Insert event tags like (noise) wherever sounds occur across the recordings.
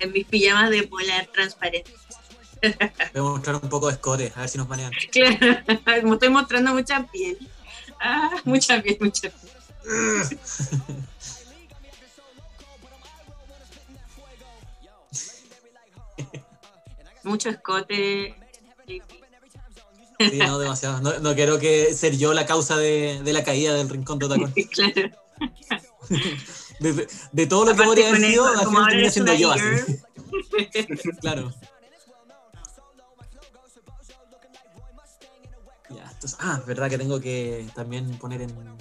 En mis pijamas de polar transparente. Voy a mostrar un poco de escote, a ver si nos manejan. (laughs) Claro, me estoy mostrando mucha piel. Ah, mucha piel, mucha piel. Mucho escote. Sí, no, demasiado. No, no quiero que ser yo la causa de, de la caída del rincón de Otacón. (laughs) Claro. (laughs) De, todo lo que podría haber sido, al final eres siendo yo así. (laughs) Claro. Ya, entonces, ah, verdad que tengo que también poner en. en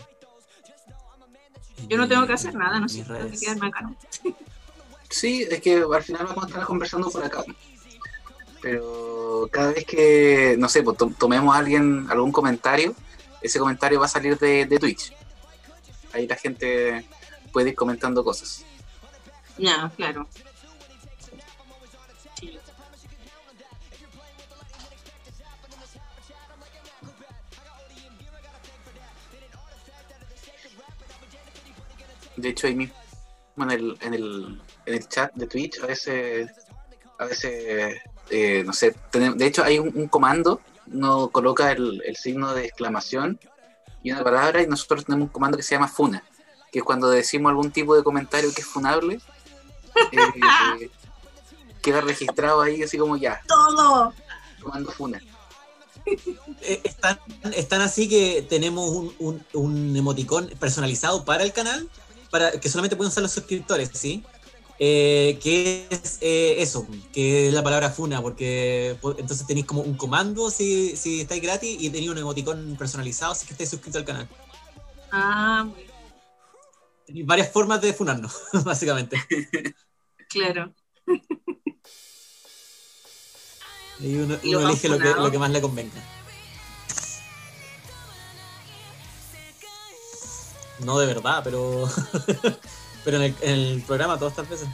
Yo no tengo que hacer nada, no sé, tengo que quedarme acá. ¿no? Sí, es que al final vamos a estar conversando por acá. Pero cada vez que, no sé, pues, to- tomemos a alguien algún comentario, ese comentario va a salir de, de Twitch. Ahí la gente puede ir comentando cosas. Ya, claro. Sí. De hecho, ahí mismo en el, en el, en el chat de Twitch, a veces, a veces eh, no sé, de hecho hay un, un comando, uno coloca el, el signo de exclamación y una palabra y nosotros tenemos un comando que se llama funa, que cuando decimos algún tipo de comentario que es funable, (laughs) eh, queda registrado ahí así como ya, Todo. comando funa. Eh, Están, están así que tenemos un, un, un emoticón personalizado para el canal, para que solamente pueden usar los suscriptores, ¿sí? Eh, que es eh, eso, que es la palabra funa, porque po- entonces tenéis como un comando si, si estáis gratis y tenéis un emoticón personalizado si es que estáis suscritos al canal. Ah, muy bien, Tenéis varias formas de funarnos, (laughs) básicamente. claro. Y uno, lo elige lo que, lo que más le convenga. No de verdad, pero. (laughs) pero en el, en el programa todas estas veces.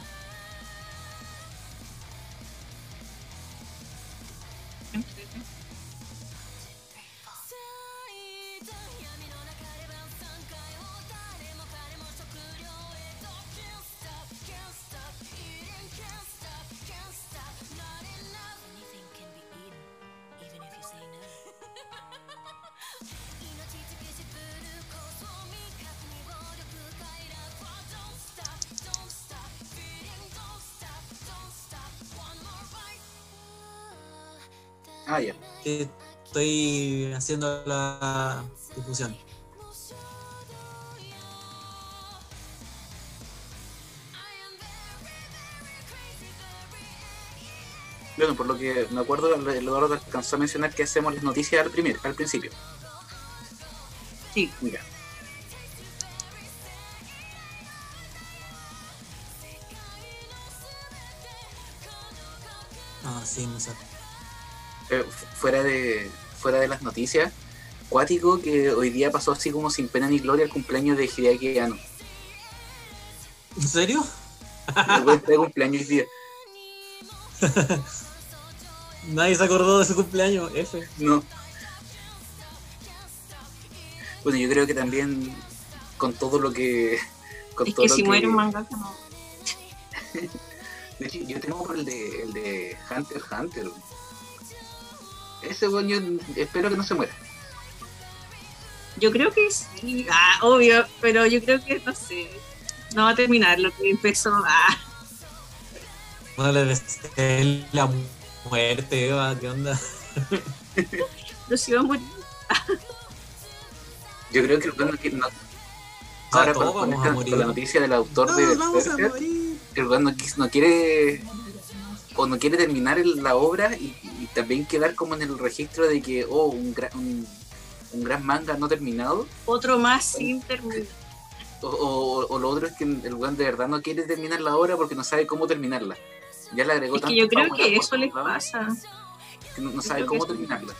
Que Estoy haciendo la difusión. Bueno, por lo que me acuerdo, el Eduardo alcanzó a mencionar que hacemos las noticias al, primer, al principio. Sí. Ya. Ah, sí, Musa. Eh, fu- fuera de fuera de las noticias, cuático que hoy día pasó así como sin pena ni gloria el cumpleaños de Hideaki Anno. ¿En serio? De cumpleaños hoy día. (laughs) Nadie se acordó de su cumpleaños, F. No. Bueno, yo creo que también con todo lo que. Con Es todo que lo si muere un mangaka, no. (laughs) De hecho, yo tengo por el de, el de Hunter x Hunter. Ese weón yo espero que no se muera. Yo creo que sí. Ah, obvio, pero yo creo que, no sé. No va a terminar lo que empezó. Ah, No le deseé la muerte, Eva, ¿qué onda? (laughs) pero si va a morir. Yo creo que el weón no quiere. no- sea, ahora todos con, con vamos a esta- morir. con la noticia del autor de Todos vamos a morir. el weón no, quis- no quiere. O no quiere terminar el- la obra y, y también quedar como en el registro de que, oh, un, gra- un, un gran manga no terminado. Otro más sin terminar. O, o- o lo otro es que el weón de verdad no quiere terminar la obra porque no sabe cómo terminarla. Ya le agregó Es que yo creo que eso les pasa. que no, no sabe cómo terminarla.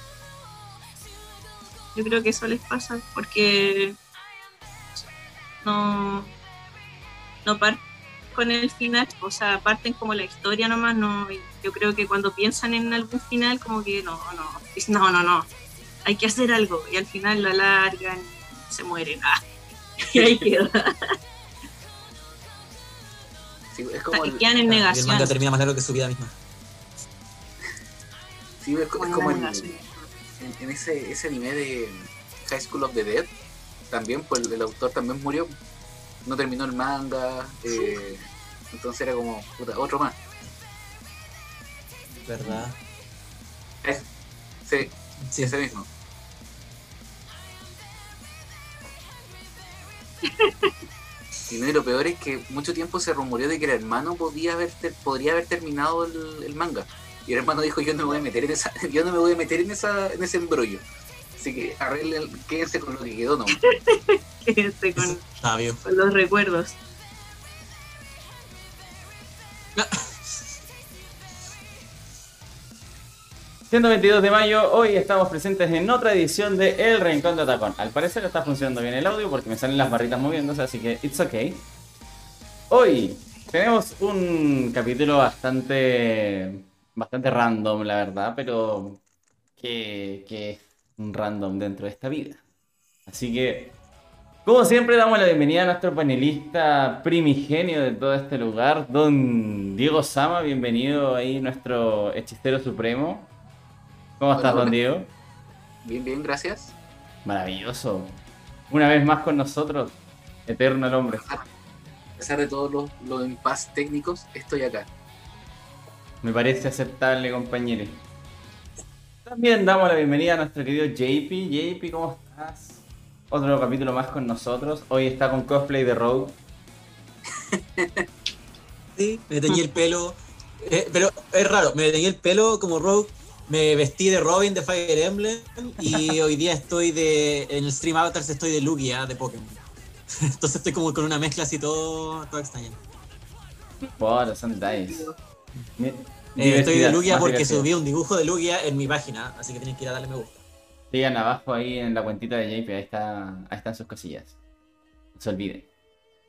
Yo creo que eso les pasa porque no, no parten con el final, o sea, parten como la historia nomás, no, yo creo que cuando piensan en algún final como que no, no, dicen, no, no, no, hay que hacer algo y al final lo alargan y se mueren, ah, (laughs) y ahí queda. Sí, es como el, quedan en Y el manga termina más largo que su vida misma. sí, es, co- es Como en ese, ese anime de High School of the Dead, también, pues el autor también murió. No terminó el manga. eh, entonces era como, puta, otro más. ¿Verdad? Sí, Sí. ese mismo. (laughs) Y no, y lo peor es que mucho tiempo se rumoreó de que el hermano podía haber ter- podría haber terminado el, el manga. Y el hermano dijo yo no me voy a meter en esa, (laughs) yo no me voy a meter en esa, en ese embrollo. Así que arreglen, quédense con lo que quedó no. (laughs) Quédense con, Sabio. con los recuerdos. (laughs) Siendo 22 de mayo, hoy estamos presentes en otra edición de El Rincón de Atacón. Al parecer está funcionando bien el audio porque me salen las barritas moviéndose, así que it's okay. Hoy tenemos un capítulo bastante bastante random, la verdad, pero que, que es un random dentro de esta vida. Así que, como siempre, damos la bienvenida a nuestro panelista primigenio de todo este lugar, don Diego Sama. Bienvenido ahí, nuestro hechicero supremo. ¿Cómo Hola, estás, don. Diego? Bien, bien, gracias. Maravilloso. Una vez más con nosotros, eterno el hombre. A pesar de todos los, los impas técnicos, estoy acá. Me parece aceptable, compañeros. También damos la bienvenida a nuestro querido JP. JP, ¿cómo estás? Otro capítulo más con nosotros. Hoy está con cosplay de Rogue. (laughs) Sí, me teñí el pelo. eh, pero es raro, me teñí el pelo como Rogue. Me vestí de Robin de Fire Emblem. Y (laughs) hoy día estoy de. En el stream Avatars estoy de Lugia de Pokémon. (laughs) Entonces estoy como con una mezcla así todo, todo extraña. Por, son detalles. Eh, estoy de Lugia porque diversidad. subí un dibujo de Lugia en mi página, así que tienen que ir a darle me gusta. Sigan abajo ahí en la cuentita de JP, ahí, está, ahí están sus cosillas. No se olviden.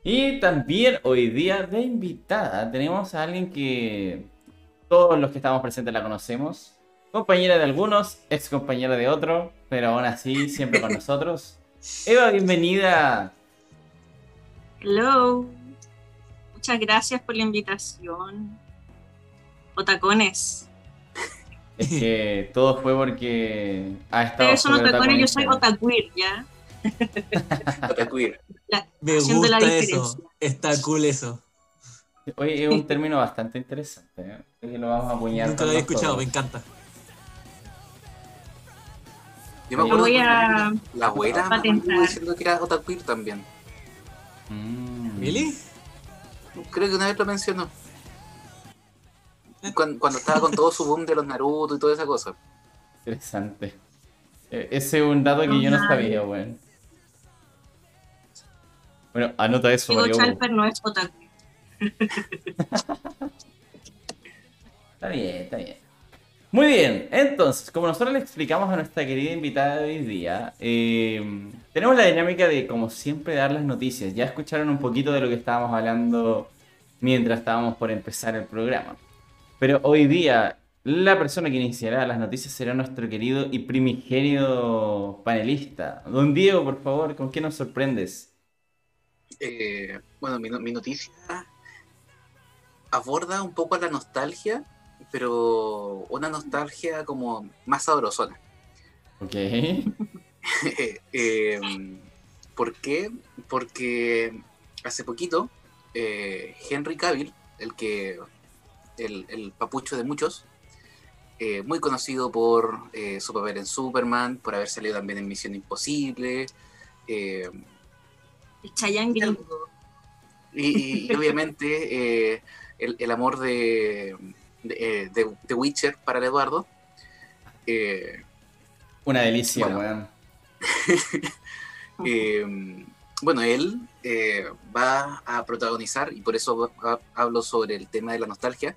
Y también hoy día de invitada tenemos a alguien que todos los que estamos presentes la conocemos. Compañera de algunos, ex compañera de otro, pero aún así siempre con nosotros. Eva, bienvenida. Hello. Muchas gracias por la invitación. Otacones. Es que todo fue porque ha estado. Ustedes son yo soy otaqueer, ¿ya? Otakuir. (laughs) Me Haciendo la gusta eso. Está cool eso. Oye, es un término bastante interesante. ¿eh? Creo que lo vamos a apuñar. Nunca lo había escuchado, todos. me encanta. Yo me acuerdo voy que a- la abuela me estuvo diciendo que era Otakuir también. Mm. ¿Really? Creo que una vez lo mencionó. Cuando, cuando estaba con todo su boom de los Naruto y toda esa cosa. Interesante. Eh, Ese es un dato que yo no sabía, weón. Bueno, anota eso, Digo. Chalper no es otaku. (laughs) Está bien, está bien. Muy bien, entonces, como nosotros le explicamos a nuestra querida invitada de hoy día, eh, tenemos la dinámica de, como siempre, dar las noticias. Ya escucharon un poquito de lo que estábamos hablando mientras estábamos por empezar el programa. Pero hoy día, la persona que iniciará las noticias será nuestro querido y primigenio panelista. Don Diego, por favor, ¿con qué nos sorprendes? Eh, bueno, mi, mi noticia aborda un poco la nostalgia, pero una nostalgia como más sabrosona. Ok. (laughs) Eh, ¿Por qué? Porque hace poquito eh, Henry Cavill, el que el, el papucho de muchos, eh, muy conocido por eh, su papel en Superman, por haber salido también en Misión Imposible, eh, El Chayanne gringo. y, y obviamente eh, el, el amor de, de, de- de Witcher para el Eduardo. Eh, Una delicia, Bueno. weón. (laughs) Bueno, él eh, va a protagonizar, y por eso hablo sobre el tema de la nostalgia.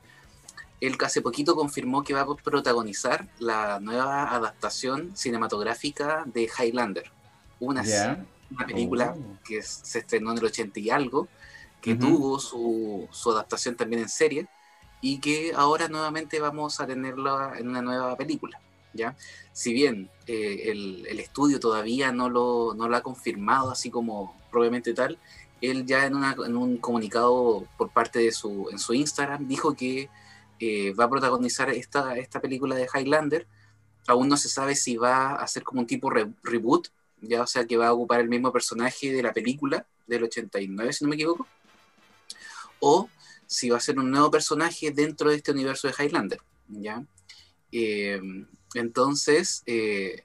Él hace poquito confirmó que va a protagonizar la nueva adaptación cinematográfica de Highlander, una, película Oh. que se estrenó en el 80 y algo, que tuvo su, su adaptación también en serie, y que ahora nuevamente vamos a tenerla en una nueva película. Si bien eh, el, estudio todavía no lo, no lo ha confirmado así como probablemente tal, él ya en, un comunicado por parte de su, en su Instagram dijo que eh, va a protagonizar esta, esta película de Highlander. Aún no se sabe si va a hacer como un tipo re- reboot, ya o sea que va a ocupar el mismo personaje de la película del 89, si no me equivoco, o si va a ser un nuevo personaje dentro de este universo de Highlander, ¿ya? Eh, entonces, eh,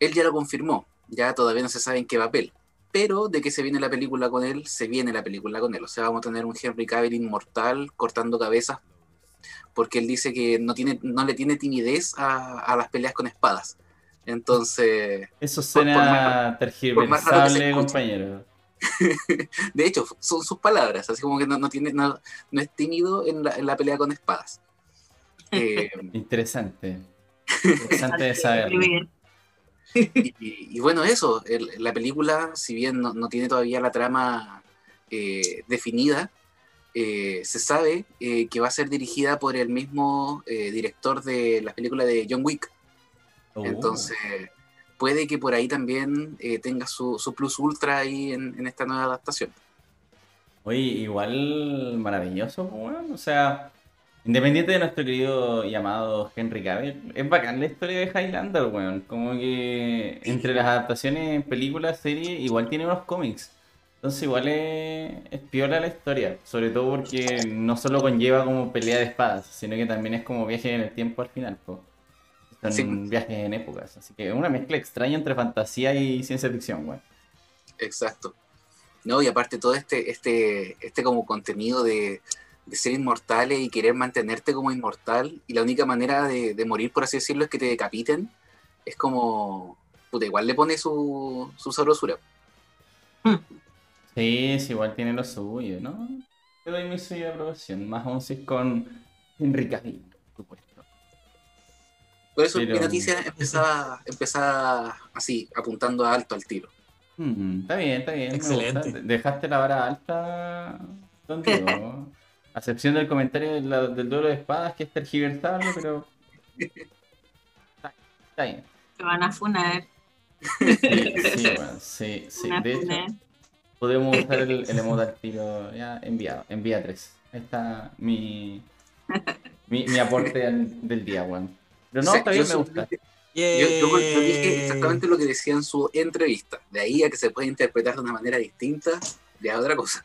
él ya lo confirmó, ya todavía no se sabe en qué papel, pero de que se viene la película con él, se viene la película con él, o sea, vamos a tener un Henry Cavill inmortal cortando cabezas, porque él dice que no, tiene, no le tiene timidez a, a las peleas con espadas. Entonces, Eso suena tergiversable, compañero. (laughs) de hecho, son sus palabras, así como que no, no tiene, no, no es tímido en la, en la pelea con espadas. (laughs) Eh, Interesante. Interesante de. Bien. y, y bueno, eso, el- la película, si bien no, no tiene todavía la trama eh, definida, eh, se sabe eh, que va a ser dirigida por el mismo eh, director de la película de John Wick. Oh. Entonces, puede que por ahí también eh, tenga su, su plus ultra ahí en, en esta nueva adaptación. Oye, igual maravilloso, weón. O sea, independiente de nuestro querido llamado Henry Cavill, es bacán la historia de Highlander, weón. Como que entre las adaptaciones en películas, series, igual tiene unos cómics. Entonces igual es, es piola la historia, sobre todo porque no solo conlleva como pelea de espadas, sino que también es como viaje en el tiempo al final, po. Son Sí. viajes en épocas, así que es una mezcla extraña entre fantasía y ciencia ficción, weón. Exacto. No, y aparte todo este, este, este como contenido de, de ser inmortales y querer mantenerte como inmortal, y la única manera de, de morir, por así decirlo, es que te decapiten, es como, puta, igual le pone su, su sabrosura. Sí, sí, igual tiene lo suyo, ¿no? Te doy mi suya aprobación, más aún si es con Cavill, por supuesto. Por eso Pero- mi noticia empezaba, empezaba así, apuntando a alto al tiro. Mm, está bien, está bien. Excelente. Dejaste la vara alta, don Diego. (laughs) A excepción del comentario de la- del duelo de espadas, que es tergiversable, pero. Está, está bien. Te van a funar. Sí, sí, (laughs) bueno, sí, De hecho, podemos usar el, el (laughs) emote al tiro ya enviado, envía 3. Ahí está mi, mi, mi aporte al- del día, weón. Pero no, está bien, yo me gusta. Yo, yo- yo dije exactamente lo que decía en su entrevista. De ahí a que se puede interpretar de una manera distinta, ya es otra cosa.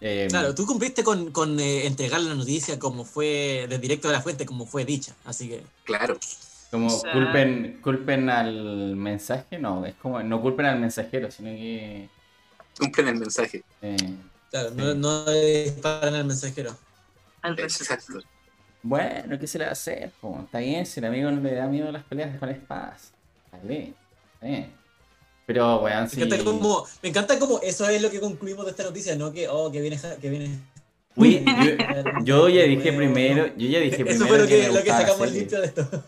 Eh, Claro, tú cumpliste con, con eh, entregar la noticia como fue, de directo de la fuente, como fue dicha. Así que, Claro. Como O sea- culpen, culpen al mensaje, no, es como no culpen al mensajero, sino que Cumplen el mensaje. eh, claro, Sí. no, no disparan al mensajero. Exacto. bueno, ¿qué se le va a hacer? po? está bien, si el amigo no le da miedo a las peleas con espadas. Está bien, está bien. Pero weón, Me sí. encanta como, me encanta como eso es lo que concluimos de esta noticia, no que, oh, que viene, que viene. Uy, (laughs) yo, yo ya dije primero, yo ya dije primero Eso fue lo que, me lo que sacamos limpio de esto.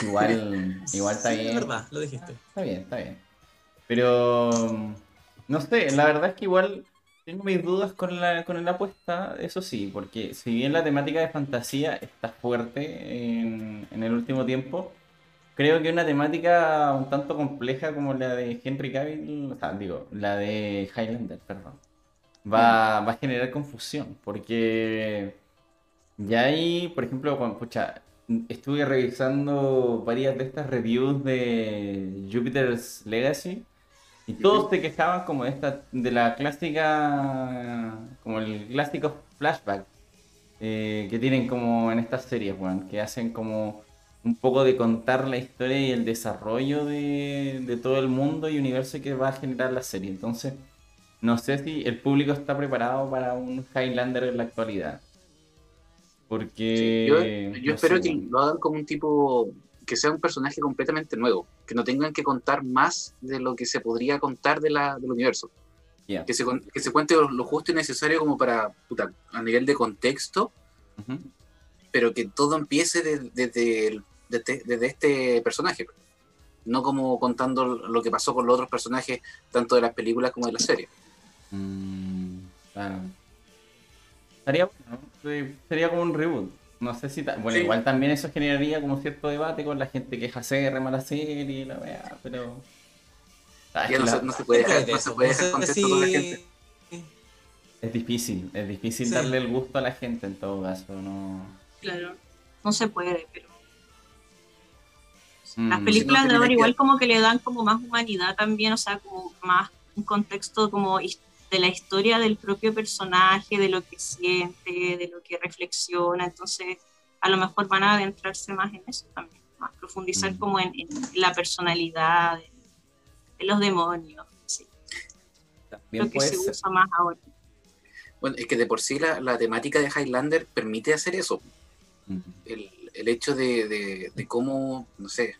Igual, (laughs) igual está Sí, bien. Es verdad, lo dijiste. Está bien, está bien. Pero no sé, la verdad es que igual tengo mis dudas con la, con la apuesta, eso sí, porque si bien la temática de fantasía está fuerte en, en el último tiempo, creo que una temática un tanto compleja como la de Henry Cavill, o sea, digo, la de Highlander, perdón, va, va a generar confusión, porque ya ahí, por ejemplo, cuando, pucha, estuve revisando varias de estas reviews de Jupiter's Legacy y todos te quejaban como de esta de la clásica como el clásico flashback eh, que tienen como en estas series weón, que hacen como un poco de contar la historia y el desarrollo de, de todo el mundo y universo que va a generar la serie entonces no sé si el público está preparado para un Highlander en la actualidad porque Yo, yo no espero sé, que lo hagan como un tipo, que sea un personaje completamente nuevo, que no tengan que contar más de lo que se podría contar de la, del universo. Ya. Que, se, que se cuente lo, lo justo y necesario como para, puta, a nivel de contexto, pero que todo empiece de- desde, el- desde, desde este personaje. No como contando lo que pasó con los otros personajes, tanto de las películas como de las series. Mm, claro. Estaría bueno, Sería como un reboot. No sé si. ta- Bueno, Sí. igual también eso generaría como cierto debate con la gente que es acérrima la serie y la wea, pero. Ah, Ya no, se, no se puede dejar, de no se sé si- toda la gente. Es difícil, es difícil Sí. darle el gusto a la gente en todo caso, no. Claro, no se puede, pero. Las películas no, de ahora igual como que le dan como más humanidad también, o sea, como más un contexto como de la historia del propio personaje, de lo que siente, de lo que reflexiona, entonces a lo mejor van a adentrarse más en eso también, más profundizar Mm. como en, en la personalidad de, de los demonios, sí, También lo que se ser. usa más ahora. Bueno, es que de por sí la, la temática de Highlander permite hacer eso. Mm. El, el hecho de, de- de cómo, no sé,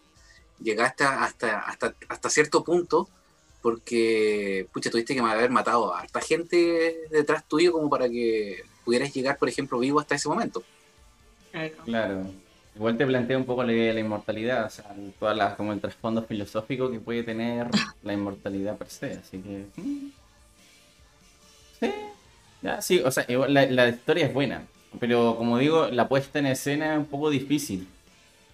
llegaste hasta, hasta, hasta cierto punto porque, pucha, tuviste que haber matado a harta gente detrás tuyo como para que pudieras llegar, por ejemplo, vivo hasta ese momento. Claro. Igual te plantea un poco la idea de la inmortalidad, o sea, todas las, como el trasfondo filosófico que puede tener la inmortalidad per se, así que. mm. Sí, ya, sí, o sea, igual la, la historia es buena, pero como digo, la puesta en escena es un poco difícil.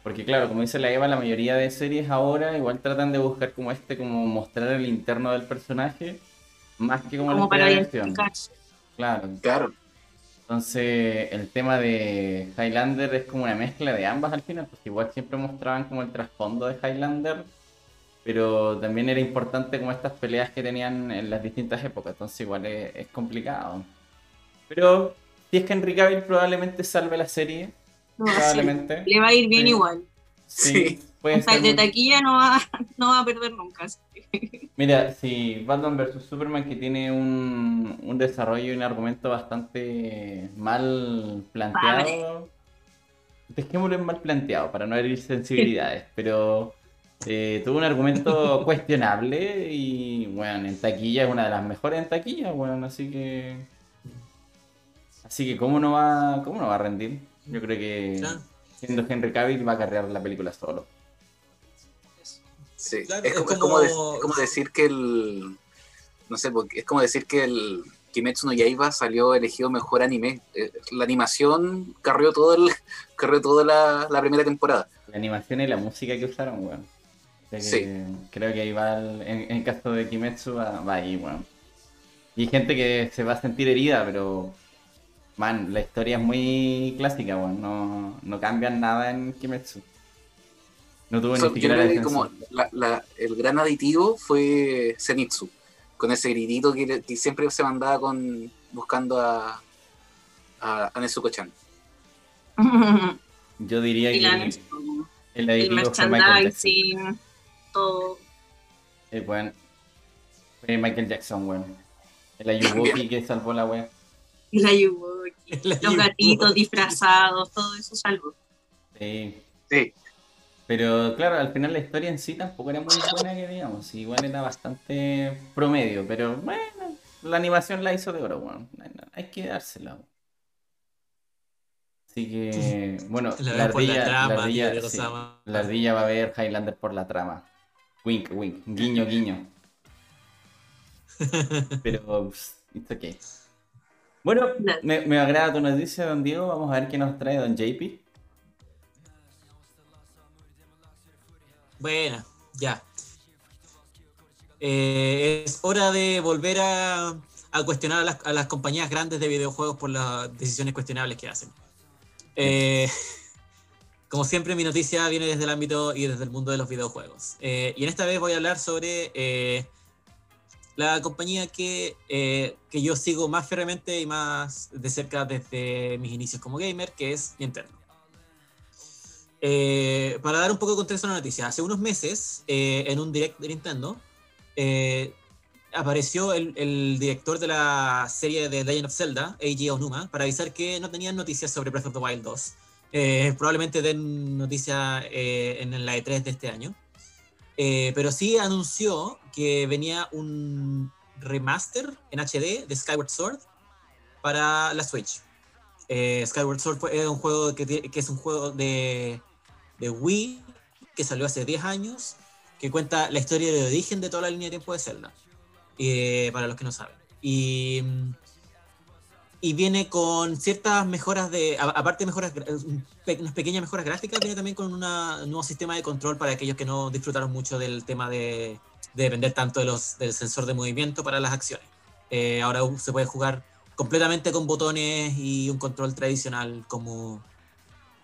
Porque claro, como dice la Eva, la mayoría de series ahora igual tratan de buscar como este, como mostrar el interno del personaje, más que como, la Como acción. identificarse. Claro. Claro, Entonces, el tema de Highlander es como una mezcla de ambas al final, porque igual siempre mostraban como el trasfondo de Highlander, pero también era importante como estas peleas que tenían en las distintas épocas, entonces igual es, es complicado. Pero si es que Henry Cavill probablemente salve la serie, No, sí, probablemente. le va a ir bien Sí. igual. Sí. puede O sea, estar de muy- taquilla no va, (laughs) no va a perder nunca. (laughs) Mira, si Batman vs Superman que tiene un, un desarrollo y un argumento bastante mal planteado, dejémoslo en mal planteado para no herir sensibilidades, (laughs) pero eh, tuvo un argumento cuestionable y bueno, en taquilla es una de las mejores en taquilla, bueno, así que así que cómo no va, cómo no va a rendir. Yo creo que Claro. siendo Henry Cavill va a carrear la película solo. Sí, Claro, es, es como, es como- como de- es como decir que el. No sé, porque es como decir que el Kimetsu no Yaiba salió elegido mejor anime. Eh, La animación carrió todo el, (laughs) carrió toda la, la primera temporada. La animación y la música que usaron, weón. O sea que Sí. Creo que ahí va, el- en, en el caso de Kimetsu, va, va ahí, weón. Y hay gente que se va a sentir herida, pero. Man, la historia es muy clásica, weón. No, no cambian nada en Kimetsu. No tuvo So, ni yo siquiera creo la que como la- la- el gran aditivo fue Zenitsu, con ese gritito que, que siempre se mandaba con buscando a, a, a Nezuko-chan. (laughs) Yo diría y que la, el, el el merchandising, todo. El weón. Fue Michael Jackson, weón. El Ayuwoki que salvó la weá. El ayuwoki, El los ayuwoki. gatitos disfrazados, todo eso salvo. Sí. Sí, Pero claro, al final la historia en sí tampoco era muy buena que digamos, igual era bastante promedio, pero bueno, la animación la hizo de oro, weón. Hay que dársela. Así que, (laughs) bueno, La la por la ardilla, trama, la ardilla, sí, la ardilla va a ver Highlander por la trama. Wink, wink, guiño, guiño. (laughs) Pero, it's okay. Bueno, me, me agrada tu noticia, don Diego. Vamos a ver qué nos trae don JP. Buena, ya. Eh, es hora de volver a, a cuestionar a las, a las compañías grandes de videojuegos por las decisiones cuestionables que hacen. Eh, (laughs) como siempre, mi noticia viene desde el ámbito y desde el mundo de los videojuegos. Eh, y en esta vez voy a hablar sobre eh, la compañía que, eh, que yo sigo más férreamente y más de cerca desde mis inicios como gamer, que es Nintendo. Eh, para dar un poco de contexto a la noticia, hace unos meses, eh, en un direct de Nintendo, apareció el, el director de la serie de Legend of Zelda, Eiji Onuma, para avisar que no tenían noticias sobre Breath of the Wild 2. Eh, probablemente den noticia eh, en la E3 de este año. Pero sí anunció que venía un remaster en HD de Skyward Sword para la Switch. Eh, Skyward Sword fue- es un juego que, es un juego de, de Wii que salió hace 10 años, que cuenta la historia de origen de toda la línea de tiempo de Zelda, eh, para los que no saben. Y, mm, y viene con ciertas mejoras de, aparte de mejoras, unas pequeñas mejoras gráficas, viene también con un nuevo sistema de control para aquellos que no disfrutaron mucho del tema de, de depender tanto de los, del sensor de movimiento para las acciones. Eh, ahora se puede jugar completamente con botones y un control tradicional como,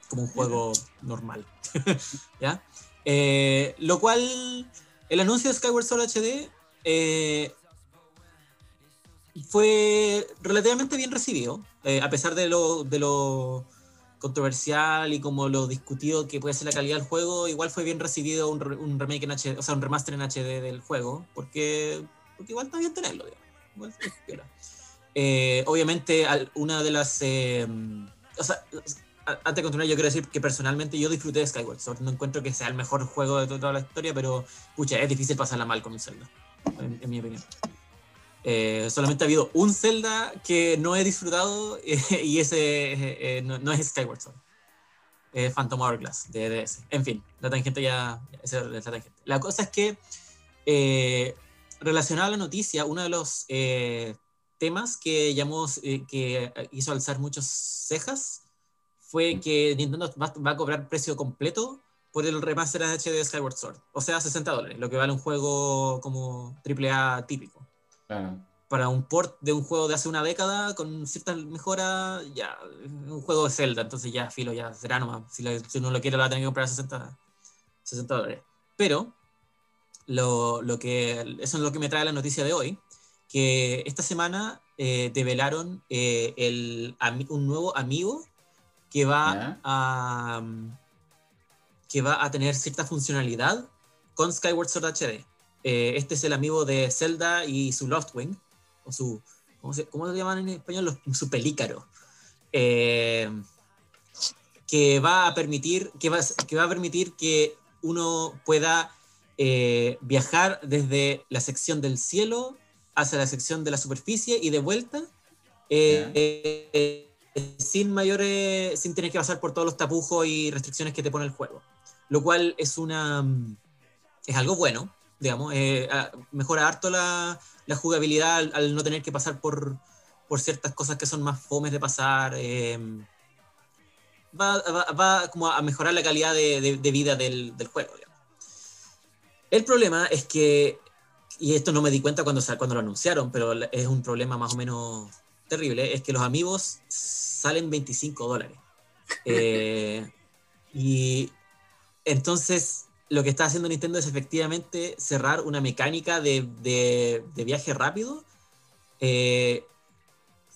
como un juego normal. (laughs) ¿Ya? Eh, lo cual, el anuncio de Skyward Sword HD eh, fue relativamente bien recibido, eh, a pesar de lo, de lo controversial y como lo discutido que puede ser la calidad del juego, igual fue bien recibido un, un remake en HD, o sea, un remaster en HD del juego, porque, porque igual está bien tenerlo. Igual. Eh, obviamente, al- una de las... eh, o sea, antes de continuar, yo quiero decir que personalmente yo disfruté de Skyward Sword. No encuentro que sea el mejor juego de toda la historia, pero pucha, es difícil pasarla mal con un Zelda, en, en mi opinión. Eh, solamente ha habido un Zelda que no he disfrutado eh, (laughs) y ese eh, no, no es Skyward Sword. Es Phantom Hourglass de DS. En fin, la tangente ya. es la tangente. La cosa es que, eh, relacionado a la noticia, uno de los eh, temas que llamó, eh, que hizo alzar muchas cejas fue que Nintendo va, va a cobrar precio completo por el remaster HD de Skyward Sword. O sea, 60 dólares, lo que vale un juego como AAA típico Claro. para un port de un juego de hace una década con ciertas mejoras, ya, un juego de Zelda, entonces ya, filo, ya será nomás. Si, lo- si uno lo quiere, lo va a tener que comprar a 60, 60 dólares. Pero, lo, lo que, eso es lo que me trae la noticia de hoy, que esta semana eh, develaron eh, el, un nuevo amigo que va Ya. a que va a tener cierta funcionalidad con Skyward Sword HD. Eh, este es el amigo de Zelda y su Loftwing, o su, ¿cómo se, cómo se llaman en español? Los- su pelícaro. Eh, que va a permitir que va, que va a permitir que uno pueda eh, viajar desde la sección del cielo hacia la sección de la superficie y de vuelta eh, Ya. eh, sin mayores sin tener que pasar por todos los tapujos y restricciones que te pone el juego lo cual es una es algo bueno digamos eh, mejora harto la, la jugabilidad al, al no tener que pasar por por ciertas cosas que son más fomes de pasar eh, va, va- va como a mejorar la calidad de, de- de vida del, del juego. digamos. El problema es que, y esto no me di cuenta cuando, cuando lo anunciaron, pero es un problema más o menos terrible, es que los amigos salen 25 dólares. (laughs) Eh, y entonces lo que está haciendo Nintendo es efectivamente cerrar una mecánica de, de- de viaje rápido. eh,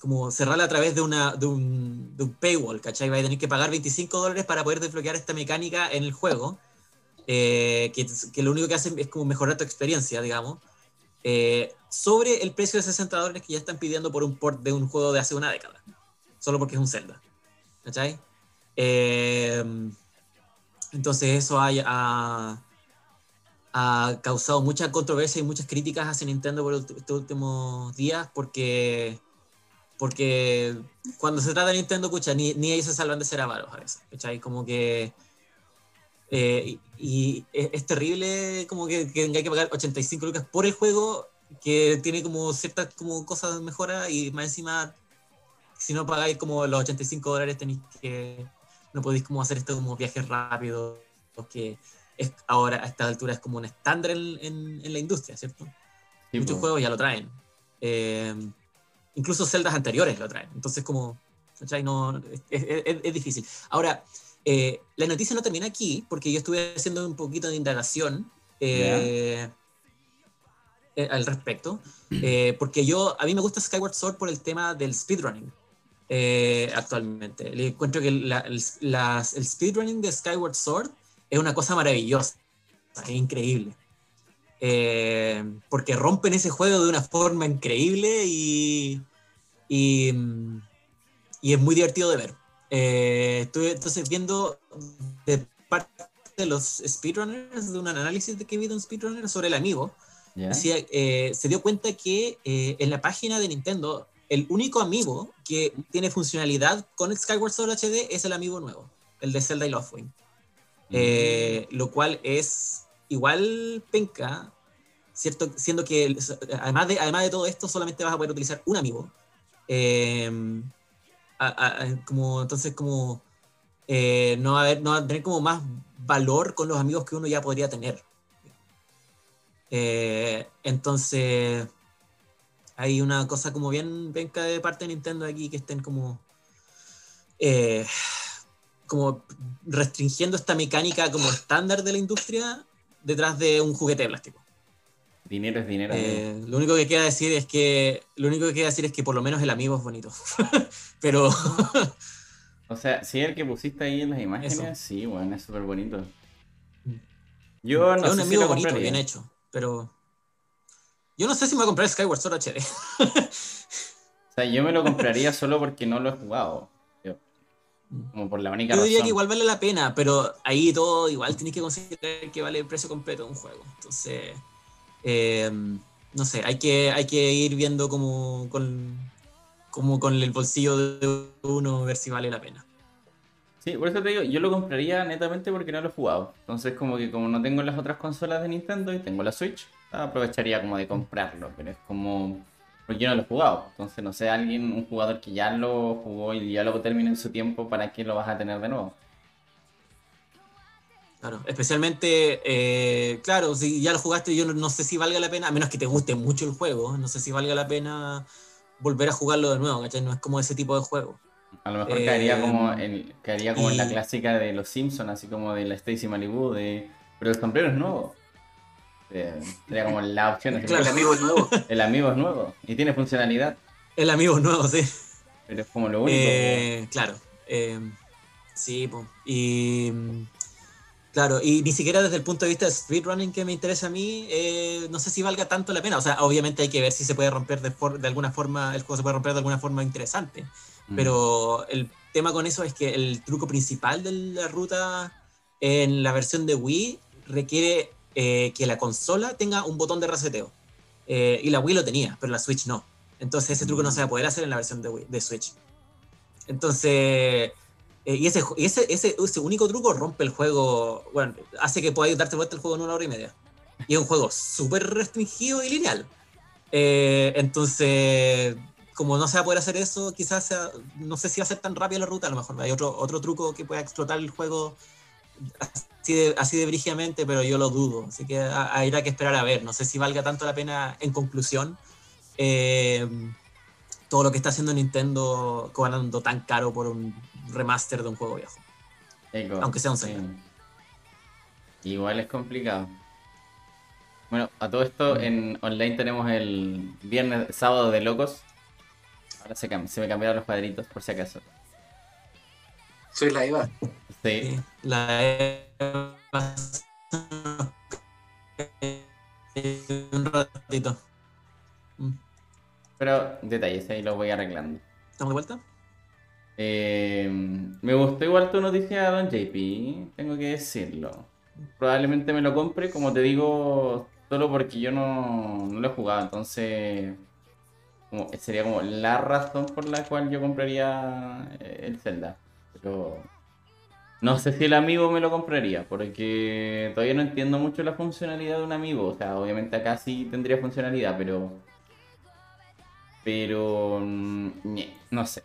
como cerrarla a través de, una, de, un, de un paywall, ¿cachai? Va a tener que pagar 25 dólares para poder desbloquear esta mecánica en el juego, eh, que, que lo único que hace es como mejorar tu experiencia, digamos, eh, sobre el precio de 60 dólares que ya están pidiendo por un port de un juego de hace una década, solo porque es un Zelda, ¿cachai? Eh, entonces eso ha, ha, ha causado mucha controversia y muchas críticas hacia Nintendo por estos últimos días porque porque cuando se trata de Nintendo, pucha, ni, ni ellos se salvan de ser avaros a veces, ¿cachai? Como que... eh, y, es, terrible como que, que hay que pagar 85 lucas por el juego que tiene como ciertas como cosas de mejora y más encima, si no pagáis como los 85 dólares tenéis que... No podéis como hacer esto como viajes rápidos, que es, ahora a esta altura es como un estándar en, en- en la industria, ¿cierto? Sí, Muchos juegos ya lo traen. Eh, incluso celdas anteriores lo traen. Entonces, como, ¿cachai? No, es, es- es- difícil. Ahora, eh, la noticia no termina aquí, porque yo estuve haciendo un poquito de indagación eh, eh, al respecto. eh, porque yo, a mí me gusta Skyward Sword por el tema del speedrunning. Eh, actualmente. Le encuentro que la- el, las- el speedrunning de Skyward Sword es una cosa maravillosa, es increíble. Eh, porque rompen ese juego de una forma increíble y, y, y es muy divertido de ver. Eh, estuve entonces viendo de parte de los speedrunners, de un análisis de que vi de un speedrunner sobre el amigo, ¿Ya? decía, eh, se dio cuenta que eh, en la página de Nintendo, el único amigo que tiene funcionalidad con Skyward Sword HD es el amigo nuevo, el de Zelda y Loftwing. Eh, lo cual es igual penca, ¿cierto? Siendo que el- además de, además de todo esto, solamente vas a poder utilizar un amigo. eh, a- a- como, entonces como eh, no, va a haber- no va a tener como más valor con los amigos que uno ya podría tener. Eh, entonces hay una cosa como bien venca de parte de Nintendo aquí que estén como eh, como restringiendo esta mecánica como estándar de la industria detrás de un juguete de plástico. Dinero es dinero. Eh, lo único que queda decir es que lo único que queda decir es que por lo menos el amigo es bonito. (laughs) Pero O sea, si el que pusiste ahí en las imágenes, Eso. sí, bueno, es súper bonito. Mm. Yo no es un sé si amigo lo bonito, bien hecho. Pero yo no sé si me voy a comprar Skyward Sword HD. (laughs) O sea, yo me lo compraría solo porque no lo he jugado. Yo, como por la única Yo diría razón. que igual vale la pena, pero ahí todo igual tienes que considerar que vale el precio completo de un juego. Entonces, eh, no sé, hay que, hay que ir viendo como con, como con el bolsillo de uno, ver si vale la pena. Sí, por eso te digo, yo lo compraría netamente porque no lo he jugado. Entonces, como que como no tengo las otras consolas de Nintendo y tengo la Switch, aprovecharía como de comprarlo. Pero es como. Porque yo no lo he jugado. Entonces, no sé, alguien, un jugador que ya lo jugó y ya lo terminó en su tiempo, ¿para qué lo vas a tener de nuevo? Claro, especialmente, eh, claro, si ya lo jugaste, yo no, no sé si valga la pena, a menos que te guste mucho el juego, no sé si valga la pena volver a jugarlo de nuevo, ¿cachai? No es como ese tipo de juego. A lo mejor Eh, caería como, en, caería como en la clásica de los Simpsons, así como de la Stacy Malibu, de. Pero el sombrero es nuevo. Eh, sería como la opción. Claro. El amigo es nuevo. El amigo es nuevo y tiene funcionalidad, El amigo nuevo, sí. pero es como lo único. Eh, claro. eh, sí, po. y claro, y ni siquiera desde el punto de vista de speedrunning que me interesa a mí, eh, no sé si valga tanto la pena. O sea, obviamente hay que ver si se puede romper de, for- de alguna forma, el juego se puede romper de alguna forma interesante. Mm. Pero el tema con eso es que el truco principal de la ruta en la versión de Wii requiere eh, que la consola tenga un botón de reseteo. Eh, y la Wii lo tenía, pero la Switch no. Entonces ese truco no se va a poder hacer en la versión de, Wii- de Switch. Entonces, eh, y, ese, y ese, ese, ese único truco rompe el juego, bueno, hace que podáis darte vuelta el juego en una hora y media. Y es un juego súper restringido y lineal. Eh, entonces, como no se va a poder hacer eso, quizás sea, no sé si va a ser tan rápida la ruta, a lo mejor hay otro, otro truco que pueda explotar el juego así de, así de brígidamente, pero yo lo dudo. Así que habrá que esperar a ver. No sé si valga tanto la pena en conclusión eh, todo lo que está haciendo Nintendo cobrando tan caro por un remaster de un juego viejo. Eco, aunque sea un sí. Igual es complicado. Bueno, a todo esto Mm. en online tenemos el viernes, sábado de locos. Ahora se, me cambiaron los cuadritos por si acaso. Soy la Eva. Sí, La un ratito. Mm. pero detalles, ahí los voy arreglando. ¿Estamos de vuelta? Eh, me gustó igual tu noticia, Don JP, tengo que decirlo. Probablemente me lo compre, como te digo, solo porque yo no, no lo he jugado, entonces como- sería como la razón por la cual yo compraría eh, el Zelda. Pero no sé si el amigo me lo compraría, porque todavía no entiendo mucho la funcionalidad de un amigo. O sea, obviamente acá sí tendría funcionalidad, pero... Pero... mm, no sé.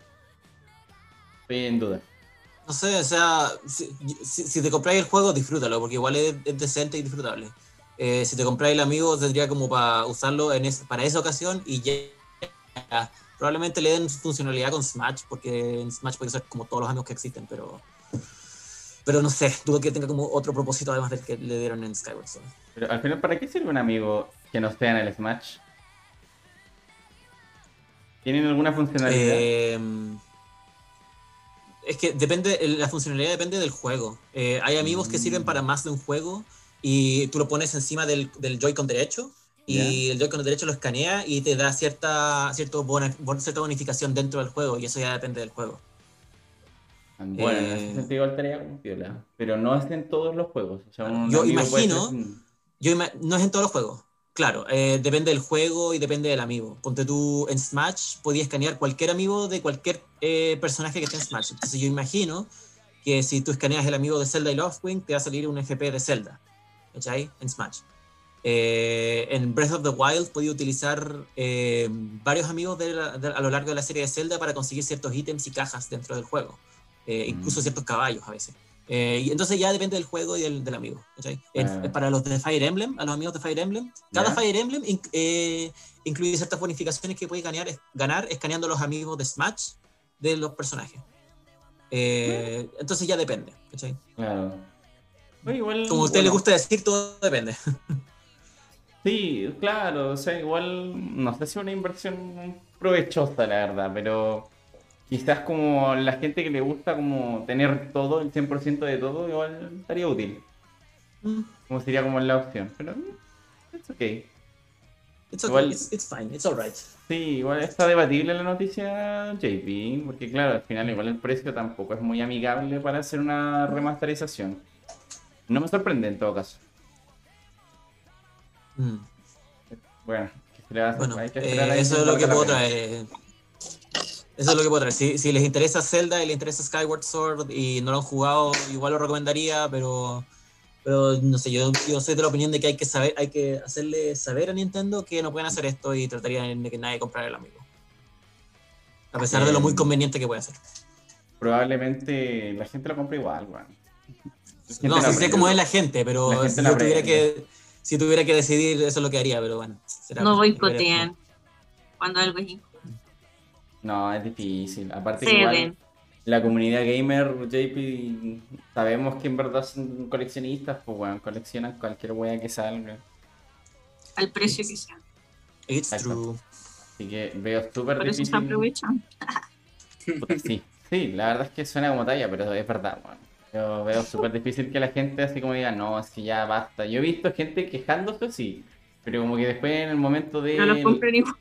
Estoy en duda. No sé, o sea, si, te compráis el juego, disfrútalo, porque igual es, es decente y disfrutable. Eh, si te compráis el amigo, tendría como para usarlo en es- para esa ocasión y ya. Probablemente le den funcionalidad con Smash, porque en Smash puede ser como todos los amigos que existen, pero. Pero no sé, dudo que tenga como otro propósito además del que le dieron en Skyward Sword. Pero al final, ¿para qué sirve un amigo que no esté en el Smash? ¿Tienen alguna funcionalidad? Eh, es que depende, la funcionalidad depende del juego. Eh, hay amigos que sirven para más de un juego y tú lo pones encima del, del Joy-Con derecho y el Joy-Con derecho lo escanea y te da cierta, cierto bona- cierta bonificación dentro del juego y eso ya depende del juego. Bueno, en eh, ese sentido igual estaría como piola. Pero no es en todos los juegos. O sea, Yo imagino- Yo ima- no es en todos los juegos. Claro, eh, depende del juego y depende del amigo. Ponte tú en Smash, podías escanear cualquier amigo de cualquier eh, personaje que esté en Smash. Entonces yo imagino que si tú escaneas el amigo de Zelda y Loftwing, te va a salir un FP de Zelda. ¿Cachai? En Smash. Eh, en Breath of the Wild podía utilizar eh, varios amigos de la- de- a lo largo de la serie de Zelda para conseguir ciertos ítems y cajas dentro del juego, Eh, incluso Mm. ciertos caballos a veces. Eh, y entonces ya depende del juego y del, del amigo. Ah. para los de Fire Emblem, a los amigos de Fire Emblem, cada. Fire Emblem inc- eh, incluye ciertas bonificaciones que puedes ganar, ganar escaneando los amigos de Smash de los personajes. Eh, entonces ya depende. ¿cachai? Claro. Oye, igual, Como a usted le gusta decir, todo depende. (laughs) Sí, claro, o sea, igual no sé si es una inversión provechosa, la verdad, pero quizás como la gente que le gusta como tener todo, el 100% de todo, igual estaría útil. Mm, Como sería como la opción, pero mm, it's okay. It's, okay, Igual- it's, it's fine, it's alright. Sí, igual está debatible la noticia JP, porque claro, al final igual el precio tampoco es muy amigable para hacer una remasterización. No me sorprende en todo caso. Mm. Bueno, ¿qué se le va a hacer? Bueno, Hay que esperar a eso es lo que puedo traer. Eso es lo que puedo traer. Si, si les interesa Zelda y les interesa Skyward Sword y no lo han jugado, igual lo recomendaría, pero, pero no sé, yo, yo soy de la opinión de que hay que saber, hay que hacerle saber a Nintendo que no pueden hacer esto y trataría de que nadie comprara el amigo. A pesar de lo muy Eh, conveniente que puede ser. Probablemente la gente lo compra igual, weón. No, sí sé cómo es la gente, pero La gente si yo tuviera que si tuviera que decidir, eso es lo que haría, pero bueno. será- No boicotean cuando algo es injusto. No, es difícil. Aparte que igual la comunidad gamer, JP, sabemos que en verdad son coleccionistas, pues weón, coleccionan cualquier wea que salga. al precio que sea. It's Exacto. true. Así que veo súper Por eso se difícil. aprovechan. Sí, sí, la verdad es que suena como talla, pero es verdad, weón. Yo veo súper difícil que la gente así como diga, no, es que ya basta. Yo he visto gente quejándose, sí, pero como que después en el momento de... No los compren igual.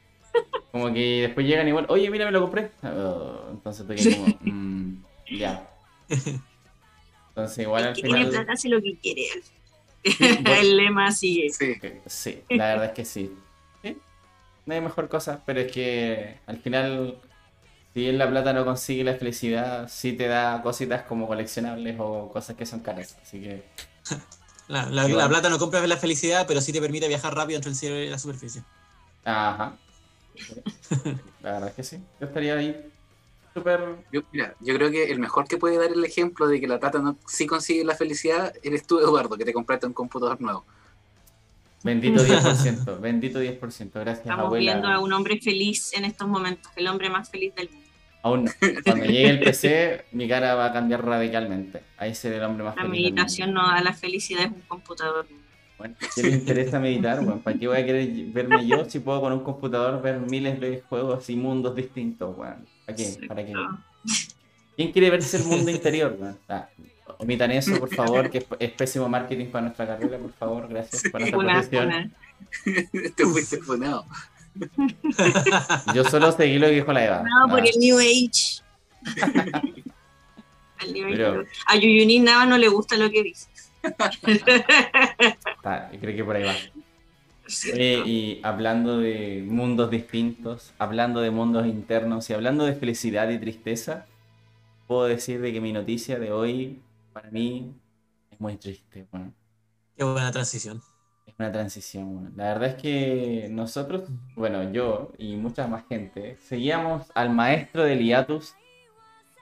Como que después llegan igual, oye, mira, me lo compré. Oh, entonces te quedas como, mm, ya. Entonces igual El al que tiene final... plata hace lo que quiere. bueno. (laughs) El lema sigue. Sí, Sí, la verdad es que sí. Sí, No hay mejor cosa, pero es que al final, si bien la plata no consigue la felicidad, sí te da cositas como coleccionables o cosas que son caras. Así que, (laughs) La, la- Igual. la plata no compra la felicidad, pero sí te permite viajar rápido entre el cielo y la superficie. ajá. La verdad es que sí. Yo estaría ahí súper... yo, mira, yo creo que el mejor que puede dar el ejemplo de que la plata no sí consigue la felicidad eres tú, Eduardo, que te compraste un computador nuevo. Bendito (laughs) 10%, bendito 10%. Gracias, Estamos abuela. viendo a un hombre feliz en estos momentos, el hombre más feliz del mundo. Aún no. Cuando llegue el PC, mi cara va a cambiar radicalmente. Ahí seré el hombre más La feliz mundo. meditación no da la felicidad, es un computador. Bueno, (laughs) ¿qué le interesa meditar, weón? ¿Para qué voy a querer verme yo si puedo con un computador ver miles de juegos y mundos distintos, weón? ¿Para qué? ¿Para qué? No. ¿Quién quiere verse el mundo (laughs) interior, weón? Ah, omitan eso, por favor, que es, es pésimo marketing para nuestra carrera, por favor, gracias por nuestra Una, profesión. una. (laughs) te fuiste funado. Yo solo seguí lo que dijo la Eva. No, por Ah, el New Age. Al New Age. Pero- A Yuyunin Nava no le gusta lo que dice. Ah, creo que por ahí va. Oye, y hablando de mundos distintos, hablando de mundos internos y hablando de felicidad y tristeza, puedo decir de que mi noticia de hoy, para mí, es muy triste. weón. Qué buena transición. Es una transición. weón. La verdad es que nosotros, bueno, yo y mucha más gente, seguíamos al maestro del hiatus,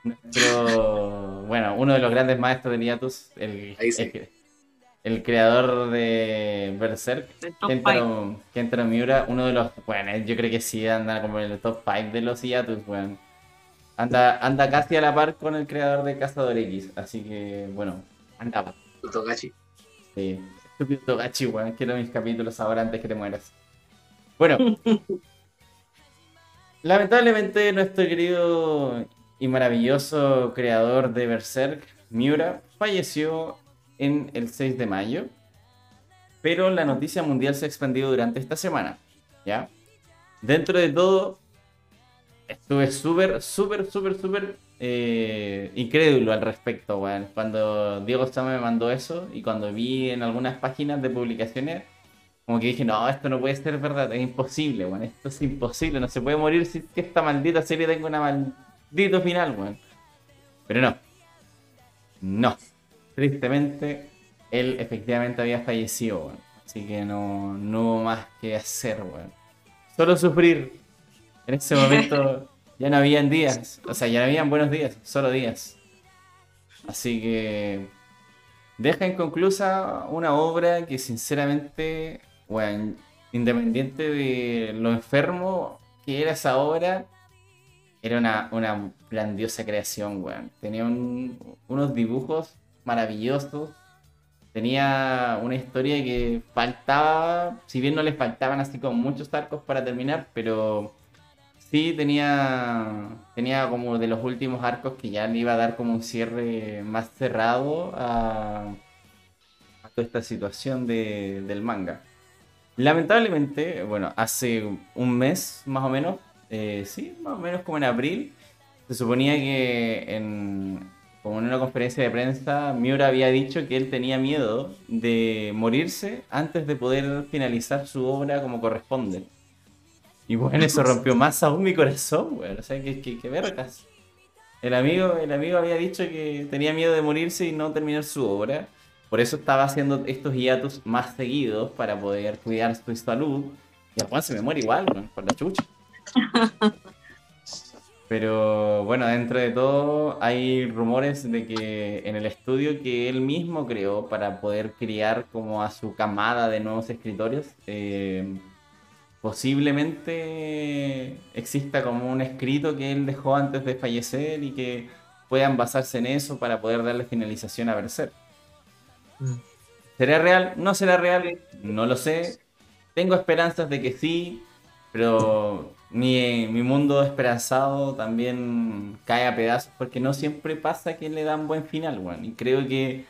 nuestro, bueno, uno de los grandes maestros del hiatus, el, Ahí sí. el, el creador de Berserk. Kentaro, Kentaro Miura, uno de los, bueno, yo creo que sí anda como en el top 5 de los hiatus, weón. Anda, anda casi a la par con el creador de Cazador X, así que, bueno, andaba. Togachi. Sí, estúpido Togachi, weón. Quiero mis capítulos ahora antes que te mueras. Bueno, (laughs) lamentablemente nuestro querido y maravilloso creador de Berserk, Miura, falleció en el 6 de mayo. Pero la noticia mundial se ha expandido durante esta semana, ¿ya? Dentro de todo, estuve súper, súper, súper, súper eh, incrédulo al respecto, weón. Cuando Diego Sama me mandó eso y cuando vi en algunas páginas de publicaciones, como que dije, no, esto no puede ser verdad, es imposible, weón. Esto es imposible, no se puede morir si que esta maldita serie tenga una maldito final, weón. Pero no. No. Tristemente, él efectivamente había fallecido. Así que no, no hubo más que hacer, weón. Solo sufrir. En ese (laughs) momento ya no habían días. O sea, ya no habían buenos días, solo días. Así que deja inconclusa una obra que sinceramente, weón, independiente de lo enfermo que era esa obra, era una, una grandiosa creación, weón. Tenía un- unos dibujos maravillosos. Tenía una historia que faltaba, si bien no le faltaban así como muchos arcos para terminar, pero sí tenía, tenía como de los últimos arcos que ya le iba a dar como un cierre más cerrado a, a toda esta situación de- del manga. Lamentablemente, bueno, hace un mes más o menos, eh, sí, más o menos como en abril, se suponía que en, como en una conferencia de prensa, Miura había dicho que él tenía miedo de morirse antes de poder finalizar su obra como corresponde. Y bueno, eso (laughs) rompió más aún mi corazón, güey. O sea, que, que, que vergas. El amigo, el amigo había dicho que tenía miedo de morirse y no terminar su obra. Por eso estaba haciendo estos hiatus más seguidos para poder cuidar su salud. Y al Juan se me muere igual, güey, por la chucha. (laughs) Pero bueno, dentro de todo hay rumores de que en el estudio que él mismo creó para poder criar como a su camada de nuevos escritores, eh, posiblemente exista como un escrito que él dejó antes de fallecer y que puedan basarse en eso para poder darle finalización a Berserk. Mm. ¿Será real? ¿No será real? No lo sé. Tengo esperanzas de que sí, pero mi, mi mundo esperanzado también cae a pedazos porque no siempre pasa que le dan buen final, weón. Y creo que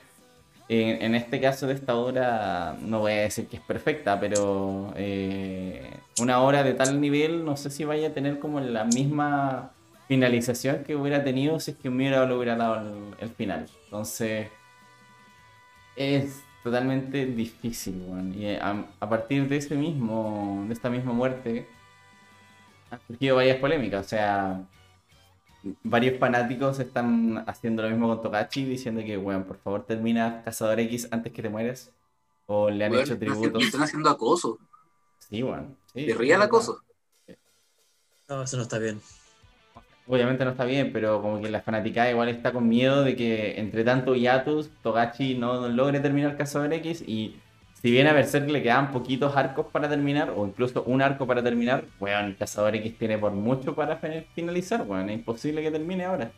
en, en este caso de esta obra, no voy a decir que es perfecta, pero eh, una obra de tal nivel no sé si vaya a tener como la misma finalización que hubiera tenido si es que le hubiera dado el, final. Entonces, es totalmente difícil, weón. Y eh, a, a partir de ese mismo, de esta misma muerte, han surgido varias polémicas. O sea, varios fanáticos están haciendo lo mismo con Togachi, diciendo que, weón, por favor termina Cazador X antes que te mueras. O le han Weón, hecho tributos. Están haciendo acoso. Sí, weón. Sí, real acoso. No, eso no está bien. Obviamente no está bien, pero como que la fanaticada igual está con miedo de que entre tanto hiatus, Togachi no logre terminar Cazador X y si bien a Berserk le quedan poquitos arcos para terminar, o incluso un arco para terminar, weón, Cazador X tiene por mucho para fin- finalizar, weón, es imposible que termine ahora.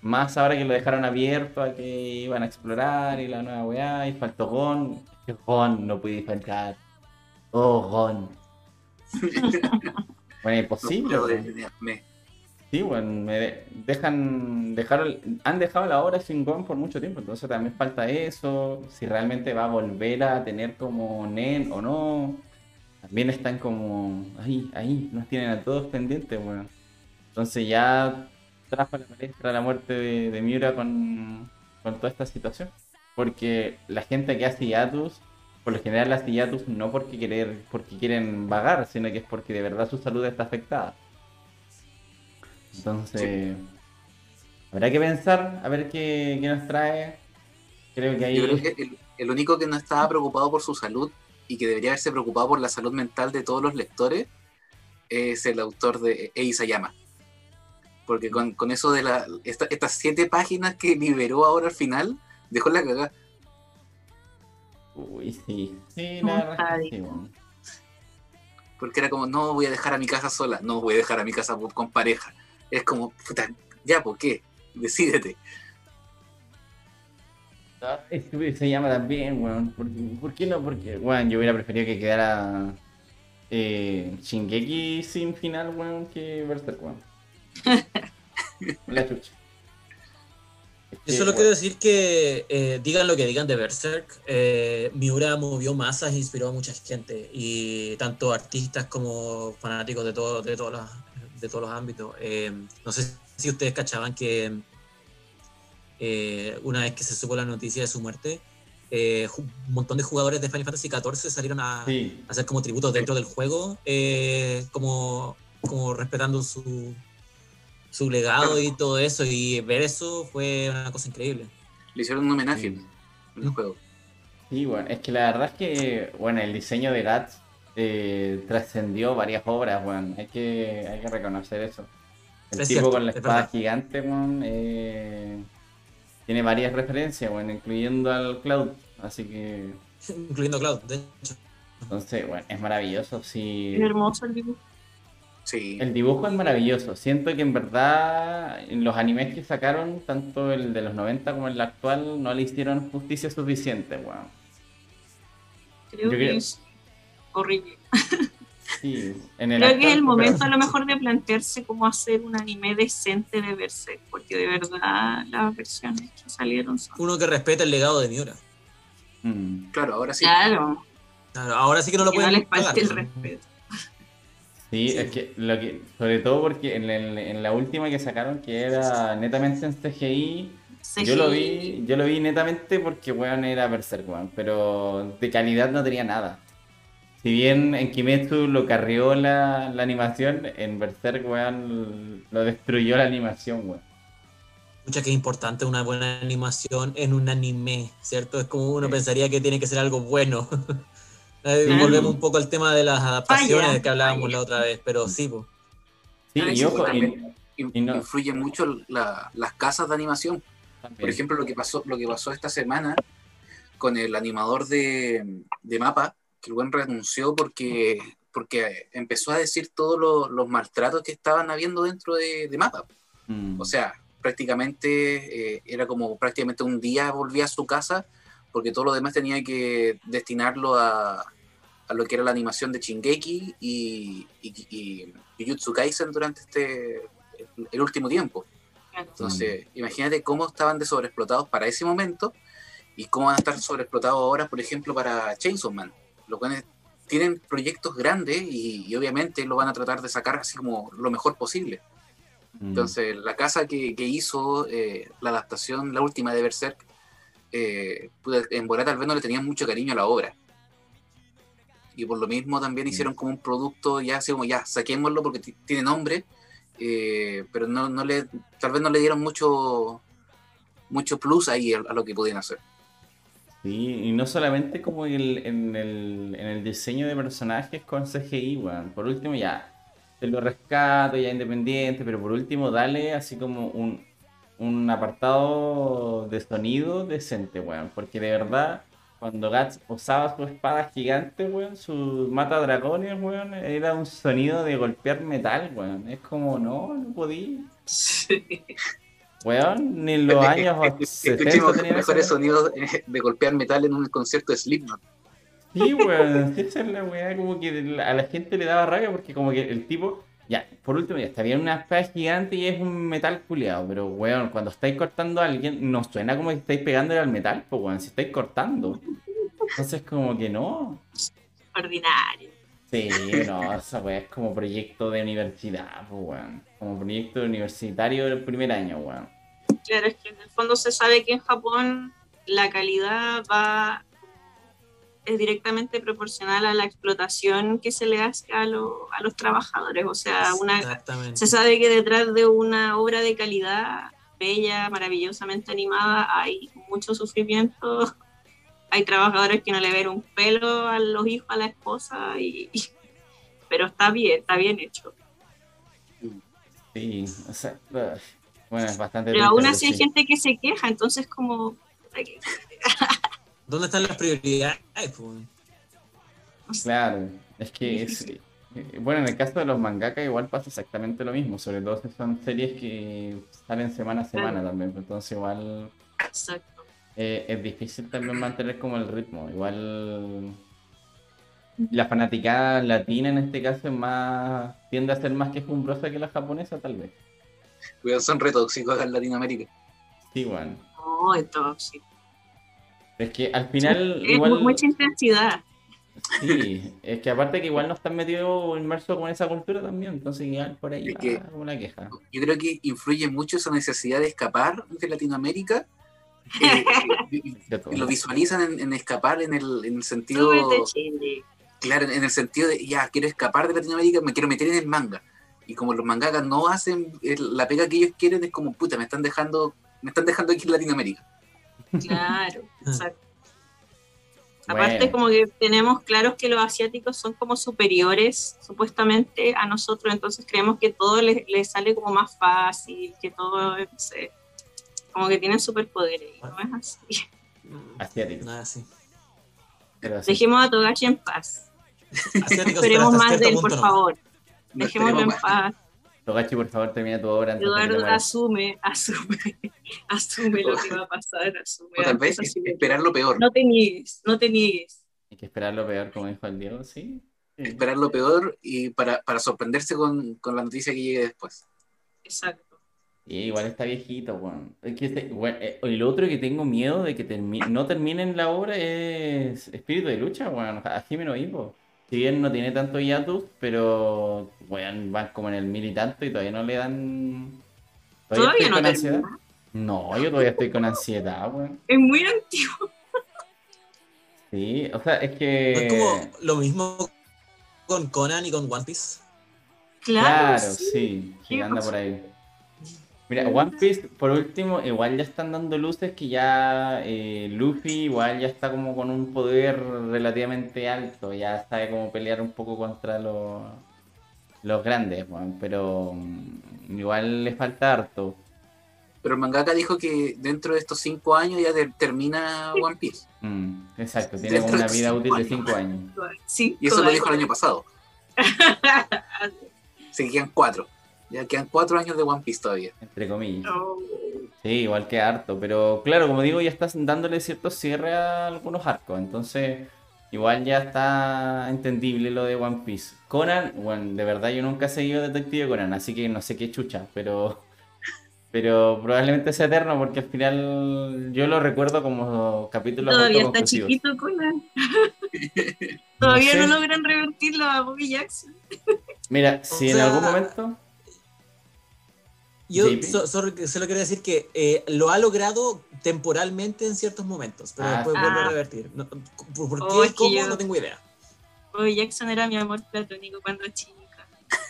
Más ahora que lo dejaron abierto a que iban a explorar y la nueva weá, y faltó Gon, Gon no puede faltar. Oh, Gon. (laughs) Bueno, imposible. No, Sí, bueno, me de- dejan, dejaron, han dejado la obra sin Gon por mucho tiempo, entonces también falta eso, si realmente va a volver a tener como Nen o no. También están como ahí, ahí, nos tienen a todos pendientes, bueno. Entonces ya trajo la palestra la muerte de, de Miura con, con toda esta situación. Porque la gente que hace hiatus, por lo general hace hiatus no porque querer, porque quieren vagar, sino que es porque de verdad su salud está afectada. Entonces, habrá que pensar a ver qué, qué nos trae. Creo que ahí. Yo creo que el, el único que no estaba preocupado por su salud y que debería haberse preocupado por la salud mental de todos los lectores es el autor de Ei Sayama. Porque con, con eso de la, esta- estas siete páginas que liberó ahora al final, dejó la cagada. Uy, sí. Sí, la. Porque era como, no voy a dejar a mi casa sola, no voy a dejar a mi casa con pareja. Es como, puta, ya, ¿por qué? Decídete. Se llama también, weón. ¿Por, qué- por qué no? Porque, weón, yo hubiera preferido que quedara eh, Shingeki sin final, weón, que Berserk, weón. (laughs) La chucha. Yo solo weón, quiero decir que eh, digan lo que digan de Berserk, eh, Miura movió masas e inspiró a mucha gente, y tanto artistas como fanáticos de, todo, de, todos, los, de todos los ámbitos. Eh, no sé si ustedes cachaban que eh, una vez que se supo la noticia de su muerte, eh, un montón de jugadores de Final Fantasy XIV salieron a, Sí, a hacer como tributos dentro del juego, eh, como, como respetando su, su legado y todo eso, y ver eso fue una cosa increíble. Le hicieron un homenaje sí. en el juego. Sí, bueno, es que la verdad es que, bueno, el diseño de Guts eh, trascendió varias obras, bueno, hay que, hay que reconocer eso. El Es tipo cierto, con la es espada verdad. gigante, bueno, eh, tiene varias referencias, bueno, incluyendo al Cloud, así que, (laughs) Incluyendo Cloud, de hecho. entonces, bueno, es maravilloso, sí. Es hermoso el dibujo. Sí. El dibujo es maravilloso. Siento que en verdad en los animes que sacaron, tanto el de los 90 como el actual, no le hicieron justicia suficiente, weón. Creo que es horrible. Sí, en el Creo que es el momento pero- a lo (laughs) mejor de plantearse cómo hacer un anime decente de Berserk, porque de verdad las versiones que salieron son... Uno que respeta el legado de Miura. Mm. Claro, ahora sí. Claro, Claro, ahora sí que no lo que no pueden les falte el respeto. Sí, Sí. es que, lo que, sobre todo porque en, el- en la última que sacaron, que era netamente en CGI, yo lo vi, yo lo vi netamente porque weón era Berserk, weón, pero de calidad no tenía nada. Si bien en Kimetsu lo carrió la, la animación, en Berserk, weón, lo destruyó la animación, weón. Mucha que es importante una buena animación en un anime, ¿cierto? Es como uno Sí. pensaría que tiene que ser algo bueno. (laughs) Claro. Volvemos un poco al tema de las adaptaciones Falla, que hablábamos falla. la otra vez, pero sí, pues. Sí, Ah, y ojo, también. Y no- Influye mucho la- las casas de animación. Por ejemplo, lo que pasó, lo que pasó esta semana con el animador de, de mapa, que el buen renunció porque, porque empezó a decir todos los, los maltratos que estaban habiendo dentro de, de mapa. Mm. O sea, prácticamente eh, era como prácticamente un día volvía a su casa porque todo lo demás tenía que destinarlo a, a lo que era la animación de Shingeki y, y, y Jujutsu Kaisen durante este el, último tiempo. Entonces, imagínate cómo estaban de sobreexplotados para ese momento y cómo van a estar sobreexplotados ahora, por ejemplo, para Chainsaw Man. Los cuales tienen proyectos grandes y, y obviamente lo van a tratar de sacar así como lo mejor posible. Mm. Entonces, la casa que, que hizo eh, la adaptación, la última de Berserk, eh, en Borat tal vez no le tenían mucho cariño a la obra. Y por lo mismo también hicieron como un producto, ya así como ya, saquémoslo porque ti- tiene nombre, eh, pero no, no le, tal vez no le dieron mucho, mucho plus ahí a, a lo que podían hacer. Sí, y no solamente como el- en, el, en el diseño de personajes con CGI, weón. Por último, ya, te lo rescato, ya independiente, pero por último, dale así como un, un apartado de sonido decente, weón. Porque de verdad, cuando Guts usaba su espada gigante, weón, su mata dragones, weón, era un sonido de golpear metal, weón. Es como, no, no podía. (laughs) Weón, ni en los años 70 Escuchemos tenían mejores sonidos de golpear metal en un concierto de Slipknot. Sí, weón, (laughs) esa es la weá, como que a la gente le daba rabia porque como que el tipo, ya, por último, ya está bien una espada gigante y es un metal culeado, pero weón, cuando estáis cortando a alguien, no suena como que estáis pegándole al metal, pues weón, si estáis cortando. Entonces como que no. Ordinario. Sí, no, esa weá es como proyecto de universidad, pues weón. Como proyecto universitario del primer año, weón. Claro, es que en el fondo se sabe que en Japón la calidad va es directamente proporcional a la explotación que se le hace a, lo- a los trabajadores. O sea, una, se sabe que detrás de una obra de calidad, bella, maravillosamente animada, hay mucho sufrimiento. (laughs) Hay trabajadores que no le ven un pelo a los hijos, a la esposa, y, y- pero está bien, está bien hecho. Sí, o sea, bueno, es bastante Pero aún así hay sí. gente que se queja, entonces como... (laughs) ¿Dónde están las prioridades? pues? Claro, es que es, eh, bueno, en el caso de los mangaka igual pasa exactamente lo mismo, sobre todo si son series que salen semana a semana Claro. también, entonces igual Exacto. eh, es difícil también mantener como el ritmo, igual la fanaticada latina en este caso es más, tiende a ser más quejumbrosa que la japonesa tal vez. Weón, son re tóxicos en Latinoamérica. Sí, bueno, No, es tóxico. es que al final Es igual... mucha intensidad. Sí, es que aparte que igual no están metidos inmersos con esa cultura también, entonces igual por ahí Es va que- una queja. Yo creo que influye mucho esa necesidad de escapar de Latinoamérica. eh, De (laughs) lo visualizan en, en escapar en el, en el sentido, Súbete. Claro, en el sentido de, ya, quiero escapar de Latinoamérica, me quiero meter en el manga. Y como los mangakas no hacen el- la pega que ellos quieren, es como, puta, me están dejando, me están dejando aquí en Latinoamérica. Claro, (laughs) exacto. Aparte, Bueno. como que tenemos claros que los asiáticos son como superiores, supuestamente, a nosotros, entonces creemos que todo les, les sale como más fácil, que todo, no sé, como que tienen superpoderes, y no es así. Asiático. Nada así. Pero sí. Dejemos a Togashi en paz. (laughs) Asiáticos, Esperemos más de él, por no. favor. No Dejémoslo en paz. Togachi, por favor, termina tu obra antes Eduardo, asume, asume, (laughs) asume lo que va a pasar, asume. O tal vez Asume. esperar lo peor. No te niegues, no te niegues. Hay que esperar lo peor, como dijo el Diego, sí. Sí. Esperar lo peor y para, para sorprenderse con, con la noticia que llegue después. Exacto. Sí, igual está viejito, weón. Es que este- weón, eh, el otro que tengo miedo de que termi- no terminen la obra es Espíritu de Lucha, weón. A Jimeno Hippo. Si bien no tiene tanto hiatus, pero weón, van como en el mil y tanto y todavía no le dan. Todavía estoy no con ansiedad. No, yo todavía estoy con ansiedad, weón. Es muy antiguo. Sí, o sea, es ¿No que. es como lo mismo con Conan y con One Piece? Claro, Claro, sí. sí, sí, anda por ahí. Mira, One Piece, por último, igual ya están dando luces que ya eh, Luffy igual ya está como con un poder relativamente alto, ya sabe cómo pelear un poco contra los, los grandes, weón, pero mm, igual le falta harto. Pero el mangaka dijo que dentro de estos cinco años ya ter- termina One Piece. Mm, exacto, tiene como Dentro una vida cinco útil de. 5 años. Sí, Y eso lo dijo el año pasado. (laughs) Que quedan cuatro. Ya quedan cuatro años de One Piece todavía. Entre comillas. No. Sí, igual que harto, pero claro, como digo, ya estás dándole cierto cierre a algunos arcos, entonces igual ya está entendible lo de One Piece. Conan, bueno, de verdad yo nunca he seguido Detective Conan, así que no sé qué chucha, pero pero probablemente sea eterno porque al final yo lo recuerdo como capítulos Todavía está chiquito Conan. (laughs) Todavía sé. no, logran revertirlo a Bobby Jackson. Mira, (laughs) si en sea, algún momento Yo JP. so- solo, quiero decir que eh, lo ha logrado temporalmente en ciertos momentos, pero Ah, después vuelve a revertir. No, ¿Por, por Oh, qué que cómo? yo- No tengo idea. Bobby Jackson era mi amor platónico cuando chica.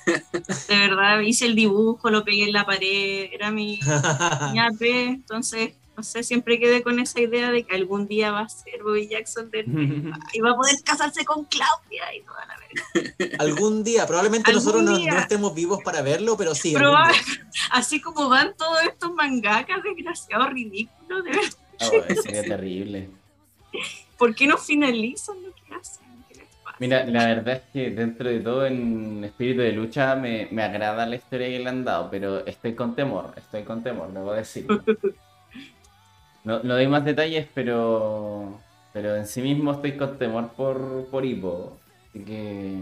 (laughs) De verdad, hice el dibujo, lo pegué en la pared, era mi, mi AP, entonces, no sé, siempre quedé con esa idea de que algún día va a ser Bobby Jackson de (laughs) y va a poder casarse con Claudia y toda la verga. algún día, probablemente Algún nosotros no, día. no estemos vivos para verlo, pero sí. Probable-. (laughs) Así como van todos estos mangakas desgraciados, ridículos, de verdad. Oh, sería terrible. ¿Por qué no finalizan lo que hacen? Mira, la verdad es que dentro de todo en espíritu de lucha me, me agrada la historia que le han dado, pero estoy con temor, estoy con temor, debo decirlo. (laughs) No, no doy más detalles, pero pero en sí mismo estoy con temor por, por Hippo. Así que...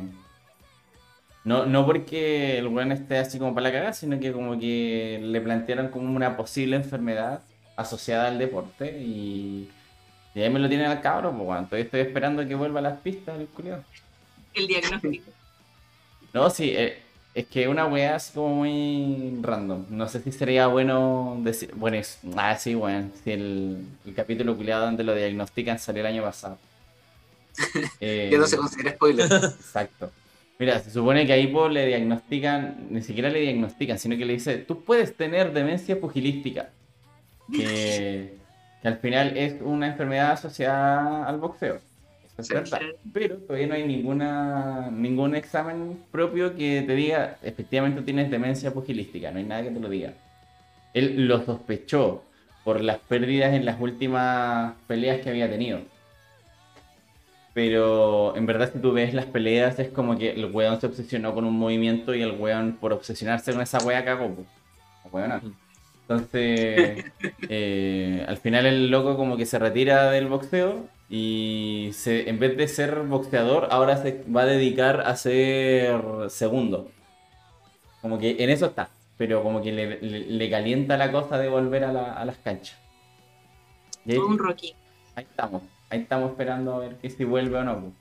No, no porque el weón esté así como para la cagada, sino que como que le plantearon como una posible enfermedad asociada al deporte y... Y ahí me lo tienen al cabro, pues bueno, todavía estoy esperando que vuelva a las pistas el culiao. El diagnóstico. (laughs) No, sí, eh, es que una weá así como muy random. No sé si sería bueno decir. Bueno, es. Ah, sí, bueno. Si el, el capítulo culiado donde lo diagnostican salió el año pasado. (laughs) Eh, Ya no se considera spoiler. Exacto. Mira, se supone que a Hippo le diagnostican, ni siquiera le diagnostican, sino que le dice, tú puedes tener demencia pugilística. Que, que al final es una enfermedad asociada al boxeo. Sí. Pero todavía no hay ninguna, ningún examen propio que te diga, efectivamente tienes demencia pugilística. No hay nada que te lo diga. Él lo sospechó por las pérdidas en las últimas peleas que había tenido. Pero en verdad si tú ves las peleas es como que el weón se obsesionó con un movimiento y el weón por obsesionarse con esa wea cagó. Entonces, (laughs) eh, al final el loco como que se retira del boxeo y se, en vez de ser boxeador, ahora se va a dedicar a ser segundo. Como que en eso está, pero como que le, le- le calienta la cosa de volver a, la- a las canchas. Todo un Rocky. Ahí estamos, ahí estamos esperando a ver que si vuelve o no.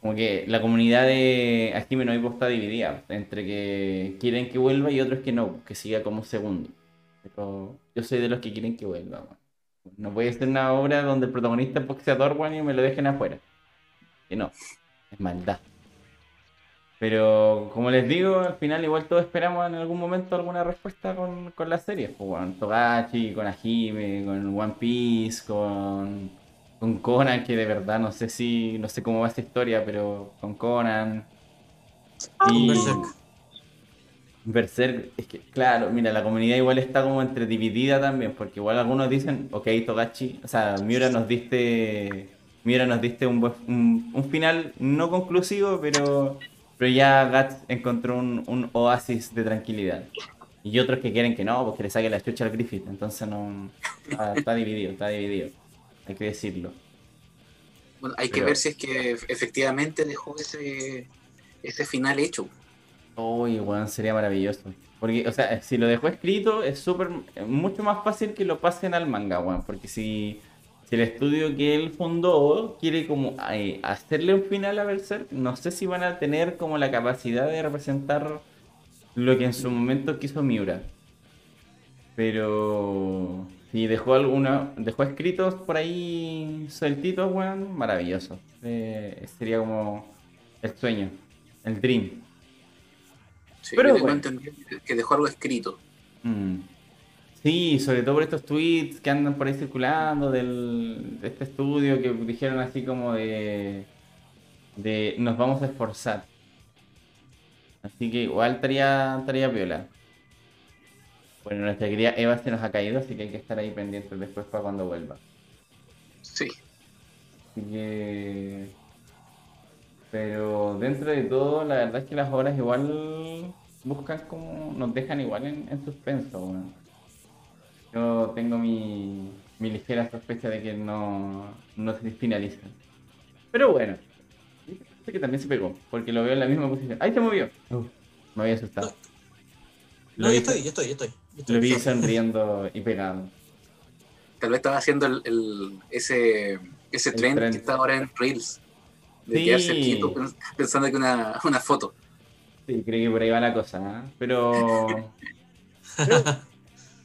Como que la comunidad de Akime no Hippo está dividida entre que quieren que vuelva y otros que no, que siga como segundo. Pero yo soy de los que quieren que vuelva. weón. No puede ser una obra donde el protagonista es boxeador weón, y me lo dejen afuera. Que no, es maldad. Pero como les digo, al final igual todos esperamos en algún momento alguna respuesta con, con las series. Pues, bueno, Togashi, con Ajime, con One Piece, con Con Conan, que de verdad no sé si, no sé cómo va esta historia, pero con Conan. Y Berserk. Es que, claro, mira, la comunidad igual está como entre dividida también, porque igual algunos dicen, ok, Togachi, o sea, Miura nos diste, Miura nos diste un, un, un final no conclusivo, pero, pero ya Guts encontró un, un oasis de tranquilidad. Y otros que quieren que no, porque le saque la chucha al Griffith, entonces no, está, está dividido, está dividido, hay que decirlo. Bueno, hay que Pero- ver si es que efectivamente dejó ese, ese final hecho. Uy, weón, sería maravilloso. Porque, o sea, si lo dejó escrito, es súper, mucho más fácil que lo pasen al manga, weón. Porque si, si el estudio que él fundó quiere como eh, hacerle un final a Berserk, no sé si van a tener como la capacidad de representar lo que en su momento quiso Miura. Pero si dejó alguna, dejó escritos por ahí sueltitos, weón, maravilloso. Eh, sería como el sueño, el dream. Sí, Pero bueno. que- dejó algo escrito. Mm. Sí, sobre todo por estos tweets que andan por ahí circulando del, de este estudio que dijeron así como de, de nos vamos a esforzar. Así que igual estaría, estaría piola. Bueno, nuestra querida Eva se nos ha caído, así que hay que estar ahí pendientes después para cuando vuelva. Sí. Así que... Pero dentro de todo, la verdad es que las obras igual buscan como... nos dejan igual en, en suspenso, weón. Yo tengo mi, mi ligera sospecha de que no, no se finalizan. Pero bueno. Parece que también se pegó, porque lo veo en la misma posición. ¡Ahí se movió! me había asustado. No, Lo yo vi- estoy, yo estoy, yo estoy. yo estoy. Lo vi sonriendo y pegado. Tal vez estaba haciendo el, el- ese, ese El trend, trend. que está ahora en Reels. De Sí. quedarse quieto pens- pensando que una, una foto. Sí, creo que por ahí va la cosa, ¿eh? Pero... (laughs) pero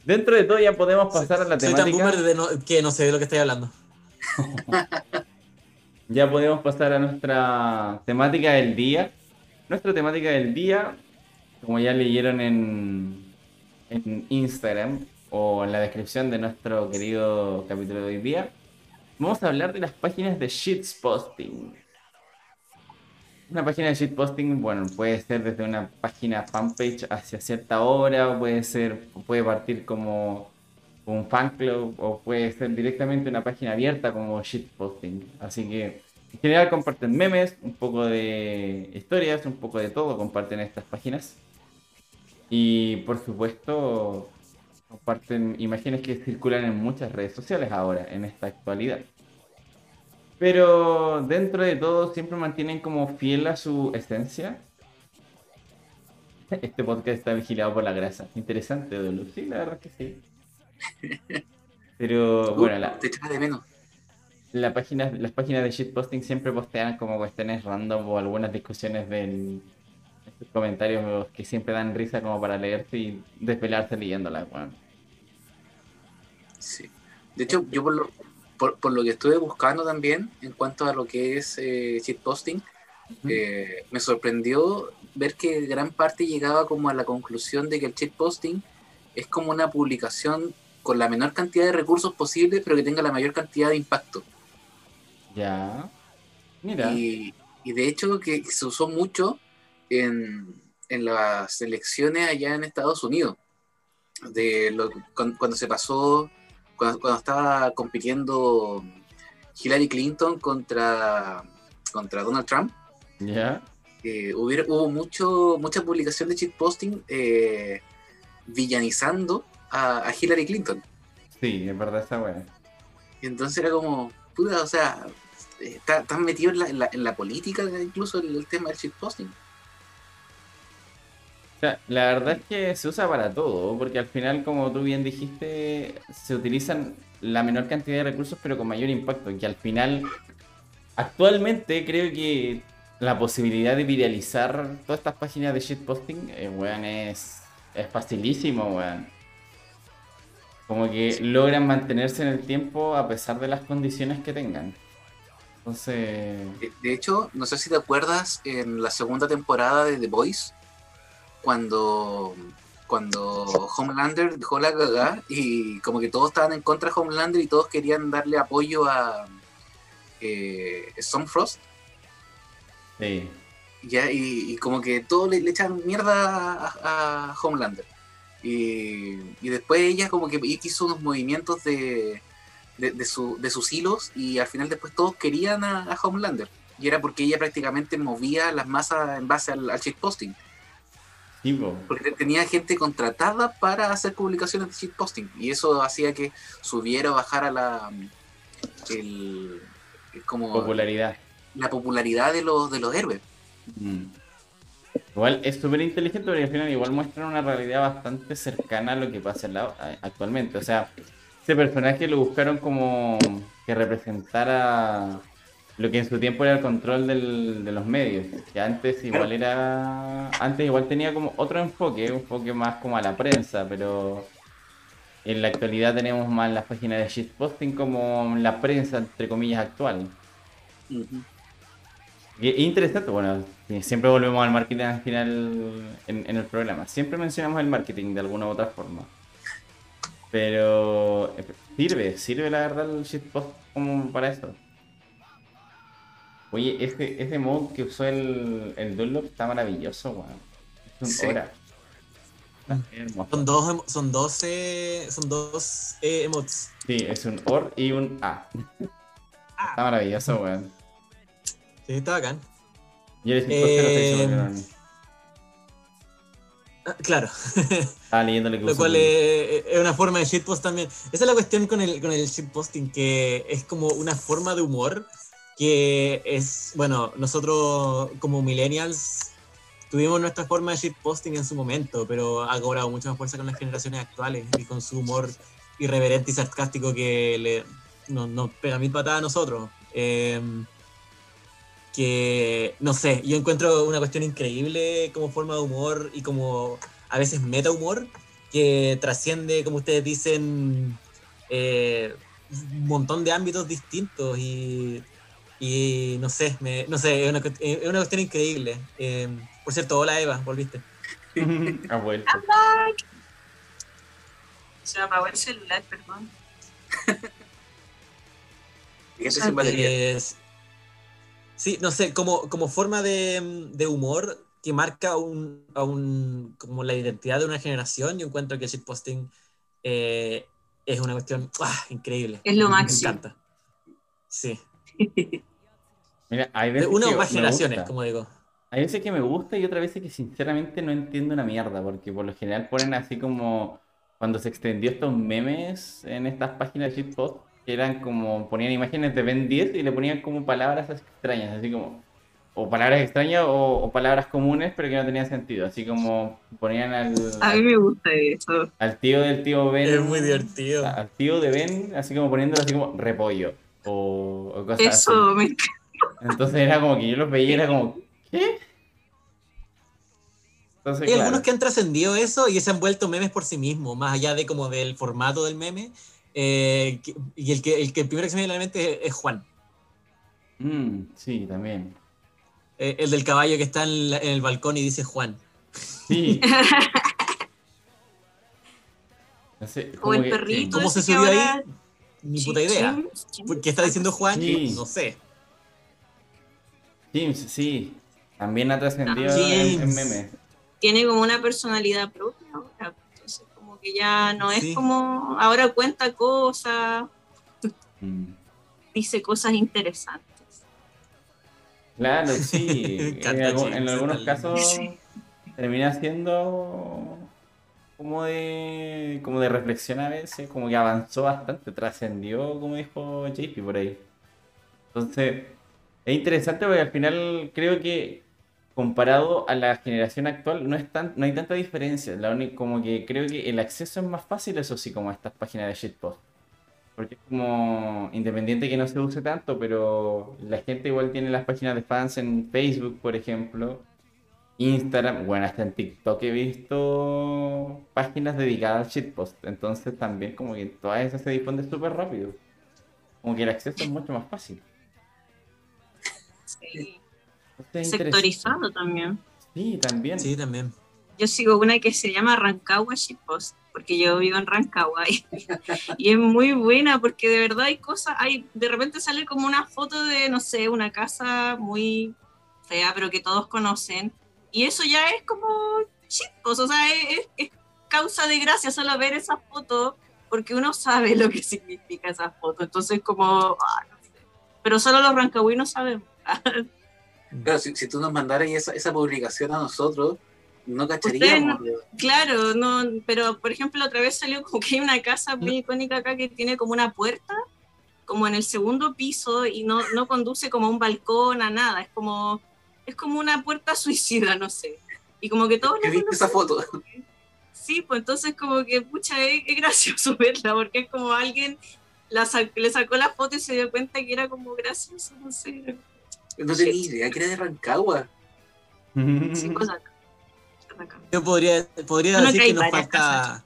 Dentro de todo ya podemos pasar a la Soy tan temática. boomer de no- que no sé de lo que estoy hablando. (laughs) Ya podemos pasar a nuestra temática del día. Nuestra temática del día, como ya leyeron en, en Instagram o en la descripción de nuestro querido capítulo de hoy día, vamos a hablar de las páginas de shitposting. Una página de shitposting, bueno, puede ser desde una página fanpage hacia cierta hora, o puede ser, puede partir como un fan club, o puede ser directamente una página abierta como shitposting. Así que en general comparten memes, un poco de historias, un poco de todo comparten estas páginas. Y por supuesto, comparten imágenes que circulan en muchas redes sociales ahora, en esta actualidad. Pero dentro de todo siempre mantienen como fiel a su esencia. (laughs) Este podcast está vigilado por la grasa. Interesante, Dolu. Sí, la verdad es que sí. (laughs) Pero bueno, la, Te echaba de menos. la página, las páginas de shitposting siempre postean como cuestiones random o algunas discusiones del estos comentarios que siempre dan risa como para leerse y desvelarse leyéndolas, weón. Sí. De hecho, yo por lo, por, por lo que estuve buscando también, en cuanto a lo que es eh, shitposting, eh, me sorprendió ver que gran parte llegaba como a la conclusión de que el shitposting es como una publicación con la menor cantidad de recursos posible, pero que tenga la mayor cantidad de impacto. Ya. Mira. Y, y de hecho que se usó mucho en, en las elecciones allá en Estados Unidos. De lo- cuando, cuando se pasó, cuando, cuando estaba compitiendo Hillary Clinton contra, contra Donald Trump, eh, hubiera- hubo mucho, mucha publicación de shitposting eh, villanizando a, a Hillary Clinton. Sí, es verdad weá. Y entonces era como, puta, o sea, eh, está- estás metido en la, en la- en la política incluso el, el tema del shitposting. La verdad es que se usa para todo, porque al final, como tú bien dijiste, se utilizan la menor cantidad de recursos, pero con mayor impacto. Y que al final, actualmente creo que la posibilidad de viralizar todas estas páginas de shitposting, eh, weón, es, es facilísimo, weón. Como que logran mantenerse en el tiempo a pesar de las condiciones que tengan. Entonces, De, de hecho, no sé si te acuerdas en la segunda temporada de The Voice, cuando, cuando Homelander dejó la cagada y como que todos estaban en contra de Homelander y todos querían darle apoyo a, eh, Stormfrost. Sí. Ya, y, y como que todo le, le echan mierda a, a Homelander. Y, y después ella como que hizo unos movimientos de, de, de su- de sus hilos y al final después todos querían a, a Homelander. Y era porque ella prácticamente movía las masas en base al, al shitposting. Sí. Porque te- tenía gente contratada para hacer publicaciones de shitposting. Y eso hacía que subiera o bajara la, el, como popularidad. la popularidad de los, de los héroes. Mm. Igual es súper inteligente porque al final igual muestran una realidad bastante cercana a lo que pasa la- actualmente. O sea, ese personaje lo buscaron como que representara lo que en su tiempo era el control del- de los medios. Que antes igual era. Antes igual tenía como otro enfoque, un enfoque más como a la prensa, pero en la actualidad tenemos más las páginas de shitposting como la prensa, entre comillas, actual. Y interesante, bueno, siempre volvemos al marketing al final en, en el programa. Siempre mencionamos el marketing de alguna u otra forma. Pero eh, sirve, sirve la verdad el shitpost como para eso. Oye, ese, ese mod que usó el, el Dunlop está maravilloso, weón. Es un Sí. hora. Está hermoso. Son dos, son dos, eh, son dos eh, emotes. Sí, es un OR y un A. Está maravilloso, weón. Sí, está bacán. Y el shitposter lo Eh, se volvieron- Ah, claro. (laughs) Estaba leyendo lo que Lo cual es una forma de shitpost también. Esa es la cuestión con el, con el shitposting, que es como una forma de humor que es, bueno, nosotros como millennials tuvimos nuestra forma de shitposting en su momento, pero ha cobrado mucha más fuerza con las generaciones actuales y con su humor irreverente y sarcástico que le, nos, nos pega mil patadas a nosotros. Em, que, no sé, yo encuentro una cuestión increíble como forma de humor y como a veces meta humor que trasciende, como ustedes dicen, eh, un montón de ámbitos distintos y, y no sé, me- no sé, es una, es una cuestión increíble. Eh, por cierto, hola Eva, volviste. (laughs) ha vuelto. Se me apagó el celular, perdón. (laughs) Es- sí, no sé, como, como forma de, de humor que marca un, a un, como la identidad de una generación, yo encuentro que el shitposting eh, es una cuestión ¡ah! increíble. Es lo Me máximo. encanta. Sí. (laughs) Mira, hay De veces una que o más me generaciones, gusta. como digo. Hay veces que me gusta y otras veces que sinceramente no entiendo una mierda, porque por lo general ponen así como cuando se extendió estos memes en estas páginas de shitpost, que eran como, ponían imágenes de Ben 10 y le ponían como palabras extrañas, así como, o palabras extrañas o, o palabras comunes, pero que no tenían sentido, así como ponían al, A mí me gusta eso. al tío del tío Ben. Es muy divertido. Al tío de Ben, así como poniéndolo así como repollo, o, o cosas así. Eso me encanta. Entonces era como que yo los veía y era como, ¿qué? Entonces, Hay claro. algunos que han trascendido eso y se han vuelto memes por sí mismos, más allá de como del formato del meme. eh, y el que, el que el primero que se me viene a la mente es, Juan, Mm, sí, también. eh, el del caballo que está en, la- en el balcón y dice Juan. Sí. (laughs) No sé, O el que- perrito. ¿Cómo se subió ahora- ahí? Ni puta idea. ¿Qué está diciendo Juan? Sí. No sé. James, sí. También ha trascendido Ah, en, memes. Tiene como una personalidad propia ahora. Entonces, como que ya no es Sí. como. Ahora cuenta cosas, Mm. dice cosas interesantes. Claro, sí. (laughs) En, algún- en algunos casos termina siendo como de como de reflexión a veces, como que avanzó bastante, trascendió, como dijo JP por ahí. Entonces, es interesante porque al final creo que comparado a la generación actual no es tan, no hay tanta diferencia. La única, como que creo que el acceso es más fácil, eso sí, como a estas páginas de shitpost. Porque es como independiente que no se use tanto, pero la gente igual tiene las páginas de fans en Facebook, por ejemplo. Instagram, bueno, hasta en TikTok he visto páginas dedicadas al shitpost. Entonces también como que todas esas se difunden súper rápido. Como que el acceso es mucho más fácil. Sí. Sectorizado también. Sí, también. Sí, también. Yo sigo una que se llama Rancagua Shitpost, por porque yo vivo en Rancagua y, (laughs) y es muy buena porque de verdad hay cosas, hay, de repente sale como una foto de, no sé, una casa muy fea, pero que todos conocen. Y eso ya es como chicos, o sea, es, es- es causa de gracia solo ver esa foto porque uno sabe (laughs) lo que significa esa foto. Entonces, como, ah, no sé. pero solo los rancagüinos sabemos. (laughs) Claro, si, si tú nos mandaras esa, esa publicación a nosotros, no cacharíamos. Claro, no, pero por ejemplo, otra vez salió como que hay una casa muy icónica acá que tiene como una puerta, como en el segundo piso, y no, no conduce como a un balcón, a nada, es como, es como una puerta (laughs) suicida, no sé. Y como que todos ¿Qué la viste esa foto? Sí, pues entonces como que, pucha, es, es gracioso (laughs) verla, porque es como alguien la le sacó la foto y se dio cuenta que era como gracioso, no sé. No tenía idea que era de Rancagua. (laughs) Sí, acá. acá. Yo podría, podría decir que nos falta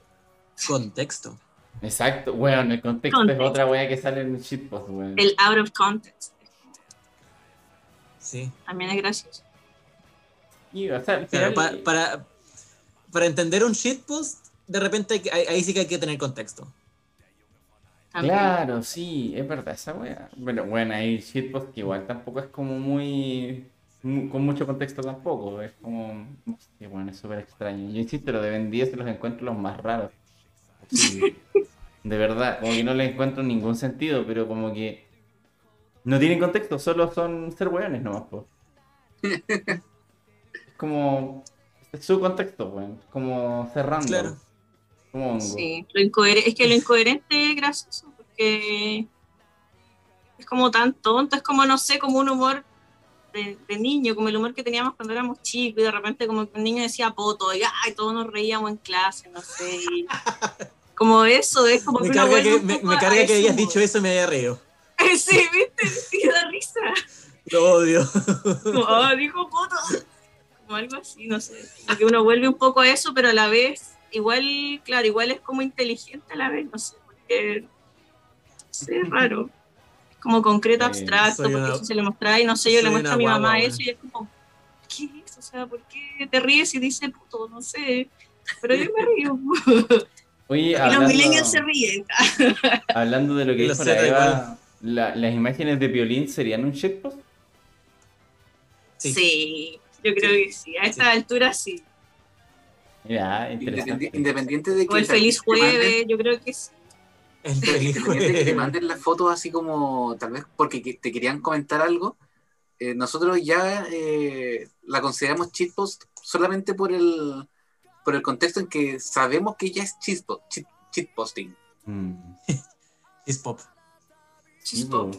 contexto. Exacto, weón, el contexto, Contexto. es otra wea que sale en el shitpost, weón. El out of context Sí. también es gracioso. Y, o sea, al Claro, final- pa- para, para entender un shitpost, de repente hay ahí sí que hay que tener contexto. Claro, sí, es verdad, esa wea. Bueno, bueno, hay shitpost que igual tampoco es como muy, mu- con mucho contexto tampoco, es como, sí, bueno, es súper extraño. Yo insisto, lo de Ben 10 los encuentro los más raros. Sí, de verdad, como que no les encuentro ningún sentido, pero como que no tienen contexto, solo son ser weones nomás, po. Es como, es su contexto, weón, como cerrando. Claro. Como hongo. Sí, lo incoher- es que lo incoherente es gracioso porque es como tan tonto, es como, no sé, como un humor de, de niño, como el humor que teníamos cuando éramos chicos y de repente como que un niño decía poto y ay, todos nos reíamos en clase, no sé. y (laughs) como eso, es como Me que carga que, me, me carga que hayas humor. dicho eso y me haya reído. (laughs) Sí, viste, sí, da risa. Lo odio. Como, oh, dijo poto. Como algo así, no sé. Como que uno vuelve un poco a eso, pero a la vez, igual, claro, igual es como inteligente a la vez, no sé, porque sé, es raro. Es como concreto, abstracto, porque una- eso se le muestra y no sé, yo le muestro a mi mamá guagua, eso y es como, ¿qué es? O sea, ¿por qué te ríes y dice puto? No sé. Pero yo me río. (laughs) Oye, y los hablando- millennials se ríen. (laughs) Hablando de lo que dijo la Eva, la- las imágenes de violín serían un shitpost. Sí. Sí. yo creo que sí. A esta altura sí. Mira, Independi- interesante. Independiente de que O el feliz jueves, yo creo que sí. (laughs) El Independiente que te manden las fotos así como, tal vez porque que- te querían comentar algo, eh, nosotros ya eh, la consideramos cheatpost solamente por el, por el contexto en que sabemos que ya es cheatpost, cheat, cheatposting. Mm, (laughs) Es pop. Chispo.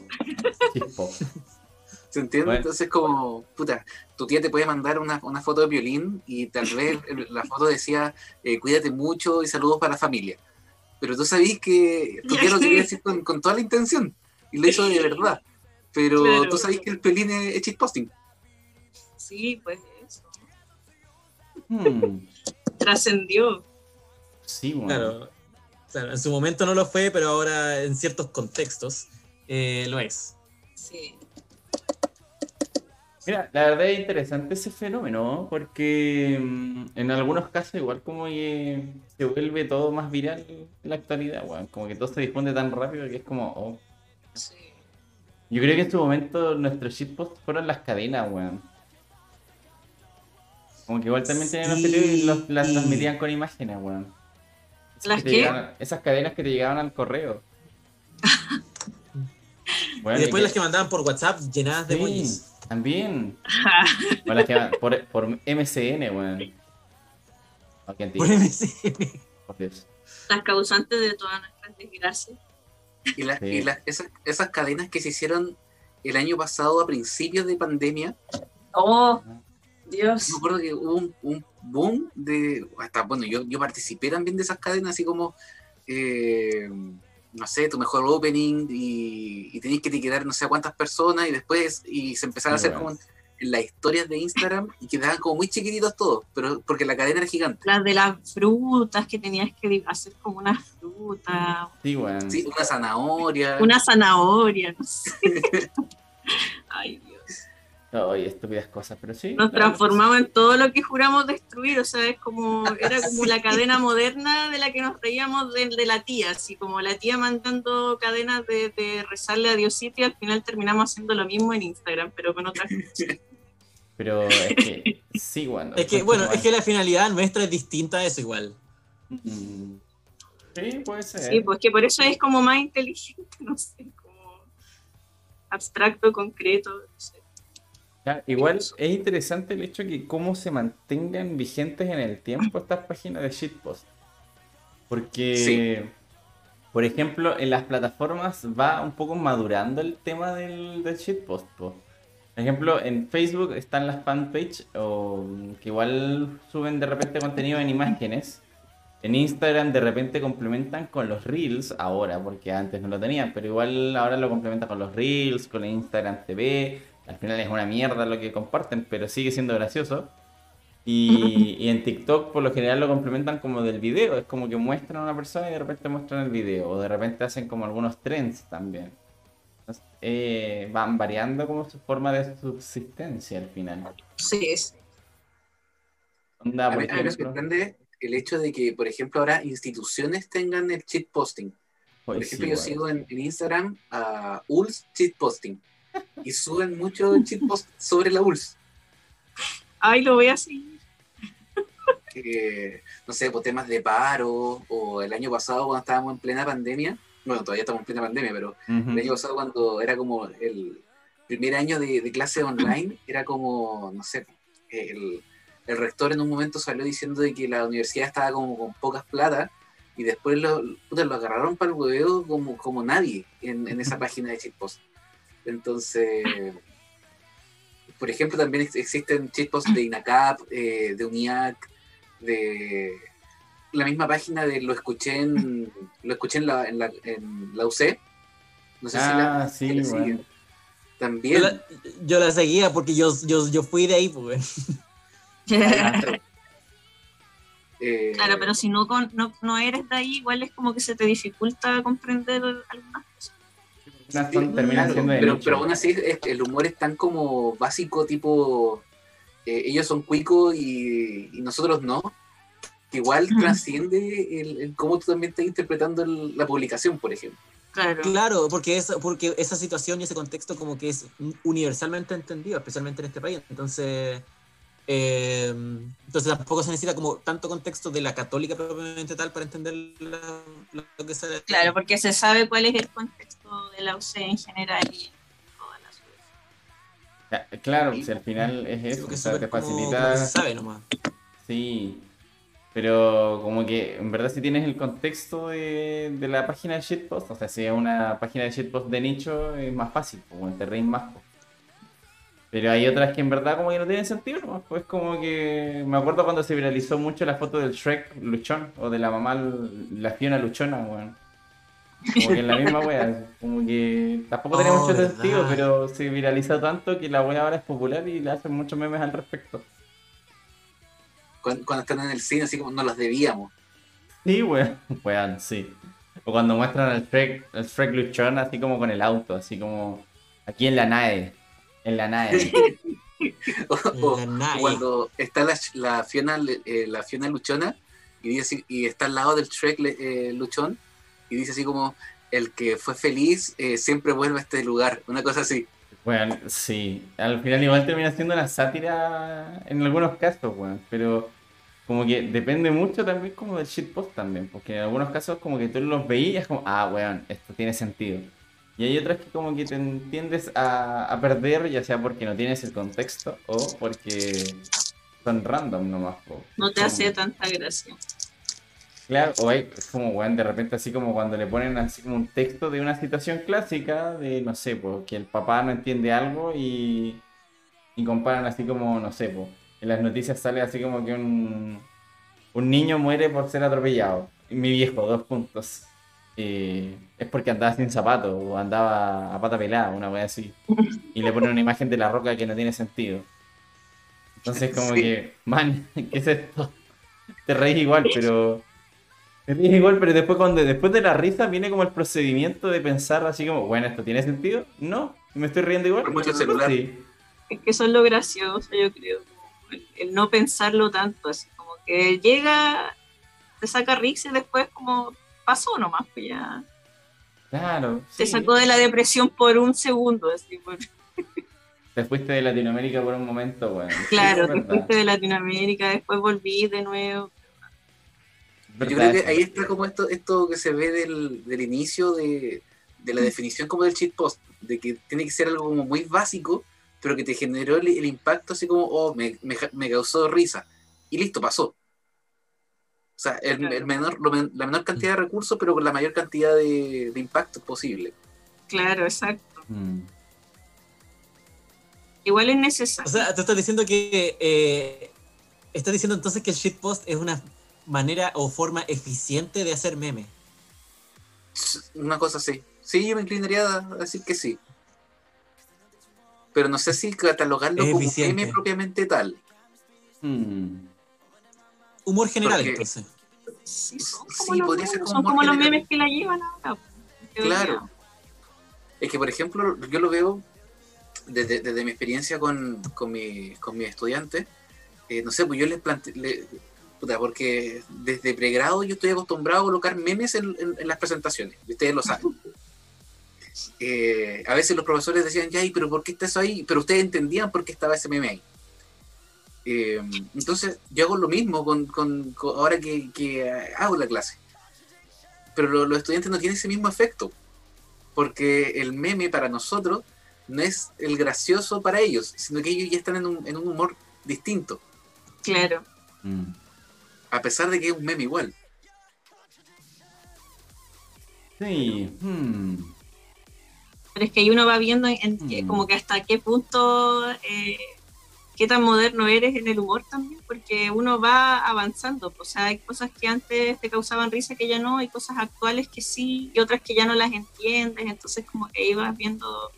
shitpost. (laughs) ¿Se entiende? Bueno. Entonces como, puta, tu tía te puede mandar una, una foto de violín y tal vez la foto decía, eh, cuídate mucho y saludos para la familia. Pero tú sabís que tu tía lo quería decir con, con toda la intención y lo hizo de verdad. Pero Claro. tú sabís que el pelín es, es cheatposting. Sí, pues eso. Hmm, Trascendió. Sí, bueno. Claro. Claro, en su momento no lo fue, pero ahora en ciertos contextos eh, lo es. Sí. Mira, la verdad es interesante ese fenómeno, porque mm, en algunos casos igual como que se vuelve todo más viral en la actualidad, weón. Como que todo se difunde tan rápido que es como, oh. sí. Yo creo que en su momento nuestros shitposts fueron las cadenas, weón. Como que igual también tenían los y los, las transmitían con imágenes, weón. Esas ¿Las qué? llegaban- esas cadenas que te llegaban al correo. (laughs) Bueno, y después las que mandaban por WhatsApp llenadas de Sí. También. (laughs) O las que por, por MCN, weón. Antiguo, Por Dios. Las causantes de todas nuestras desgracias. Y, la- Sí. y la- esas, esas cadenas que se hicieron el año pasado a principios de pandemia, Oh, Dios. me acuerdo que hubo un, un boom de, hasta, bueno, yo, yo participé también de esas cadenas, así como, eh, no sé, tu mejor opening y, y tenías que etiquetar no sé a cuántas personas y después, y se empezaron a hacer bueno. como en las historias de Instagram y quedaban como muy chiquititos todos, pero porque la cadena era gigante. Las de las frutas que tenías que hacer como una fruta, Sí, weón. Sí, una zanahoria. una zanahoria, no sé. (laughs) Ay, Dios. Ay, estúpidas cosas, pero sí. Nos claro. transformamos en todo lo que juramos destruir, o sea, es como, (laughs) era como la cadena moderna de la que nos reíamos de, de la tía, así como la tía mandando cadenas de, de rezarle a Diosito y al final terminamos haciendo lo mismo en Instagram, pero con otras (laughs) cosas. Pero es que sí, bueno. Es que, bueno, es que la finalidad nuestra es distinta a eso igual. Mm. Sí, puede ser. Sí, pues que por eso es como más inteligente, (laughs) no sé, como abstracto, concreto, no. Ya, igual es interesante el hecho que cómo se mantengan vigentes en el tiempo estas páginas de shitpost. Porque, por ejemplo, en las plataformas va un poco madurando el tema del, del shitpost. po. Por ejemplo, en Facebook están las fanpage o que igual suben de repente contenido en imágenes. En Instagram de repente complementan con los Reels ahora, porque antes no lo tenían, pero igual ahora lo complementan con los Reels, con el Instagram TV. Al final es una mierda lo que comparten, pero sigue siendo gracioso. Y, (laughs) y en TikTok por lo general lo complementan como del video, es como que muestran a una persona y de repente muestran el video, o de repente hacen como algunos trends también. Entonces, eh, van variando como su forma de subsistencia al final. Sí. Onda, A mí, me sorprende el hecho de que, por ejemplo, ahora instituciones tengan el cheat posting. Por ejemplo, sí, yo sigo en, en Instagram a ULS cheat posting y suben mucho cheat post sobre la ULS. Ay, lo voy a seguir. que, no sé, por temas de paro, o el año pasado cuando estábamos en plena pandemia, bueno, todavía estamos en plena pandemia, pero el año pasado cuando era como el primer año de, de clase online, era como, no sé, el, el rector en un momento salió diciendo de que la universidad estaba como con pocas plata, y después lo, puta, lo agarraron para el hueveo como, como nadie en, en esa (laughs) página de shitpost. Entonces, por ejemplo, también ex- existen shitposts de INACAP, eh, de UNIAC, de la misma página de lo escuché en lo escuché en la, en la, en la UC. No sé si la, Ah, sí, la bueno. siguen. Yo También. la, yo la seguía porque yo, yo, yo fui de ahí, pues. (laughs) Eh, Claro, pero si no, con, no, no eres de ahí, igual es como que se te dificulta comprender algunas cosas. Unas sí, son- terminan claro, siendo de pero, nicho. pero aún así es- el humor es tan como básico, tipo eh, ellos son cuicos y, y nosotros no. que Igual trasciende el, el cómo tú también estás interpretando el- la publicación, por ejemplo. Claro. Claro, porque, es, porque esa situación y ese contexto como que es universalmente entendido, especialmente en este país. Entonces, eh, entonces tampoco se necesita como tanto contexto de la católica propiamente tal para entender la- lo que sale. Claro, porque se sabe cuál es el contexto de la UC en general y en todas las UC. Ya, Claro, si al final es eso, o sea, súper te como- como facilita. que se sabe nomás. Sí, pero como que en verdad si tienes el contexto de, de la página de shitpost, o sea, si es una página de shitpost de nicho, es más fácil, como te reís más. po. Pero hay otras que en verdad como que no tienen sentido, ¿no? Pues como que me acuerdo cuando se viralizó mucho la foto del Shrek luchón, o de la mamá, la Fiona luchona, weón. Como que es la misma wea, como que tampoco tiene Oh, mucho verdad. sentido, pero se viralizó tanto que la wea ahora es popular y le hacen muchos memes al respecto. Cuando, cuando están en el cine, así como nos los debíamos. Sí, weón. Weón, sí. O cuando muestran al Shrek, Shrek luchón así como con el auto, así como aquí en la nave. En la nave. (laughs) O- o- La nave. cuando está la, la Fiona eh, la Fiona luchona y dice así- y está al lado del Shrek le- eh, luchón y dice así como el que fue feliz eh, siempre vuelve a este lugar una cosa así Weón, sí. Al final igual termina siendo una sátira en algunos casos, weón. Pero como que depende mucho también como del shitpost también. Porque en algunos casos como que tú los veías como, ah, weón, esto tiene sentido. Y hay otras que como que te entiendes a, a perder, ya sea porque no tienes el contexto o porque son random nomás. po. No te Como- hace tanta gracia. Claro, o hay, es como, weón, de repente así como cuando le ponen así como un texto de una situación clásica de, no sé, pues, que el papá no entiende algo y, y comparan así como, no sé, pues, en las noticias sale así como que un, un niño muere por ser atropellado. Y mi viejo, dos puntos. Eh, es porque andaba sin zapatos o andaba a pata pelada, una wea así. Y le ponen una imagen de la roca que no tiene sentido. Entonces como Sí. que, man, (laughs) ¿qué es esto? Te reís igual, pero... Ríes igual, pero después cuando después de la risa viene como el procedimiento de pensar así como, bueno, ¿esto tiene sentido? No, me estoy riendo igual. Por mucho No, celular. sí. Es que eso es lo gracioso, yo creo. El, el no pensarlo tanto, así como que llega, te saca risa y después como pasó nomás, pues ya. Claro. Te sí. sacó de la depresión por un segundo, así por- (laughs) Te fuiste de Latinoamérica por un momento, bueno. Claro, Sí, te fuiste de Latinoamérica, después volví de nuevo. Yo creo que ahí está como esto, esto que se ve del, del inicio de, de la definición como del cheat post, de que tiene que ser algo como muy básico, pero que te generó el, el impacto así como, oh, me, me, me causó risa. Y listo, pasó. O sea, el, Claro. el menor, lo la menor cantidad de recursos, pero con la mayor cantidad de, de impacto posible. Claro, exacto. Mm. Igual es necesario. O sea, tú estás diciendo que. eh, estás diciendo entonces que el shitpost es una manera o forma eficiente de hacer meme. Una cosa así. Sí, yo me inclinaría a decir que sí. Pero no sé si catalogarlo Es como eficiente. meme propiamente tal. Mm. Humor general, Porque- entonces. Sí, son sí, como, los, podría ser memes, como son como los memes que la llevan ahora. Claro. Es que, por ejemplo, yo lo veo desde, desde mi experiencia con, con, mi, con mis estudiantes. eh, no sé, pues yo les planteé. Puta, porque desde pregrado yo estoy acostumbrado a colocar memes en, en- en las presentaciones. y Ustedes lo saben. (laughs) Eh, a veces los profesores decían, ya, ¿y pero por qué está eso ahí? Pero ustedes entendían por qué estaba ese meme ahí. Eh, entonces, yo hago lo mismo con, con- con- ahora que, que hago la clase. Pero lo- los estudiantes no tienen ese mismo efecto porque el meme para nosotros no es el gracioso para ellos, sino que ellos ya están en un, en un humor distinto, Claro. Mm. A pesar de que es un meme igual. Sí. mm. Pero es que ahí uno va viendo en, que- Mm. como que hasta qué punto, eh, qué tan moderno eres en el humor también, porque uno va avanzando. O sea, hay cosas que antes te causaban risa que ya no, hay cosas actuales que sí, y otras que ya no las entiendes. Entonces, como que ahí vas viendo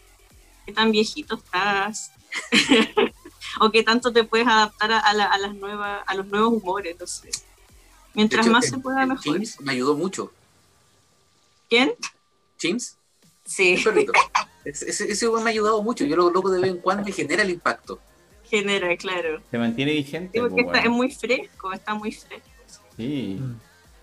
qué tan viejito estás. (laughs) o qué tanto te puedes adaptar a, a la- a las nuevas, a los nuevos humores, no sé. Mientras hecho, más en- se pueda, mejor. Me ayudó mucho. ¿Quién? Chins, Sí. Ese, ese, ese me ha ayudado mucho. Yo lo loco de vez en cuando y genera el impacto. genera, claro. Se mantiene vigente. Sí, porque pues, está, es muy fresco, está muy fresco. Sí. Mm.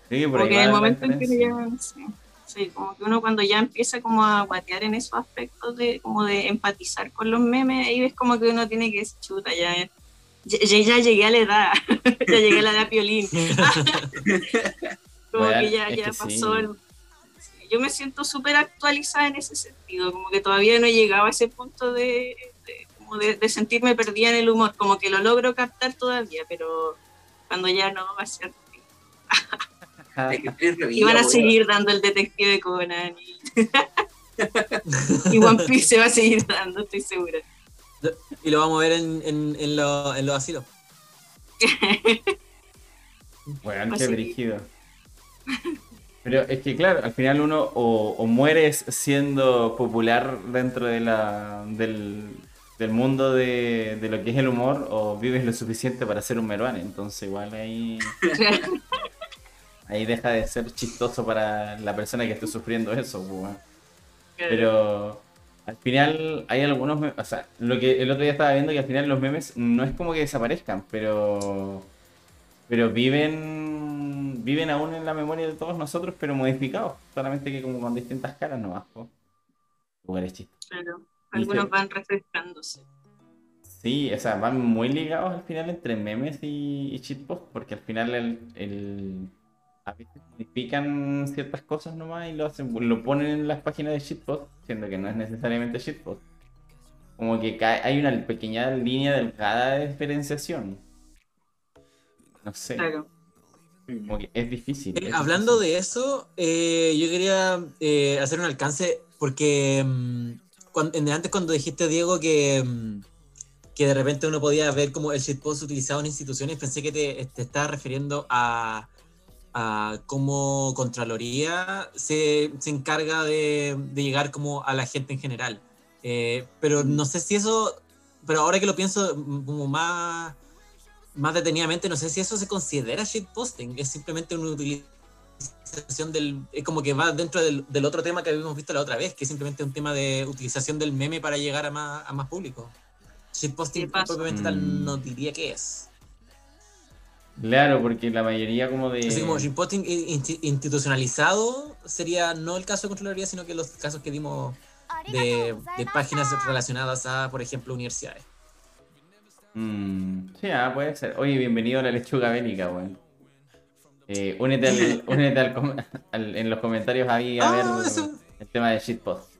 Sí, por Como ahí que va en el momento en que ya, sí, sí, como que uno cuando ya empieza como a guatear en esos aspectos de como de empatizar con los memes, ahí ves como que uno tiene que decir, chuta, ya, ya, ya- llegué a la edad, (laughs) ya llegué a la edad piolín. (laughs) como Bueno, que ya, ya que pasó sí. el- sí, Yo me siento súper actualizada en ese sentido, como que todavía no he llegado a ese punto de, de- como de, de sentirme perdida en el humor, como que lo logro captar todavía, pero cuando ya no va a ser (laughs) Y van a seguir dando el detective Conan y, (laughs) y One Piece se va a seguir dando, estoy segura. Y lo vamos a ver en, en, en, lo- en los asilos. (laughs) Bueno, qué brígido. Pero es que claro, al final uno o, o mueres siendo popular dentro de la, del, del mundo de, de lo que es el humor o vives lo suficiente para ser un meruane. Entonces igual ahí, (laughs) ahí deja de ser chistoso para la persona que esté sufriendo eso. pues, weón. Pero al final hay algunos memes, o sea, lo que el otro día estaba viendo que al final los memes no es como que desaparezcan, pero pero viven viven aún en la memoria de todos nosotros, pero modificados, solamente que como con distintas caras nomás. Lugares chistes. Claro, algunos van refrescándose. Sí, o sea, van muy ligados al final entre memes y, y porque al final el, el- a veces modifican ciertas cosas nomás y lo hacen, lo ponen en las páginas de shitpost, siendo que no es necesariamente shitpost. Como que cae- hay una pequeña línea delgada de diferenciación. No sé, Claro. como que es difícil. Eh, es hablando difícil. de eso, eh, yo quería eh, hacer un alcance porque mm, en- antes cuando dijiste, Diego, que, mm, que de repente uno podía ver como el shitpost utilizado en instituciones, pensé que te, te estabas refiriendo a, a cómo Contraloría se, se encarga de, de llegar como a la gente en general. Eh, pero no sé si eso, pero ahora que lo pienso mm, como más, más detenidamente, no sé si eso se considera shitposting, es simplemente una utilización del, es como que va dentro del, del otro tema que habíamos visto la otra vez, que es simplemente un tema de utilización del meme para llegar a más, a más público. Shitposting propiamente tal Mm. no diría que es. Claro, porque la mayoría como de... Así como insti- institucionalizado sería no el caso de Contraloría, sino que los casos que dimos de, de páginas relacionadas a, por ejemplo, universidades. Mm, sí, ah, puede ser. Oye, bienvenido a la lechuga bélica, weón. Eh, únete al, (laughs) únete al com- al- en los comentarios ahí a Ah, ver eso. el tema de shitpost.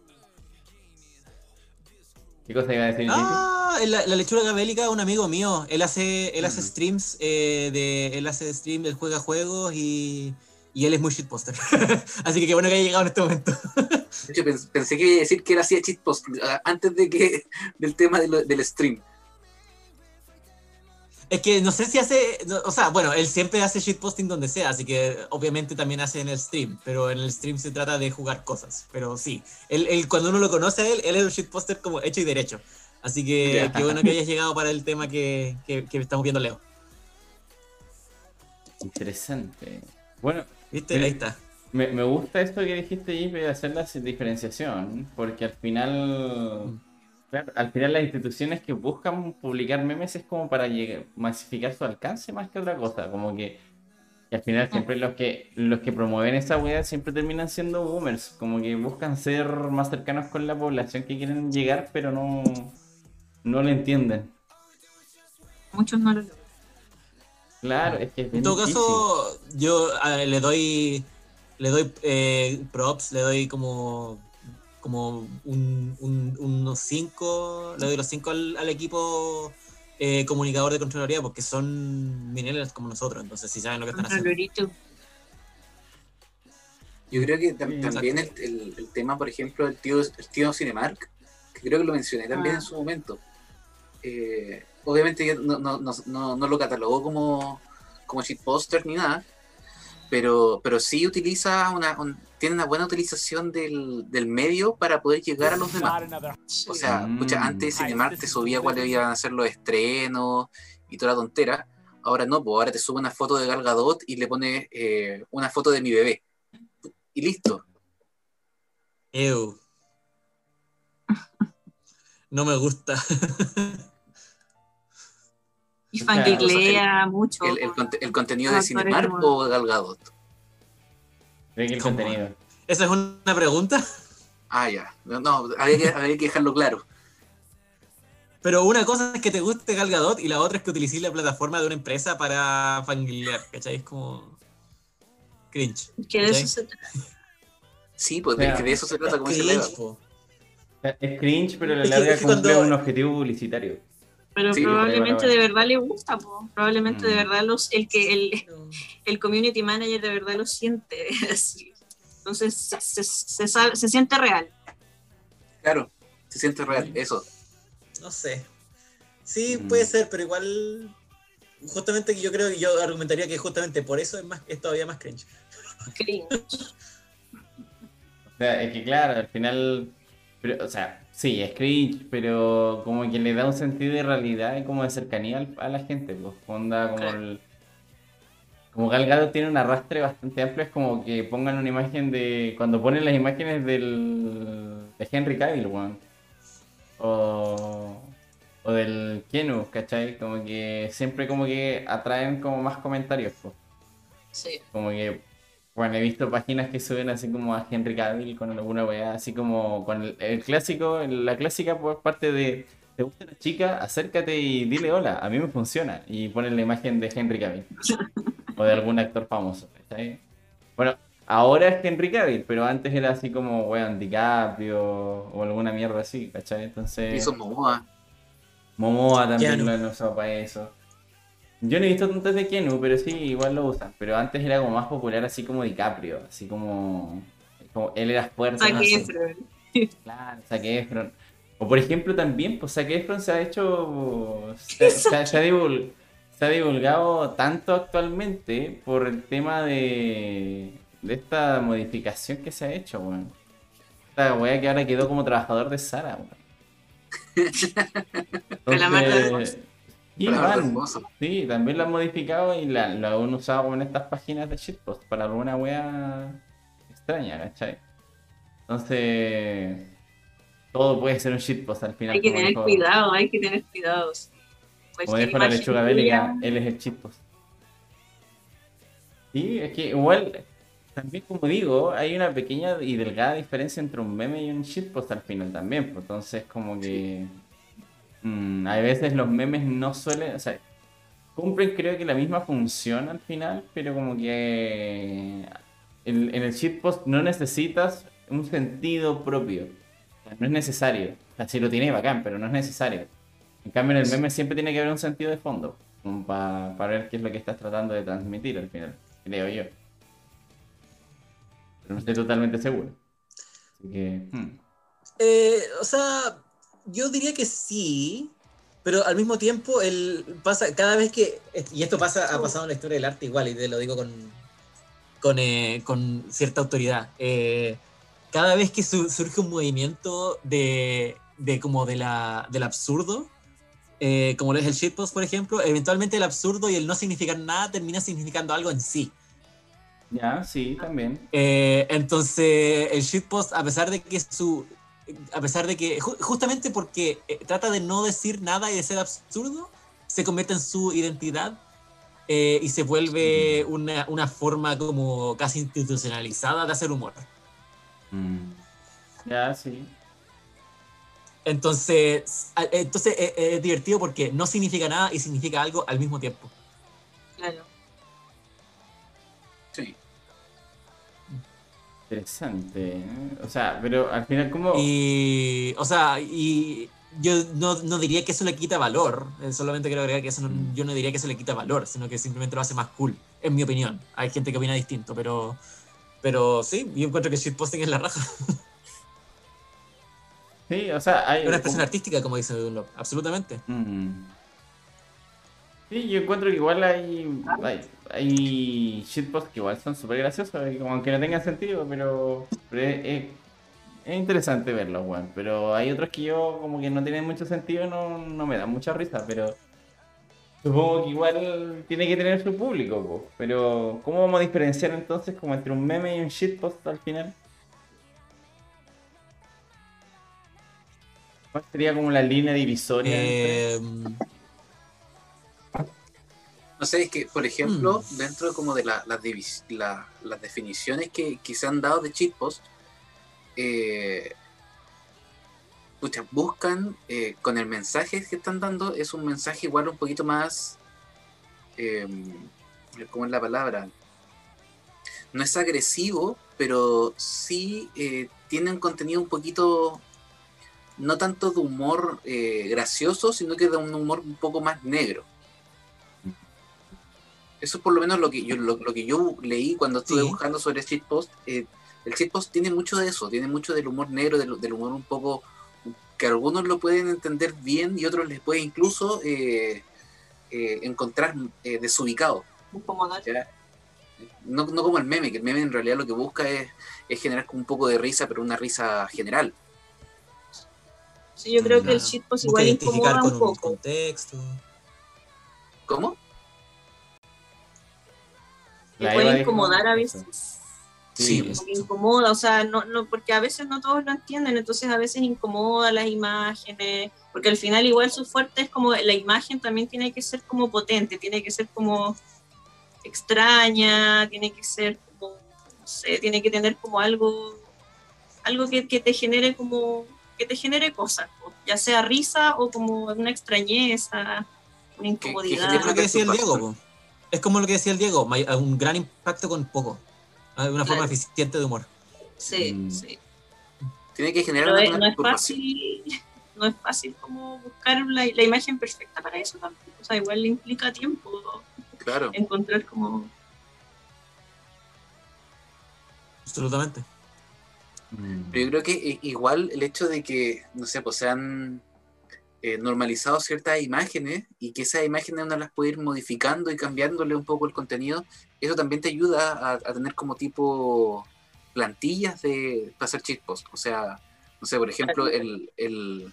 ¿Qué cosa iba a decir? JP? Ah, la, la lechuga gabélica, un amigo mío. Él hace, él hace Mm. streams eh, de. Él hace stream, él juega juegos y. Y él es muy shitposter. (laughs) Así que qué bueno que haya llegado en este momento. (laughs) De hecho, pens- pensé que iba a decir que él hacía shitpost ah, antes de que (laughs) del tema de lo- del stream. Es que no sé si hace. no, o sea, bueno, él siempre hace shitposting donde sea, así que obviamente también hace en el stream. Pero en el stream se trata de jugar cosas. Pero sí, él, él- cuando uno lo conoce a él, él es un shitposter como hecho y derecho. Así que qué bueno que hayas llegado para el tema que, que, que estamos viendo, Leo. Interesante. Bueno, ¿Viste? Ahí está. me, me gusta esto que dijiste, JP, de hacer la diferenciación, porque al final... Claro, al final las instituciones que buscan publicar memes es como para llegar- masificar su alcance más que otra cosa, como que, que al final siempre los que los que promueven esa weá siempre terminan siendo boomers, como que buscan ser más cercanos con la población que quieren llegar, pero no, no lo entienden. Muchos no lo logran. Claro, es que es En todo difícil. caso, yo a- le doy le doy eh, props, le doy como como un, un- unos 5, le doy los 5 al, al equipo eh, comunicador de Contraloría porque son mineros como nosotros, entonces sí saben lo que están haciendo. Yo creo que tam- también el, el- el tema, por ejemplo, el tío, el tío Cinemark, que creo que lo mencioné también Ah. en su momento. Eh, obviamente no, no, no, no, no lo catalogó como, como shitposter ni nada, pero, pero sí utiliza una, un- tiene una buena utilización del, del medio para poder llegar a los demás. O sea, Mm. pucha, antes Cinemark te subía cuáles iban a ser los estrenos y toda la tontera. Ahora no, pues ahora te sube una foto de Gal Gadot y le pone eh, una foto de mi bebé. Y listo. Ew. No me gusta. (laughs) Y Claro, fangirlea mucho. El, el, conte- el contenido de Cinemark como- o de Gal Gadot. Creo que el ¿Cómo? contenido. ¿Esa es una pregunta? Ah, ya. No, no, había que, había que dejarlo claro. Pero una cosa es que te guste Gal Gadot y la otra es que utilices la plataforma de una empresa para fangirlear, ¿cachai? Es como cringe. que de eso se trata. Sí, pues O sea, de, que de eso se trata, como dice Cringe, po. Es cringe, pero a la Es que- larga es que cumple cuando- un objetivo publicitario. Pero Sí, probablemente de verdad le gusta, po. probablemente de Mm. verdad los, el que el, el community manager de verdad lo siente (laughs) así. Entonces se, se, se sabe- se siente real. Claro, se siente real, eso. No sé. Sí, Mm. puede ser, pero igual. Justamente que yo creo que yo argumentaría que justamente por eso es más es todavía más cringe. Cringe. O sea, es que claro, al final, pero, o sea, sí, es cringe, pero como que le da un sentido de realidad y como de cercanía al- a la gente, pues, onda como Claro. el... Como Gal Gadot tiene un arrastre bastante amplio, es como que pongan una imagen de... Cuando ponen las imágenes del... de Henry Cavill, weón. O... O del Kenu, ¿cachai? Como que siempre como que atraen como más comentarios, pues. Sí. Como que, bueno, he visto páginas que suben así como a Henry Cavill con alguna weá, así como con el, el clásico, la clásica por parte de, ¿te gusta una chica? Acércate y dile hola, a mí me funciona. Y ponen la imagen de Henry Cavill. o de algún actor famoso, ¿cachai? Bueno, ahora es Henry Cavill, pero antes era así como, weón, DiCaprio o alguna mierda así, ¿cachai? Entonces... Es Momoa. Momoa también lo han usado para eso. Yo no he visto tantos de Keanu, pero sí, igual lo usan. Pero antes era como más popular así como DiCaprio, así como... como él era fuerte. Zac no. Claro, Zac Efron. O por ejemplo también, pues Zac Efron se ha hecho... Se, se ha- se ha divul- se ha divulgado tanto actualmente por el tema de... De esta modificación que se ha hecho, weón. Esta weá que ahora quedó como trabajador de Sara, weón. (laughs) Entonces. Y van. Sí, también lo han modificado y la- lo han usado como en estas páginas de shitpost para alguna wea extraña, ¿cachai? Entonces, todo puede ser un shitpost al final. Hay que tener dijo- cuidado, hay que tener cuidado. sí. Como dijo la lechuga bélica, él es el shitpost. Sí, es que igual, también como digo, hay una pequeña y delgada diferencia entre un meme y un shitpost al final también. pues, Entonces, como que. Mm, hay veces los memes no suelen. O sea, cumplen creo que la misma función al final, pero como que. En, en el shitpost no necesitas un sentido propio. No es necesario. O sea, si lo tiene bacán, pero no es necesario. En cambio, en el meme siempre tiene que haber un sentido de fondo. Para ver qué es lo que estás tratando de transmitir al final. Creo yo. Pero no estoy totalmente seguro. Así que. hmm. Eh, o sea, yo diría que sí, pero al mismo tiempo el pasa cada vez que y esto pasa ha pasado en la historia del arte igual y te lo digo con con, eh, con cierta autoridad. Eh, cada vez que su- surge un movimiento de, de como de la, del absurdo, eh, como lo es el shitpost, por ejemplo, eventualmente el absurdo y el no significar nada termina significando algo en sí. Ya, sí, también. Eh, entonces, el shitpost, a pesar de que su. A pesar de que. ju- justamente porque eh, trata de no decir nada y de ser absurdo, se convierte en su identidad eh, y se vuelve una, una forma como casi institucionalizada de hacer humor. Mm. Ya, sí. Entonces, entonces eh, eh, es divertido porque no significa nada y significa algo al mismo tiempo. Claro. Interesante. ¿eh? O sea, pero al final, ¿cómo.? Y, o sea, y yo no, no diría que eso le quita valor, eh, solamente quiero agregar que eso no- yo no diría que eso le quita valor, sino que simplemente lo hace más cool, en mi opinión. Hay gente que opina distinto, pero, pero sí, yo encuentro que shitposting es la raja. Sí, o sea, hay. Una expresión artística, como dice Dunlop, absolutamente. Mm. Sí, yo encuentro que igual hay, hay, hay shitposts que igual son súper graciosos, y como aunque no tengan sentido, pero, es, es- es interesante verlos, weón. Pero hay otros que yo como que no tienen mucho sentido, no, no me dan mucha risa, pero supongo que igual tiene que tener su público, po. Pero ¿cómo vamos a diferenciar entonces como entre un meme y un shitpost al final? ¿Cuál sería como la línea divisoria? entre- Eh, No sé, es que, por ejemplo, Mm. dentro como de la- la- las definiciones que, que se han dado de shitpost, eh, pucha, buscan eh, con el mensaje que están dando, es un mensaje igual un poquito más, eh, ¿cómo es la palabra? No es agresivo, pero sí eh, tiene un contenido un poquito, no tanto de humor gracioso, sino que de un humor un poco más negro. Eso es por lo menos lo que yo, lo, lo que yo leí cuando estuve Sí. buscando sobre shitpost. Eh, el shitpost tiene mucho de eso, tiene mucho del humor negro, del, del humor un poco que algunos lo pueden entender bien y otros les puede incluso eh, eh, encontrar eh, desubicado. No, no como el meme, que el meme en realidad lo que busca es, es generar como un poco de risa, pero una risa general. Sí, yo creo que el shitpost igual incomoda un poco. contexto. ¿Cómo? Que La puede incomodar a veces. Sí, que incomoda, o sea, no, no, porque a veces no todos lo entienden, entonces a veces incomoda las imágenes, porque al final igual su fuerte es como la imagen también tiene que ser como potente, tiene que ser como extraña, tiene que ser como, no sé, tiene que tener como algo, algo que, que te genere como, que te genere cosas, ya sea risa o como una extrañeza, una incomodidad. Es lo que decía el Diego, po. Es como lo que decía el Diego, un gran impacto con poco. Ah, Una forma eficiente de humor. Sí, Mm. sí. Tiene que generar Pero una, no es fácil, no es fácil como buscar la, la imagen perfecta para eso tampoco. O sea, igual le implica tiempo Claro. encontrar como Absolutamente. Mm. Pero yo creo que igual el hecho de que, no sé, pues se han eh, normalizado ciertas imágenes y que esas imágenes uno las puede ir modificando y cambiándole un poco el contenido, eso también te ayuda a, a tener como tipo plantillas de para hacer shitpost. O sea, no sé, por ejemplo, el, el-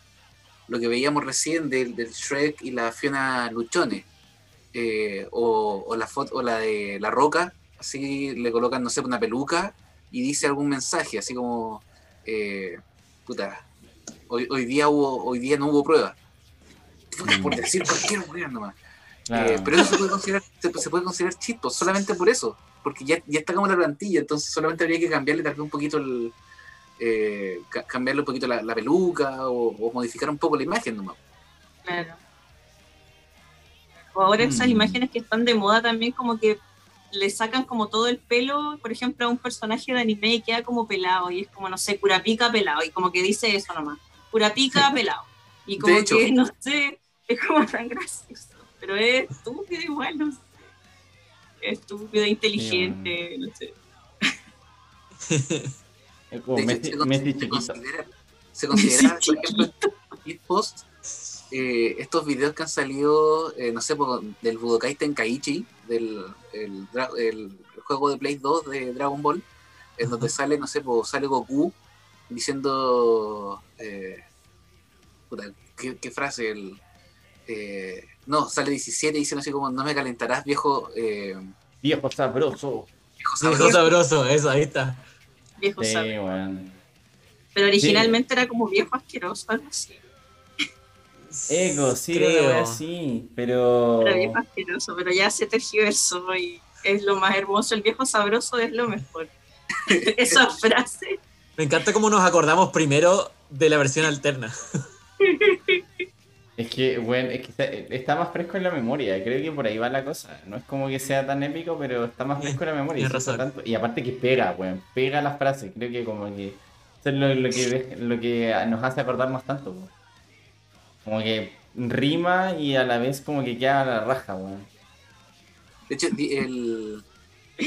lo que veíamos recién del, del Shrek y la Fiona Luchones, eh, o, o la foto, o la de La Roca, así le colocan, no sé, una peluca y dice algún mensaje, así como, eh, puta, Hoy, hoy día hubo, hoy día no hubo prueba. Mm. Por decir cualquier weón nomás. Claro. Eh, pero eso se puede considerar, se, se puede considerar solamente por eso. Porque ya, ya está como la plantilla, entonces solamente habría que cambiarle tal vez un poquito el. eh, ca- cambiarle un poquito la, la peluca o, o modificar un poco la imagen nomás. Claro. O ahora esas Mm. imágenes que están de moda también como que le sacan como todo el pelo, por ejemplo, a un personaje de anime y queda como pelado y es como, no sé, Curapica pelado y como que dice eso nomás. Curapica (laughs) pelado. Y como De hecho. que, no sé, es como tan gracioso. Pero es estúpido igual, no sé. Estúpido, inteligente, no sé. (laughs) Es como De hecho, Messi, se Messi chiquito. considera, se considera, (laughs) por ejemplo, post, eh, estos videos que han salido, eh, no sé, por- del Budokai Tenkaichi, del el, juego de Play 2 de Dragon Ball, en donde sale, no sé, sale Goku diciendo, eh, puta, ¿qué, qué frase? El, eh, no, sale 17 y dicen así como, no me calentarás, viejo, eh, Viejo sabroso. viejo Viejo sabroso". sabroso, eso, ahí está. Viejo Sí, weón. Pero originalmente era como viejo asqueroso, algo así. Ego, sí, Creo. sí, pero. Era viejo asqueroso, pero ya se tergiversó y es lo más hermoso. El viejo sabroso es lo mejor. (laughs) Esa frase. Me encanta cómo nos acordamos primero de la versión alterna. Es que, bueno, es que está, está más fresco en la memoria, creo que por ahí va la cosa. No es como que sea tan épico, pero está más fresco en la memoria. y tanto- y aparte que pega, weón, pega las frases. Creo que como que eso es lo, lo que, lo que nos hace acordarnos tanto, weón. Como que rima y a la vez como que queda a la raja, weón. De hecho, di- el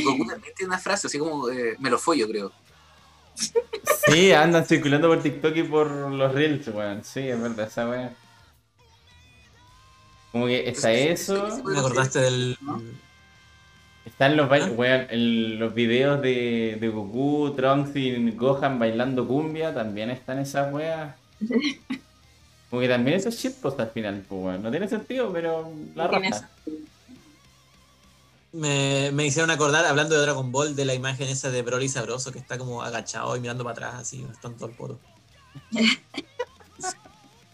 Goku también tiene una frase, así como, eh, me lo follo, creo. Sí, andan circulando por TikTok y por los reels, weón. Sí, es verdad, esa weón. Como que está eso. Me acordaste del. ¿No? Están los, ¿Ah? bail- weón, el- los videos de, de Goku, Trunks y Gohan bailando cumbia, también están esas weas. (laughs) Como que también eso es shitpost al final, pues weón. No tiene sentido, pero la Tiene raja. Me, me hicieron acordar, hablando de Dragon Ball, de la imagen esa de Broly sabroso que está como agachado y mirando para atrás, así, todo el poto.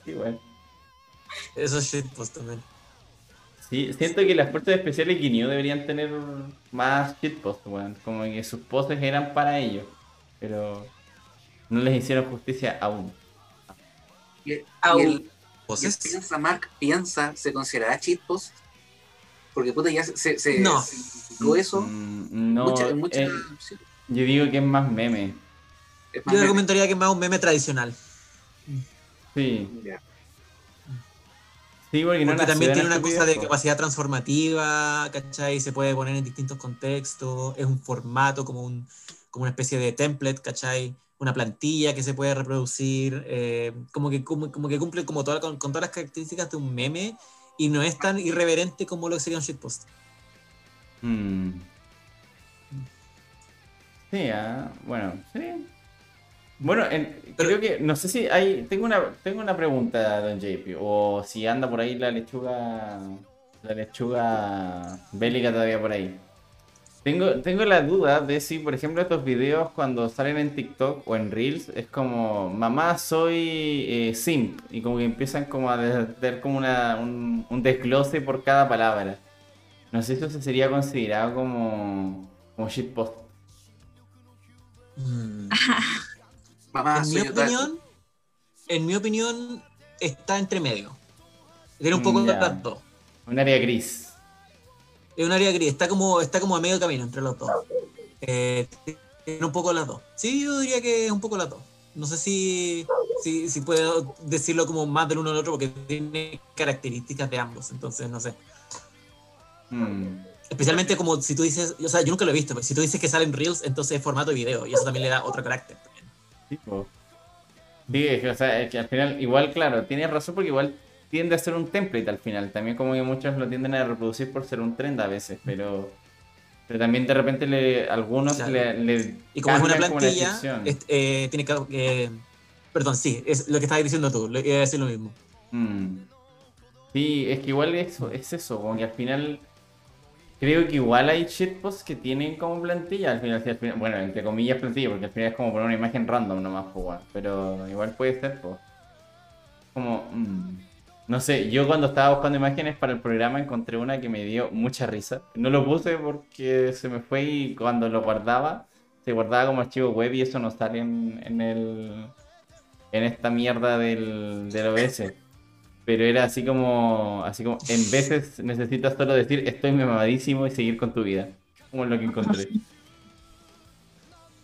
Sí, weón. Eso es shitpost también. Sí, siento que las fuerzas especiales Guineo deberían tener más shitpost, weón. Como que sus poses eran para ellos. Pero no les hicieron justicia aún. Y, y el, y el ¿Poses? piensa, Mark, piensa, ¿se considerará cheat post? Porque puta, ya se, se, No. se eso. Mm, no, mucha- mucha- eh, sí, yo digo que es más meme. es más Yo meme. recomendaría que es más un meme tradicional. Sí, sí, porque no Porque también en tiene una estupidez, cosa de capacidad transformativa, ¿cachai? Se puede poner en distintos contextos, es un formato como, un, como una especie de template, ¿cachai? Una plantilla que se puede reproducir, eh, como, que, como, como que cumple como toda- con, con todas las características de un meme y no es tan irreverente como lo que sería un shitpost. Mm. Sí, ah, bueno, sí. Bueno, en- Pero- creo que, no sé si hay, tengo una, tengo una pregunta, don JP, o si anda por ahí la lechuga, la lechuga bélica todavía por ahí. Tengo, tengo la duda de si, por ejemplo, estos videos cuando salen en TikTok o en Reels es como, mamá, soy eh, simp, y como que empiezan como a dar como una, un, un desglose por cada palabra. No sé si eso sería considerado como, como shitpost. Mm. (laughs) Mamá, en mi soy opinión, en mi opinión, está entre medio. Tiene un poco de dos. Un área gris. Es un área gris, está como, está como a medio camino entre los dos. Eh, tiene un poco las dos. Sí, yo diría que es un poco las dos. No sé si, si, si puedo decirlo como más del uno del otro porque tiene características de ambos, entonces no sé. Mm. Especialmente como si tú dices, o sea, yo nunca lo he visto, pero si tú dices que salen Reels, entonces es formato de video y eso también le da otro carácter. Sí, po. Sí, es que, o sea, es que al final, igual, claro, tienes razón porque igual tiende a ser un template al final. También como que muchos lo tienden a reproducir por ser un trend a veces, pero pero también de repente le, algunos Claro. le, le Y como es una plantilla, es- eh, tiene que... eh, perdón, sí, es lo que estabas diciendo tú, lo- iba a decir lo mismo. Mm. Sí, es que igual eso, es eso, como que al final creo que igual hay shitposts que tienen como plantilla, al final, al final- bueno, entre comillas plantilla, porque al final es como poner una imagen random nomás, pues, pero igual puede ser, pues. como... mm, no sé, yo cuando estaba buscando imágenes para el programa encontré una que me dio mucha risa. No lo puse porque se me fue y cuando lo guardaba, se guardaba como archivo web y eso no sale en, en el... En esta mierda del, del OBS. Pero era así como, así como, en veces necesitas solo decir estoy mamadísimo y seguir con tu vida. Como lo que encontré.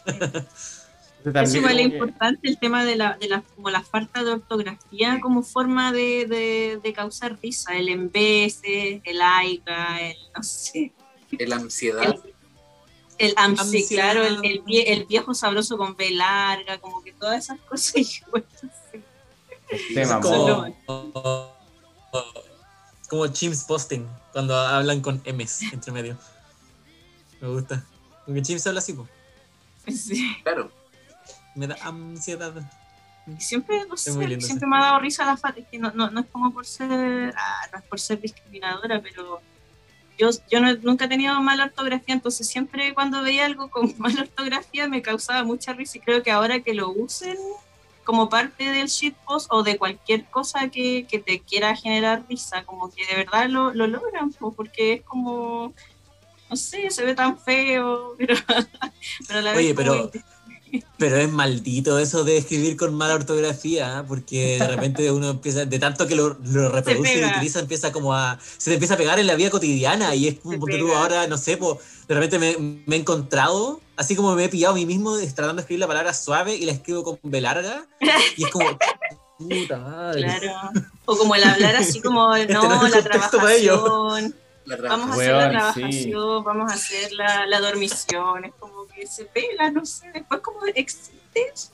(laughs) Entonces, Es igual como que- importante el tema de la, de la, como la falta de ortografía como forma de, de, de causar risa. El en veces, el aiga, el no sé. La ansiedad. El, el amsi, Ansiedad. claro, el, el, vie- el viejo sabroso con B larga, como que todas esas cosas. (laughs) y bueno, sí. Te Es mamó. como, como Chimps posting, cuando hablan con M's entre medio. Me gusta. Porque Chimps habla así, po. Sí. Claro. Me da ansiedad. Y siempre, no sé, lindo, siempre sí. me ha dado risa la falta, que no, no, no es como por ser, ah, no es por ser discriminadora, pero yo, yo no- nunca he tenido mala ortografía, entonces siempre cuando veía algo con (laughs) mala ortografía me causaba mucha risa y creo que ahora que lo usen como parte del shitpost o de cualquier cosa que, que te quiera generar risa, como que de verdad lo, lo logran, po, porque es como, no sé, se ve tan feo, (laughs) pero, pero a la vez Oye, como- pero- es maldito eso de escribir con mala ortografía, ¿eh? porque de repente uno empieza, de tanto que lo, lo reproduce y lo utiliza, empieza como a. Se te empieza a pegar en la vida cotidiana y es como, ponte tú ahora, no sé, po, de repente me, me he encontrado, así como me he pillado a mí mismo tratando de escribir la palabra suave y la escribo con B larga, y es como. Puta madre. Claro. O como el hablar así como, no, (laughs) Este no la trabajación, La vamos a trabajación. hacer la trabajación, vamos a hacer la, la dormición, es como que se pega, no sé, después como existe eso.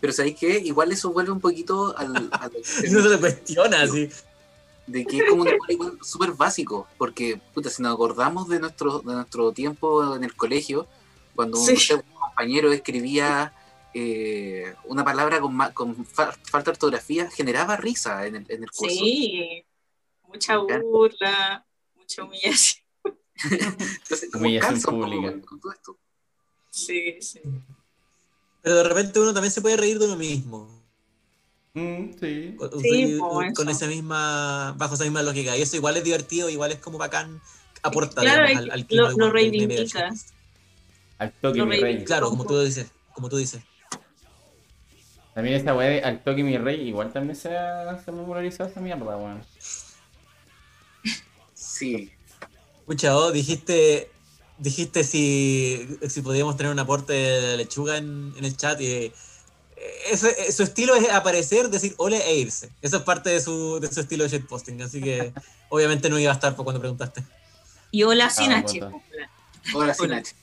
Pero ¿sabéis qué? Igual eso vuelve un poquito al, al (laughs) no se lo cuestiona así. de que es como un igual- súper básico, porque puta, si nos acordamos de nuestro, de nuestro tiempo en el colegio, cuando Sí. un compañero escribía eh, una palabra con, ma- con fa- falta de ortografía, generaba risa en el, en el curso. Sí, mucha burla, mucha humillación. (laughs) Entonces, como pública. con- con todo esto. Sí, sí. Pero de repente uno también se puede reír de uno mismo. Mm, sí. Con, Sí, con- esa misma, bajo esa misma lógica. Y eso igual es divertido, igual es como bacán, aporta Claro, digamos, es al, al clima lo- de lo humor del meme del reivindica. shitpost. Al toque, Lo mi rey. Claro, como tú dices, como tú dices. También esa weá de al toque, mi rey, igual también se ha, se ha popularizado esa mierda, weón. Sí, Pucha, oh, dijiste, dijiste si, si podíamos tener un aporte de lechuga en, en el chat y eh, eso- eh, su estilo es aparecer, decir hola e irse. Eso es parte de su, de su estilo de shitposting, así que obviamente no iba a estar por cuando preguntaste. Y hola sin Ah, H. ahora sí, Hola. Nacho.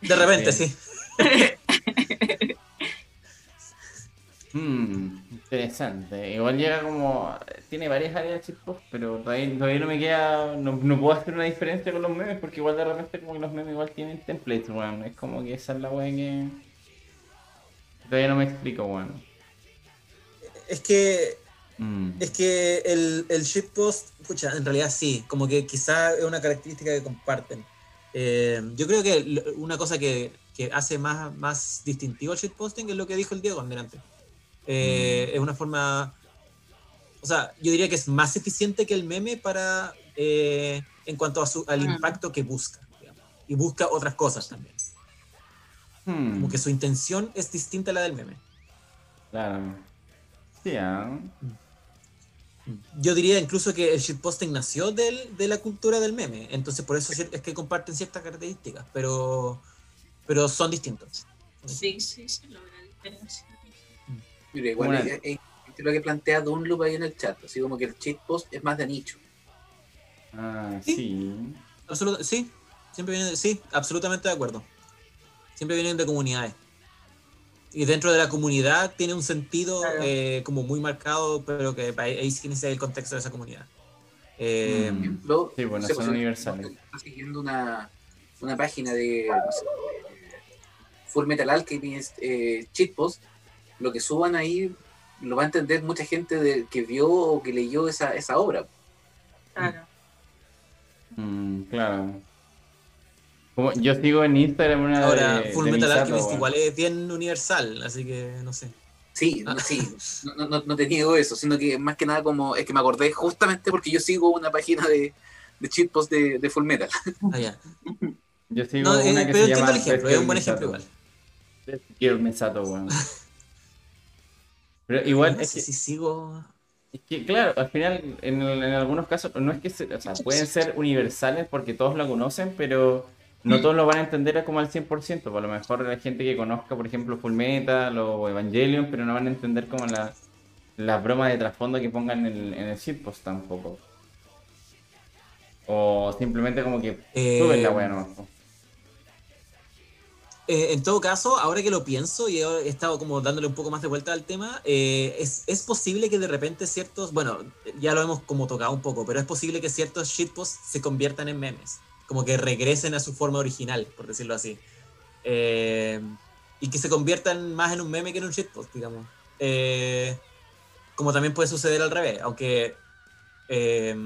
De repente, Bien. sí. (laughs) Hmm, interesante. Igual llega como. Tiene varias áreas de pero todavía, todavía no me queda. No, no puedo hacer una diferencia con los memes, porque igual de repente, como que los memes igual tienen templates, weón. Es como que esa es la weá que. Todavía no me explico, weón. Es que Mm. Es que el, el shitpost, pucha, en realidad sí, como que quizá es una característica que comparten. Eh, yo creo que una cosa que, que hace más, más distintivo el shitposting es lo que dijo el Diego delante. Eh, Es una forma, o sea, yo diría que es más eficiente que el meme para, eh, en cuanto a su, al Mm. impacto que busca. digamos. Y busca otras cosas también. Hmm, Como que su intención es distinta a la del meme. Claro. Sí, ah. Yo diría incluso que el shitposting nació del, de la cultura del meme, entonces por eso es que comparten ciertas características, pero, pero son distintos. Sí, sí, se logra diferenciar. Mira, igual Una- es, es- es lo que plantea Dunloop ahí en el chat, así como que el cheat post es más de nicho. Ah, Sí. sí. Absolut- sí, siempre vienen de- sí, absolutamente de acuerdo. Siempre vienen de comunidades. Y dentro de la comunidad tiene un sentido Claro. eh, como muy marcado, pero que ahí sí ser el contexto de esa comunidad. Eh, Mm. ejemplo, Sí, bueno, no sé, son pues, universales. Está siguiendo una, una página de no sé, eh, Full Metal Alchemist eh, cheat post, lo que suban ahí lo va a entender mucha gente de, que vio o que leyó esa, esa obra. Claro. Mm, claro. Como, yo sigo en Instagram una ahora, de, Full de Metal Alchemist igual es bien universal, así que no sé. Sí, no, sí, (laughs) no, no, no te niego eso, sino que más que nada como es que me acordé justamente porque yo sigo una página de, de cheat post de, de Full Metal. Ah, ya. Yo sigo No, eh, una que pero se entiendo llama el ejemplo, es un buen ejemplo igual. Rescue Misato, weón. (laughs) Pero igual No es sé que, si sigo. es que, claro, al final, en, en algunos casos, no es que se- o sea, pueden ser universales porque todos lo conocen, pero no todos lo van a entender como al 100%. Por lo mejor hay gente que conozca, por ejemplo, Full Metal o Evangelion, pero no van a entender como la, las bromas de trasfondo que pongan en el, en el shitpost tampoco. O simplemente como que Eh, suben la wea nomás. Eh, en todo caso, ahora que lo pienso y he estado como dándole un poco más de vuelta al tema, eh, es, es posible que de repente ciertos, bueno, ya lo hemos como tocado un poco, pero es posible que ciertos shitposts se conviertan en memes, como que regresen a su forma original, por decirlo así. Eh, y que se conviertan más en un meme que en un shitpost, digamos. Eh, como también puede suceder al revés, aunque, eh,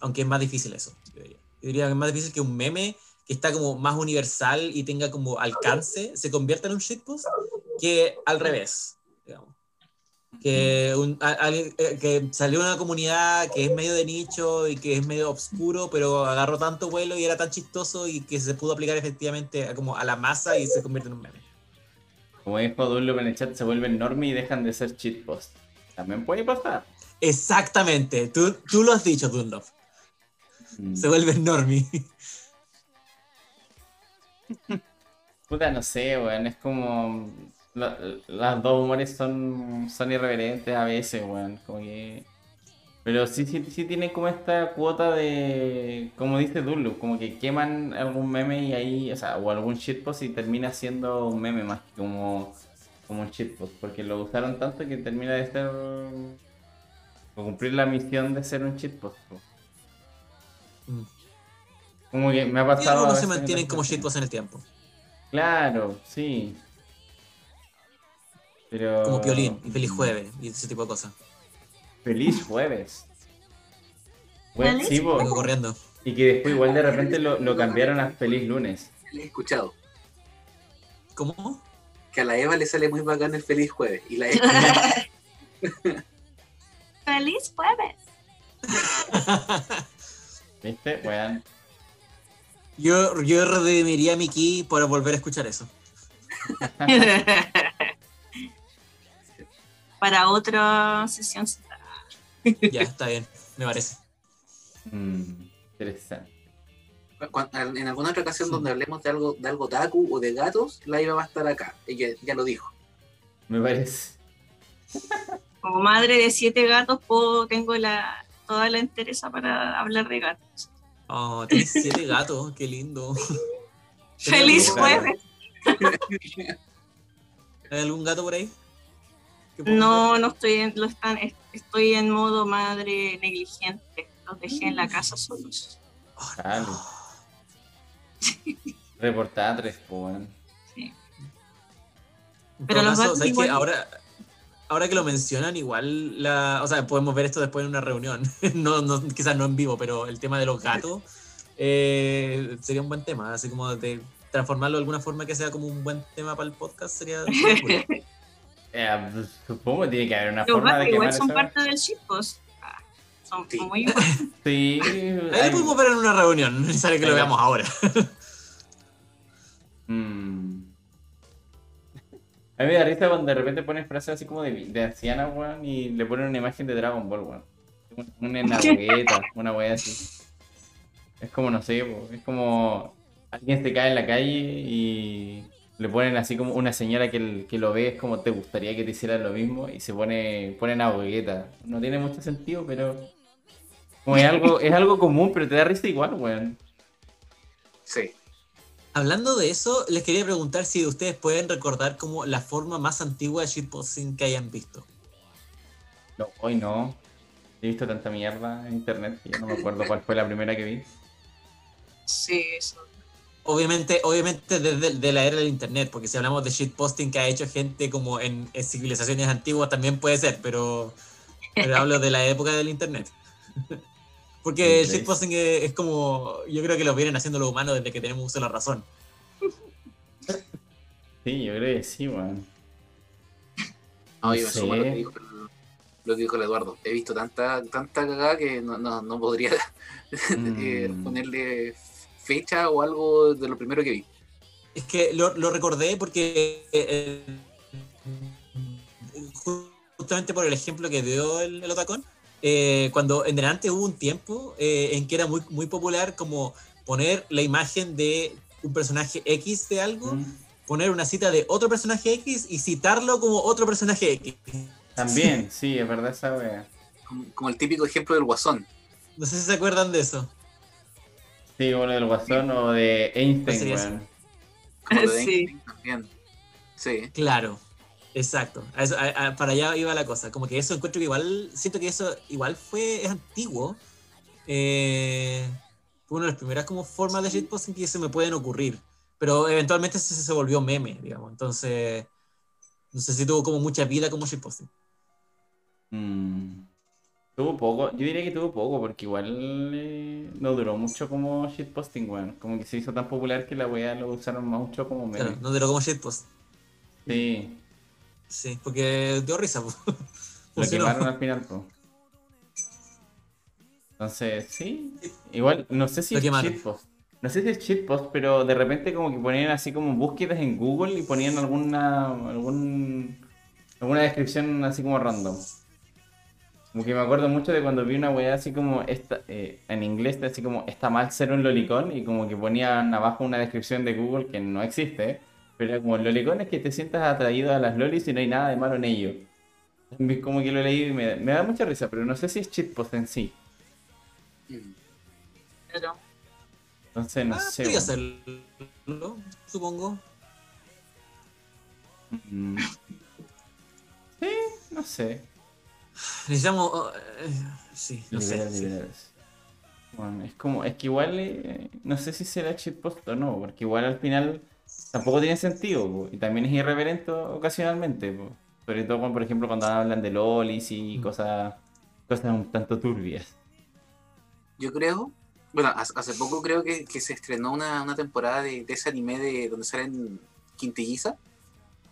aunque es más difícil eso. Yo diría. Yo diría que es más difícil que un meme que está como más universal y tenga como alcance, se convierta en un shitpost, que al revés, digamos. Que, un, a- alguien, eh, que salió una comunidad que es medio de nicho y que es medio obscuro, pero agarró tanto vuelo y era tan chistoso y que se pudo aplicar efectivamente a, como a la masa y se convierte en un meme. Como dijo Dunlop en el chat, se vuelven normie y dejan de ser shitpost. También puede pasar. Exactamente, tú, tú lo has dicho, Dunlop. Mm. Se vuelve normie. Puta, no sé, weón. Es como. la- las dos humores son, son irreverentes a veces, weón. Como que. Pero sí, sí, sí tienen como esta cuota de. Como dice Dulu, como que queman algún meme y ahí. O sea, o algún shitpost y termina siendo un meme más que como. Como un shitpost. Porque lo usaron tanto que termina de ser. O cumplir la misión de ser un shitpost. po. Mm. Como que me ha Y pasado. a algunos se mantienen como shitposts en el tiempo, Claro, sí. Pero. como Piolín y Feliz Jueves y ese tipo de cosas. Feliz jueves. Bueno, ¿Feliz sí, Vengo corriendo. y que después igual de repente lo, lo cambiaron a feliz lunes. Lo he escuchado. ¿Cómo? Que a la Eva le sale muy bacán el feliz jueves. Y la (laughs) Eva, ¡Feliz jueves! (laughs) ¿Viste? Weón. Yo, yo redimiría mi ki para volver a escuchar eso. (laughs) Para otra sesión. Ya, está bien, me parece. Mm, interesante. en alguna otra ocasión donde hablemos de algo, de algo taku o de gatos, la Eva va a estar acá. Ella ya lo dijo. Me parece. Como madre de siete gatos, puedo, tengo la, toda la entereza para hablar de gatos. Oh, tienes siete gatos, qué lindo. (laughs) ¡Feliz jueves! (laughs) ¿Hay algún gato por ahí? ¿Qué puedo No, no estoy en, lo están, est- estoy en modo madre negligente. Los dejé en la casa solos. ver? Dale. Reportada tres. Sí. Pero los gatos Ahora, ahora que lo mencionan, igual, la, o sea, podemos ver esto después en una reunión. (laughs) no, no, quizás no en vivo, pero el tema de los gatos eh, sería un buen tema. Así como de transformarlo de alguna forma que sea como un buen tema para el podcast sería... (laughs) Eh, pues, supongo que tiene que haber una Los forma gatos de igual quemar son esa- parte del shitpost. Ah, son Sí. muy (laughs) Sí. Ahí lo podemos ver en una reunión, no es necesario que lo veamos ahora. Mm. A mí me da risa cuando de repente ponen frases así como de, de anciana, weón, y le ponen una imagen de Dragon Ball, weón. Un- Una (laughs) nagueta, una wea así. Es como, no sé, es como alguien se cae en la calle y le ponen así como una señora que, el- que lo ve, es como te gustaría que te hicieran lo mismo, y se pone, ponen a Vegeta. No tiene mucho sentido, pero como es algo, es algo común, pero te da risa igual, weón. Sí. Hablando de eso, les quería preguntar si ustedes pueden recordar como la forma más antigua de shitposting que hayan visto. No, hoy no. He visto tanta mierda en internet que ya no me acuerdo cuál fue la primera que vi. Sí, eso. Obviamente, obviamente desde de la era del internet, porque si hablamos de shitposting que ha hecho gente como en, en civilizaciones antiguas también puede ser, pero, pero hablo de la época del internet. (laughs) Porque el shitposting es, es como, yo creo que lo vienen haciendo los humanos desde que tenemos uso de la razón. Sí, yo creo que sí, weón. No, yo me Sí. sumo a lo que dijo el, lo que dijo el Eduardo. He visto tanta, tanta cagada que no, no, no podría (laughs) eh, Mm. ponerle fecha o algo de lo primero que vi. Es que lo, lo recordé porque eh, justamente por el ejemplo que dio el, el Otacón, eh, cuando en delante hubo un tiempo eh, en que era muy, muy popular como poner la imagen de un personaje X de algo, Mm. poner una cita de otro personaje X y citarlo como otro personaje X. También, (laughs) sí, es verdad esa wea. Como, como el típico ejemplo del guasón. No sé si se acuerdan de eso. Sí, o lo del Guasón o de ¿Cuál Einstein, sería weón. Como lo de (laughs) Sí. Einstein también. Sí. Claro, exacto. A eso- a- a- para allá iba la cosa. Como que eso encuentro que igual, siento que eso igual fue, es antiguo. Eh, fue una de las primeras como formas de shitposting que se me pueden ocurrir. Pero eventualmente se, se volvió meme, digamos. Entonces, no sé si tuvo como mucha vida como shitposting. Mm. Tuvo poco, yo diría que tuvo poco, porque igual eh, no duró mucho como shitposting, weón. Como que se hizo tan popular que la wea lo usaron mucho como meme. Claro, no duró como shitpost. Sí, Sí, porque dio risa. (laughs) lo quemaron al final, po. Entonces, sí. Igual, no sé si es shitpost. No sé si es shitpost, pero de repente como que ponían así como búsquedas en Google y ponían alguna algún alguna descripción así como random. Como que me acuerdo mucho de cuando vi una weá así como esta, eh, en inglés así como está mal ser un lolicón y como que ponían abajo una descripción de Google que no existe, pero era como lolicón es que te sientas atraído a las lolis y no hay nada de malo en ello. También (laughs) Como que lo leí y me, me da mucha risa, pero no sé si es shitpost en sí. Pero, Entonces no Ah, sé. podría hacerlo, supongo. Mm. Sí, no sé. Necesitamos. oh, eh, sí, no sé. Sí. liberales. Bueno, es como, es que igual eh, no sé si será shitpost o no, porque igual al final tampoco tiene sentido, po, y también es irreverente ocasionalmente, po. sobre todo por ejemplo cuando hablan de lolis y Mm. cosas, cosas un tanto turbias. Yo creo, bueno, hace, hace poco creo que, que se estrenó una, una temporada de, de ese anime de donde salen quintilliza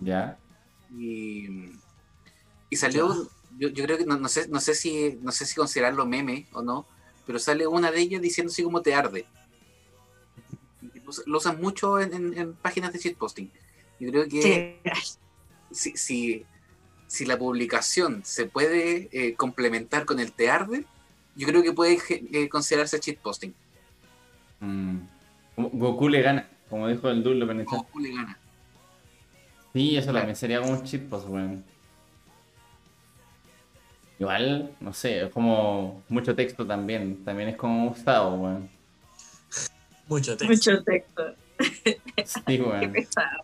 ¿Ya? y, y salió, yo, yo creo que no, no sé, no sé si no sé si considerarlo meme o no, pero sale una de ellas diciendo así como te arde. Y Lo, usan mucho en, en- en páginas de shitposting. Yo creo que sí. si, si, si la publicación se puede eh, complementar con el te arde, yo creo que puede eh, considerarse shitposting. Mm. Goku le gana, como dijo el chat. Goku le gana. Sí, eso Claro. también sería como un shitpost, weón. Igual, no sé, es como mucho texto también, también es como usado, weón. Mucho texto. Mucho texto. Sí, (laughs) Qué pesado.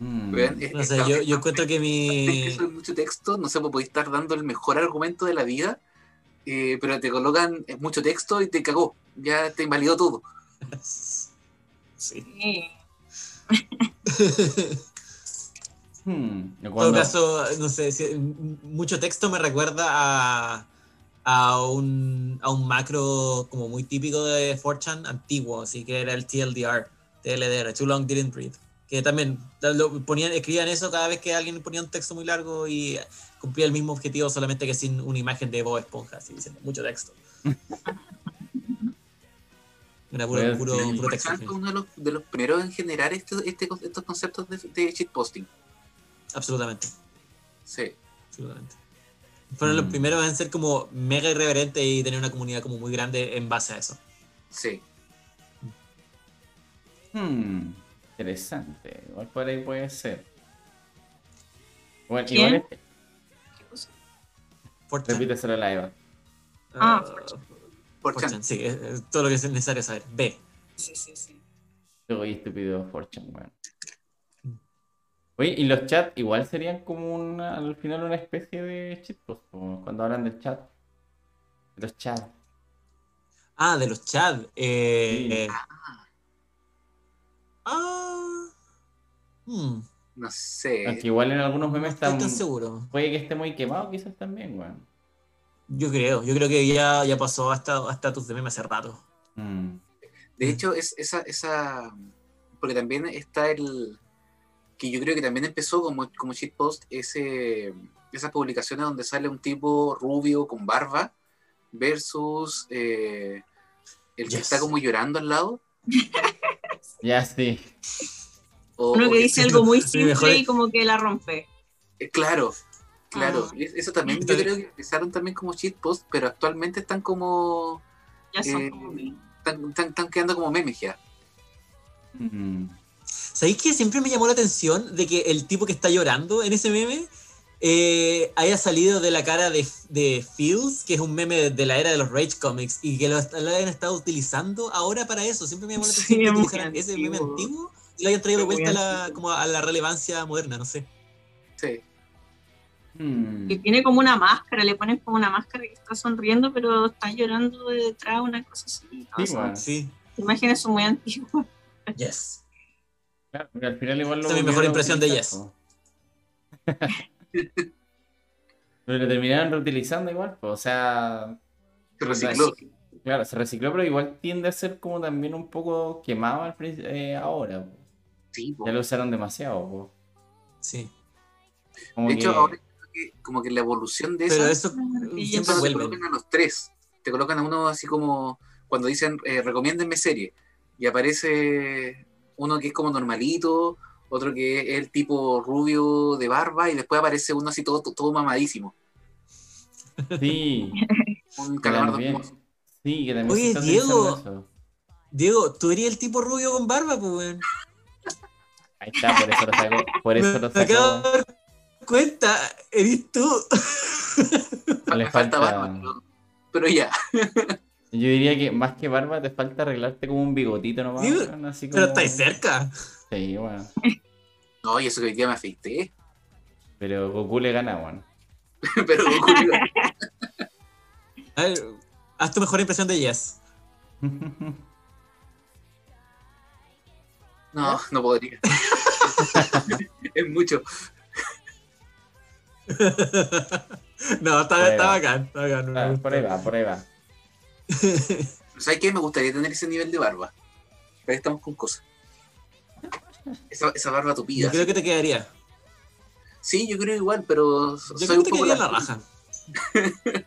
Mm. Es- No sé, yo, yo encuentro que es que mi. soy mucho texto, no sé, podéis estar dando el mejor argumento de la vida, eh, pero te colocan mucho texto y te cagó. Ya te invalidó todo. (laughs) Sí. Sí. (laughs) Hmm, En todo caso, no sé, si- mucho texto me recuerda a, a, un, a un macro como muy típico de 4chan antiguo, así que era el TLDR, TLDR, Too Long Didn't Read, que también lo ponían, escribían eso cada vez que alguien ponía un texto muy largo y cumplía el mismo objetivo, solamente que sin una imagen de Bob Esponja, así diciendo mucho texto. (laughs) Era puro, Pues, puro, sí. puro texto. Chan fue uno de los, de los primeros en generar este, este- estos conceptos de, de shitposting. Absolutamente. Sí. absolutamente. Fueron los Mm. primeros en ser como mega irreverentes y tener una comunidad como muy grande en base a eso. Sí. Hmm, interesante. Igual por ahí puede ser. Bueno, ¿Quién? igual es- ¿Qué cosa? 4chan. repíteselo a la Eva. Ah, Uh, 4chan. 4chan. 4chan, sí, es, es todo lo que es necesario saber. B. Sí, sí, sí. Luego y estúpido Fortune, weón. Oye, y los chats igual serían como una, al final una especie de shitpost, como cuando hablan del chat. Los chats. Ah, de los chats. Eh, Sí. eh, ah, hmm, No sé. Aunque igual en algunos no memes estoy están. tan seguro. Puede que esté muy quemado, quizás también, weón. Yo creo, yo creo que ya, ya pasó hasta, hasta tus de meme hace rato. Mm. De hecho, es esa, esa. Porque también está el. Que yo creo que también empezó como, como shitpost ese, esas publicaciones donde sale un tipo rubio con barba versus eh, el que está como llorando al lado. Ya sí. O, Uno o que dice (laughs) algo muy simple mejor- y como que la rompe. eh, claro, claro. Ah. Eso también yo creo que empezaron también como shitpost, pero actualmente están como... Ya son Eh, como están- están quedando como memes ya. Mm. ¿Sabéis que siempre me llamó la atención de que el tipo que está llorando en ese meme eh, haya salido de la cara de, de Fields, que es un meme de, de la era de los Rage Comics, y que lo, hayan estado utilizando ahora para eso? Siempre me llamó la Sí, atención que es muy utilizaran ese meme antiguo. y lo hayan traído de vuelta a la, antiguo. como a la relevancia moderna, no sé. Sí. Que tiene como una máscara, le ponen como una máscara que está sonriendo, pero está llorando de detrás, una cosa así. Sí, bueno. Sí. Imágenes son muy antiguas. Yes. Claro, porque al final igual lo Esa es mi mejor impresión de po. (laughs) Pero lo terminaron reutilizando igual, po, o sea, Se recicló. claro, se recicló, pero igual tiende a ser como también un poco quemado al eh, ahora. Sí, po. Ya lo usaron demasiado. Sí. Como De hecho, que- ahora creo que como que la evolución de Pero eso eso siempre Entonces te colocan a los tres. Te colocan a uno así como cuando dicen eh, recomiéndenme serie. Y aparece uno que es como normalito, otro que es el tipo rubio de barba, y después aparece uno así todo, todo mamadísimo. Sí, (laughs) Un calamardo sí, que también Oye, Diego. Diego, tú eres el tipo rubio con barba, pues, weón. Ahí está, por eso lo saco. Por eso lo (laughs) Me acabo saco. de dar cuenta, eres tú. Le Me falta falta- barba, pero, pero ya. (laughs) Yo diría que más que barba te falta arreglarte como un bigotito nomás. Sí, weón, así Pero estáis cerca. Sí, bueno. (laughs) No, y eso que hoy día me afeité. Pero Goku le gana, weón. (laughs) pero A ver, (laughs) haz tu mejor impresión de Yes. no, no podría. es mucho. no, está, ahí está bacán, está bacán. Ah, por ahí va, por ahí va. (laughs) ¿Sabes qué? Me gustaría tener ese nivel de barba. Pero estamos con cosas. Esa, esa barba tupida. Yo creo que te quedaría. Sí, yo creo igual, pero Yo soy creo un que te poco quedaría la raja. (laughs)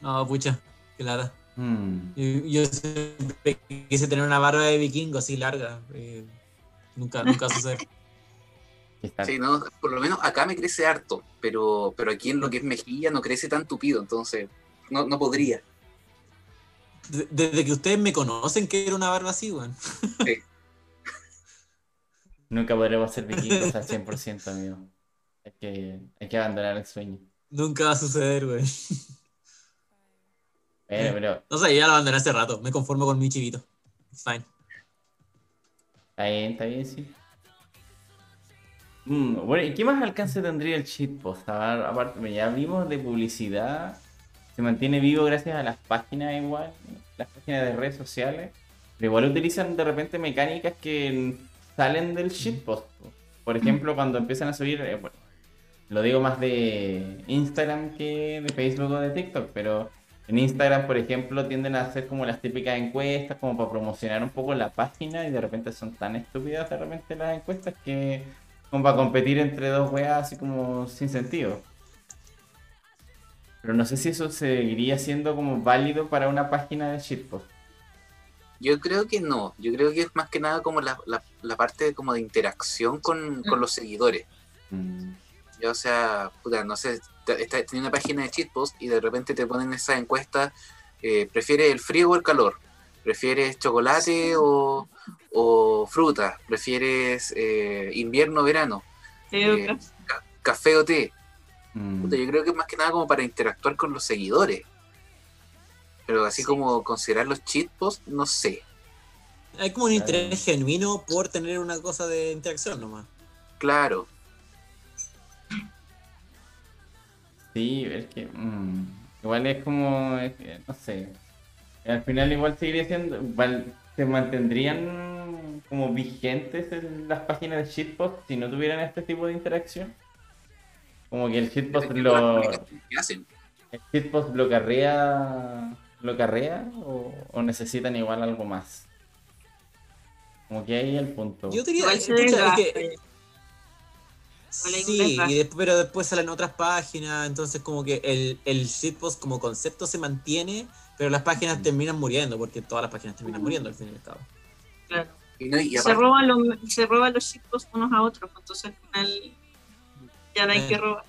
no, pucha, qué lata. Mm. Yo, yo siempre quise tener una barba de vikingo así larga. eh, nunca, nunca sucede. (laughs) Sí, no, por lo menos acá me crece harto, pero, pero aquí en lo que es mejilla no crece tan tupido, entonces no, no podría. De- Desde que ustedes me conocen que era una barba así, weón. (laughs) Nunca podremos ser vikingos al (laughs) 100%, amigo. Hay que, hay que abandonar el sueño. Nunca va a suceder, weón. Pero, pero (laughs) No sé, ya lo abandoné hace rato. Me conformo con mi chivito. It's fine. está bien, está bien, sí. Mm, bueno, ¿y qué más alcance tendría el shitpost? A ver, aparte, ya vimos de publicidad. Se mantiene vivo gracias a las páginas igual, las páginas de redes sociales. Pero igual utilizan de repente mecánicas que salen del shitpost. Por ejemplo, cuando empiezan a subir, eh, bueno, lo digo más de Instagram que de Facebook o de TikTok, pero en Instagram, por ejemplo, tienden a hacer como las típicas encuestas, como para promocionar un poco la página y de repente son tan estúpidas de repente las encuestas que como para competir entre dos weas así como sin sentido. Pero no sé si eso seguiría siendo como válido para una página de shitpost. Yo creo que no, yo creo que es más que nada como la, la, la parte como de interacción con, con los seguidores. Mm, o sea, puta, no sé, tenía una página de cheatpost y de repente te ponen esa encuesta, eh, ¿prefieres el frío o el calor? ¿Prefieres chocolate o, o fruta? ¿Prefieres eh, invierno o verano? Sí, Eh, ca- ¿Café o té? Mm. Puta, yo creo que es más que nada como para interactuar con los seguidores. Pero así como considerar los cheatposts, no sé. Hay como un Claro. interés genuino por tener una cosa de interacción nomás. Claro, Sí, es que mm, igual es como, es que, no sé, al final igual seguiría siendo, igual se mantendrían como vigentes en las páginas de shitpost si no tuvieran este tipo de interacción. Como que el la lo, que hacen. el shitpost lo carrea, lo carrea o, o necesitan igual algo más. Como que ahí el punto. Yo diría, desgasta. que Sí, y después- pero después salen otras páginas, entonces como que el, el shitpost como concepto se mantiene, pero las páginas terminan muriendo, porque todas las páginas terminan muriendo al fin y al cabo. Claro. Y, no, y se roban los se roban los shitposts unos a otros, pues, entonces al final ya no hay que robar.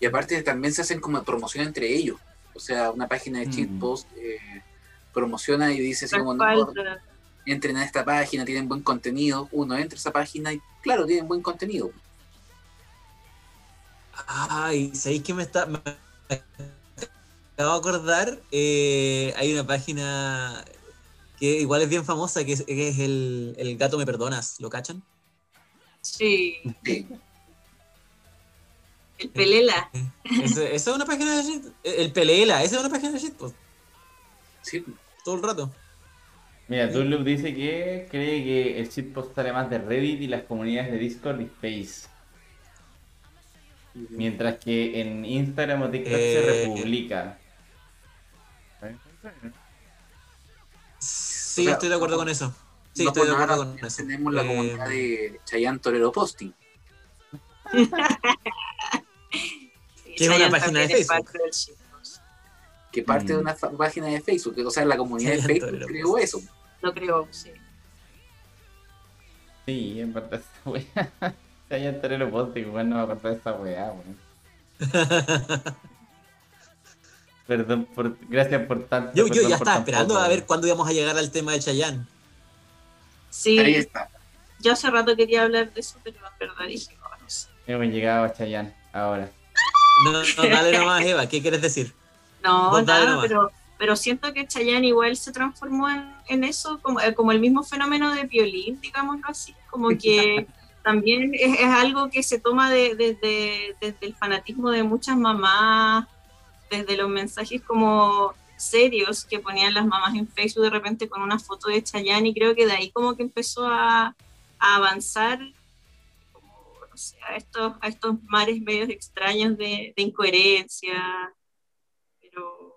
y aparte también se hacen como promoción entre ellos. O sea, una página de Mm. cheatpost eh, promociona y dice así como, no, entren a esta página, tienen buen contenido. Uno entra a esa página y claro, tienen buen contenido. Ay, ¿sabéis que me está... Me acabo de acordar, eh, hay una página que igual es bien famosa, que es, que es el, el gato me perdonas, ¿lo cachan? sí, Sí. El pelela. Esa es una página de shit, el Pelela, esa es una página de shitpost, Sí, todo el rato. Mira, Dunloop dice que cree que el shitpost sale más de Reddit y las comunidades de Discord y Face. Mientras que en Instagram o TikTok se Eh, republica. Sí, O sea, estoy de acuerdo con eso. Sí, no estoy de nada acuerdo con eso. tenemos la Eh, comunidad de Chayanne Torero Posting, (laughs) Que es una Chayanne página de también es Facebook. parte que de Mm. una página de Facebook. O sea, la comunidad de (laughs) Facebook creó eso. Lo creo, sí. Sí, en verdad esa weá. (laughs) Se haya enterado post igual no va a contar esa weá, weón. (laughs) Perdón por. Gracias por tanto. Yo, yo ya estaba esperando poco, a ver cuándo íbamos a llegar al tema de Chayanne. Sí, Ahí está. yo hace rato quería hablar de eso, pero en verdad dije, no, no sé. Hemos llegado a Chayanne ahora. No, no, dale nomás, Eva, ¿qué quieres decir? No, Vos nada, nomás. pero, pero siento que Chayanne igual se transformó en, en eso, como, eh, como el mismo fenómeno de violín, digámoslo así, como que (laughs) también es, es algo que se toma de- desde el fanatismo de muchas mamás, desde los mensajes como serios que ponían las mamás en Facebook de repente con una foto de Chayanne y creo que de ahí como que empezó a, a avanzar no sé, a estos, a estos mares medios extraños de, de incoherencia, pero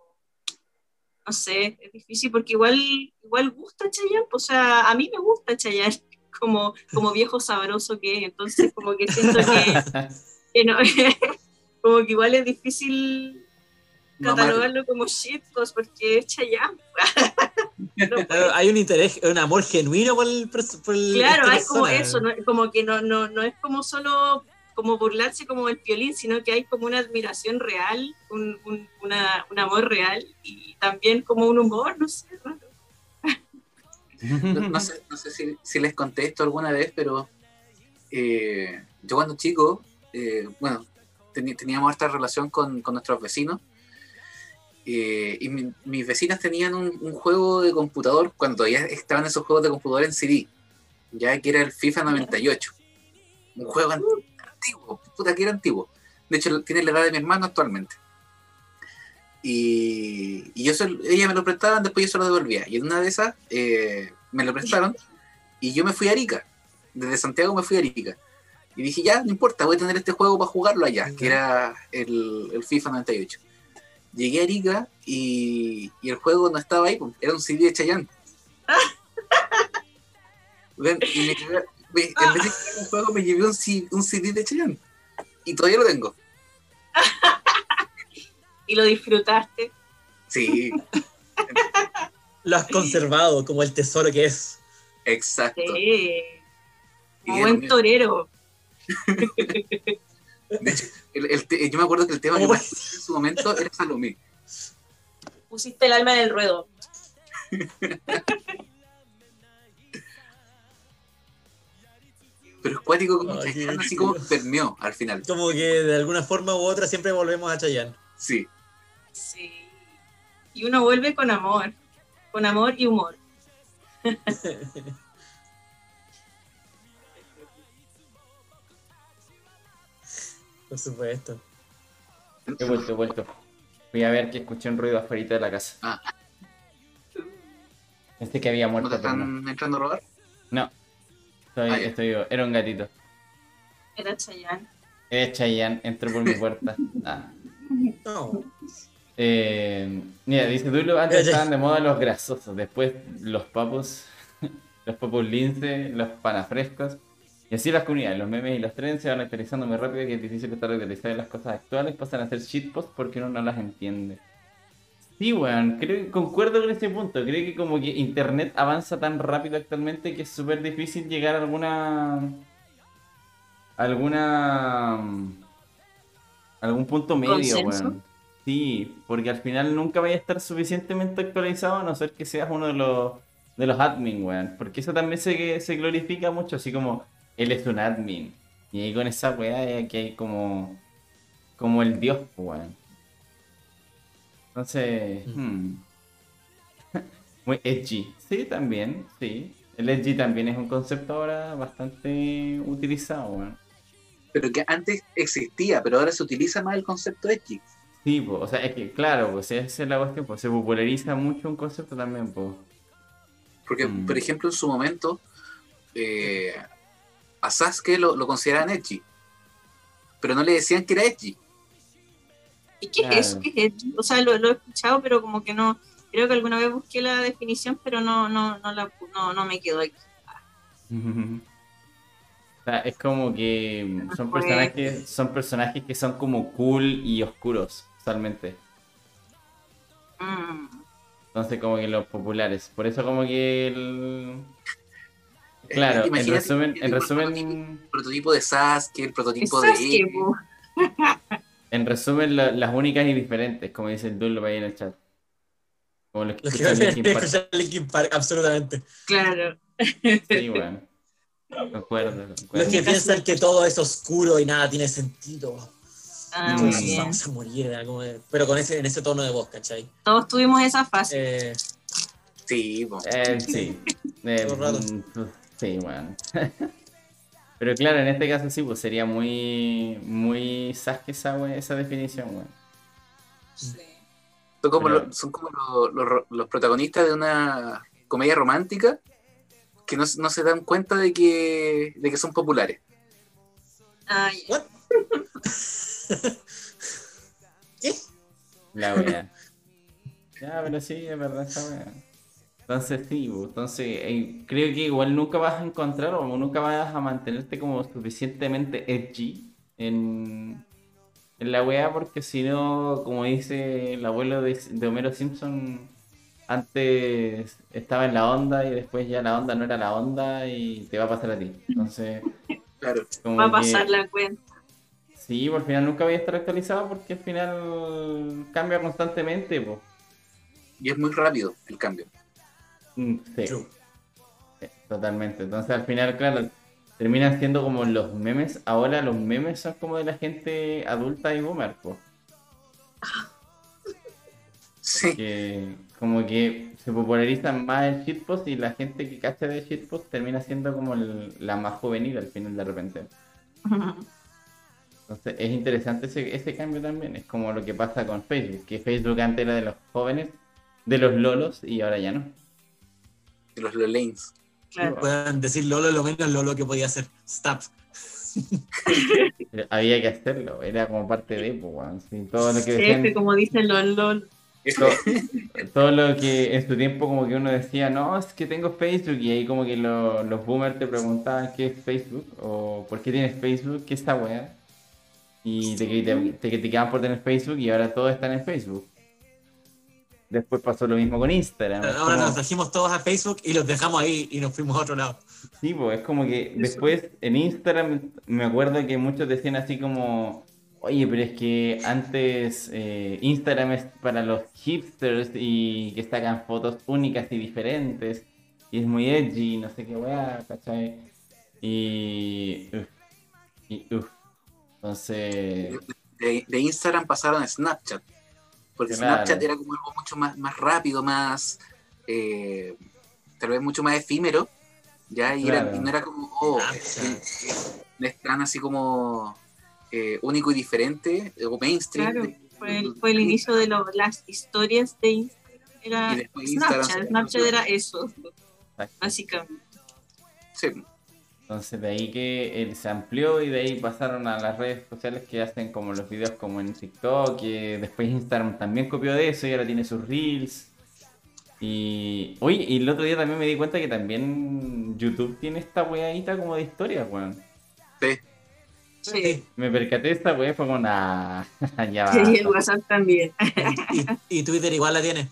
no sé, es difícil porque igual, igual gusta Chayanne, pues, o sea, a mí me gusta Chayanne (laughs) como, como viejo sabroso que es, entonces como que siento que, (laughs) que no, (laughs) como que igual es difícil catalogarlo como shitpost porque es Chayanne. No (laughs) hay un interés, un amor genuino por el, por el- Claro, hay como eso, ¿no? como que no, no, no es como solo como burlarse como el violín, sino que hay como una admiración real, un, un, una- un amor real y también como un humor, no sé. raro. no, no sé, no sé si, si les conté esto alguna vez, pero eh, yo cuando chico, eh, bueno, teníamos esta relación con, con nuestros vecinos. Eh, y mi- mis vecinas tenían un, un juego de computador cuando todavía estaban esos juegos de computador en CD, ya que era el FIFA 98. Un juego an- antiguo, puta que era antiguo. De hecho, tiene la edad de mi hermano actualmente. Y, y yo se, ella me lo prestaban, después yo se lo devolvía. Y en una de esas eh, me lo prestaron y yo me fui a Arica. Desde Santiago me fui a Arica. Y dije, ya, no importa, voy a tener este juego para jugarlo allá, que era el, el FIFA 98. Llegué a Arica y, y el juego no estaba ahí, pues, era un CD de Chayanne. (laughs) Ven, y me llevé- me- en vez de llevar un juego me llevé un, CD de Chayanne. Y todavía lo tengo. (laughs) Y lo disfrutaste. Sí, Lo has conservado como el tesoro que es. exacto. Sí. Un buen torero. (laughs) De hecho, el- el te- yo me acuerdo que el tema que ¿Cómo más en su momento era Salomé. Pusiste el alma en el ruedo. Pero es cuático como Ay, Chayanne, así como permeó al final. Como que de alguna forma u otra siempre volvemos a Chayanne. Sí. Sí. Y uno vuelve con amor. Con amor y humor. (laughs) Por supuesto. He vuelto, he vuelto. Voy a ver que escuché un ruido afuera de la casa. Ah. Pensé que había ¿No muerto, te no. están entrando a robar? No. Estoy, Ah, estoy vivo. Era un gatito. Era Chayanne. Era Chayanne, entró por mi puerta. (laughs) Ah. No. Eh, mira, dice Dulo, antes estaban de moda los grasosos, después los papos, (laughs) los papos lince, los panafrescos. Y así las comunidades, los memes y los trends se van actualizando muy rápido y es difícil estar actualizado en las cosas actuales, pasan a ser shitposts porque uno no las entiende. Sí, weón, creo que concuerdo con ese punto. Creo que como que internet avanza tan rápido actualmente que es súper difícil llegar a alguna. alguna. algún punto medio, ¿Consenso? weón. Sí, porque al final nunca vaya a estar suficientemente actualizado a no ser que seas uno de los de los admin, weón. Porque eso también se, se glorifica mucho, así como él es un admin. Y ahí con esa weá que hay como. como el dios, weón. Entonces. hmm. (laughs) Muy edgy. Sí, también, sí. El edgy también es un concepto ahora bastante utilizado, weón. Pero que antes existía, pero ahora se utiliza más el concepto edgy. Sí, po, o sea, es que claro, pues esa es la cuestión, pues se populariza mucho un concepto también, pues. Porque, Mm. por ejemplo, en su momento, eh, a Sasuke lo, lo consideraban edgy. Pero no le decían que era edgy. ¿Y qué Claro. es eso? ¿Qué es eso? O sea, lo, lo he escuchado, pero como que no. Creo que alguna vez busqué la definición, pero no, no, no, la, no, no me quedó aquí. (laughs) O sea, es como que son personajes, son personajes que son como cool y oscuros, usualmente. Mm. Entonces como que los populares. Por eso como que el... Claro, en resumen, el en prototipo- resumen, El prototipo de Sasuke, el prototipo de en resumen la- las únicas y diferentes, como dice el Dullo ahí en el chat. Como los que Los que escuchan a (laughs) Linkin Park. escuchar Linkin Park, absolutamente. Claro. Sí, bueno. Concuerdo, Los que piensan que todo es oscuro y nada tiene sentido. Ah, muy Todos bien. vamos a morir, algo de- pero con ese, en ese tono de voz, ¿cachai? Todos tuvimos esa fase. Eh, Sí, po. Eh, sí. (laughs) Eh, mm, sí, bueno. (laughs) Pero claro, en este caso sí, pues sería muy, muy Sasuke esa, we- esa definición, weón. Son como, Pero- los, son como los, los- los protagonistas de una comedia romántica que no, no se dan cuenta de que, de que son populares. Ya. ¿What? ¿Qué? (laughs) La wea. ya, pero sí, es verdad esa wea. Entonces sí, pues, entonces eh, creo que igual nunca vas a encontrar o nunca vas a mantenerte como suficientemente edgy en, en la wea porque si no, como dice el abuelo de, de Homero Simpson, antes estaba en la onda y después ya la onda no era la onda y te va a pasar a ti. Entonces, (laughs) Claro. Va a que- pasar la cuenta. Sí, por al final nunca voy a estar actualizado porque al final cambia constantemente, pues. Y es muy rápido el cambio. Mm, Sí, True. sí, totalmente. Entonces al final, claro, terminan siendo como los memes. Ahora los memes son como de la gente adulta y boomer, pues. (laughs) Sí. Que como que se popularizan más el shitpost y la gente que cacha de shitpost termina siendo como el- la más juvenil al final de repente. (laughs) Entonces es interesante ese, ese cambio también. Es como lo que pasa con Facebook, que Facebook antes era de los jóvenes, de los lolos y ahora ya no. De los Lolanes. Claro. Puedan decir Lolo lo menos Lolo que podía hacer. Stop. (laughs) Había que hacerlo, era como parte de, pues, sí, todo lo que Jefe, decían, como dicen los LOL. todo, (laughs) todo lo que en su tiempo como que uno decía, no, es que tengo Facebook y ahí como que lo- los boomers te preguntaban qué es Facebook o por qué tienes Facebook, qué es esta weá. Y te, te criticaban por tener Facebook y ahora todos están en Facebook. Después pasó lo mismo con Instagram. Ahora como- nos trajimos todos a Facebook y los dejamos ahí y nos fuimos a otro lado. Sí, pues es como que después en Instagram me acuerdo que muchos decían así como, oye, pero es que antes eh, Instagram es para los hipsters y que sacan fotos únicas y diferentes y es muy edgy, no sé qué weá, ¿cachai? Y... uf, y uf. Entonces... De, de Instagram pasaron a Snapchat. Porque Claro. Snapchat era como algo mucho más, más rápido, más. eh, tal vez mucho más efímero. ¿ya? Y, era- y no era como. Oh, Snapchat. eh, eh, no es tan así como. eh, único y diferente, o mainstream. Claro, de- fue el, fue el inicio de lo- las historias de Instagram. Era Instagram Snapchat. Snapchat era eso, básicamente. Sí, Entonces de ahí que él se amplió y de ahí pasaron a las redes sociales que hacen como los videos como en TikTok, que después Instagram también copió de eso y ahora tiene sus reels. Y, oye, y el otro día también me di cuenta que también YouTube tiene esta weadita como de historia, weón. Sí. Sí. Me percaté de esta wea y fue como una... (laughs) ya va. Sí, el WhatsApp también. Y, y Twitter igual la tiene.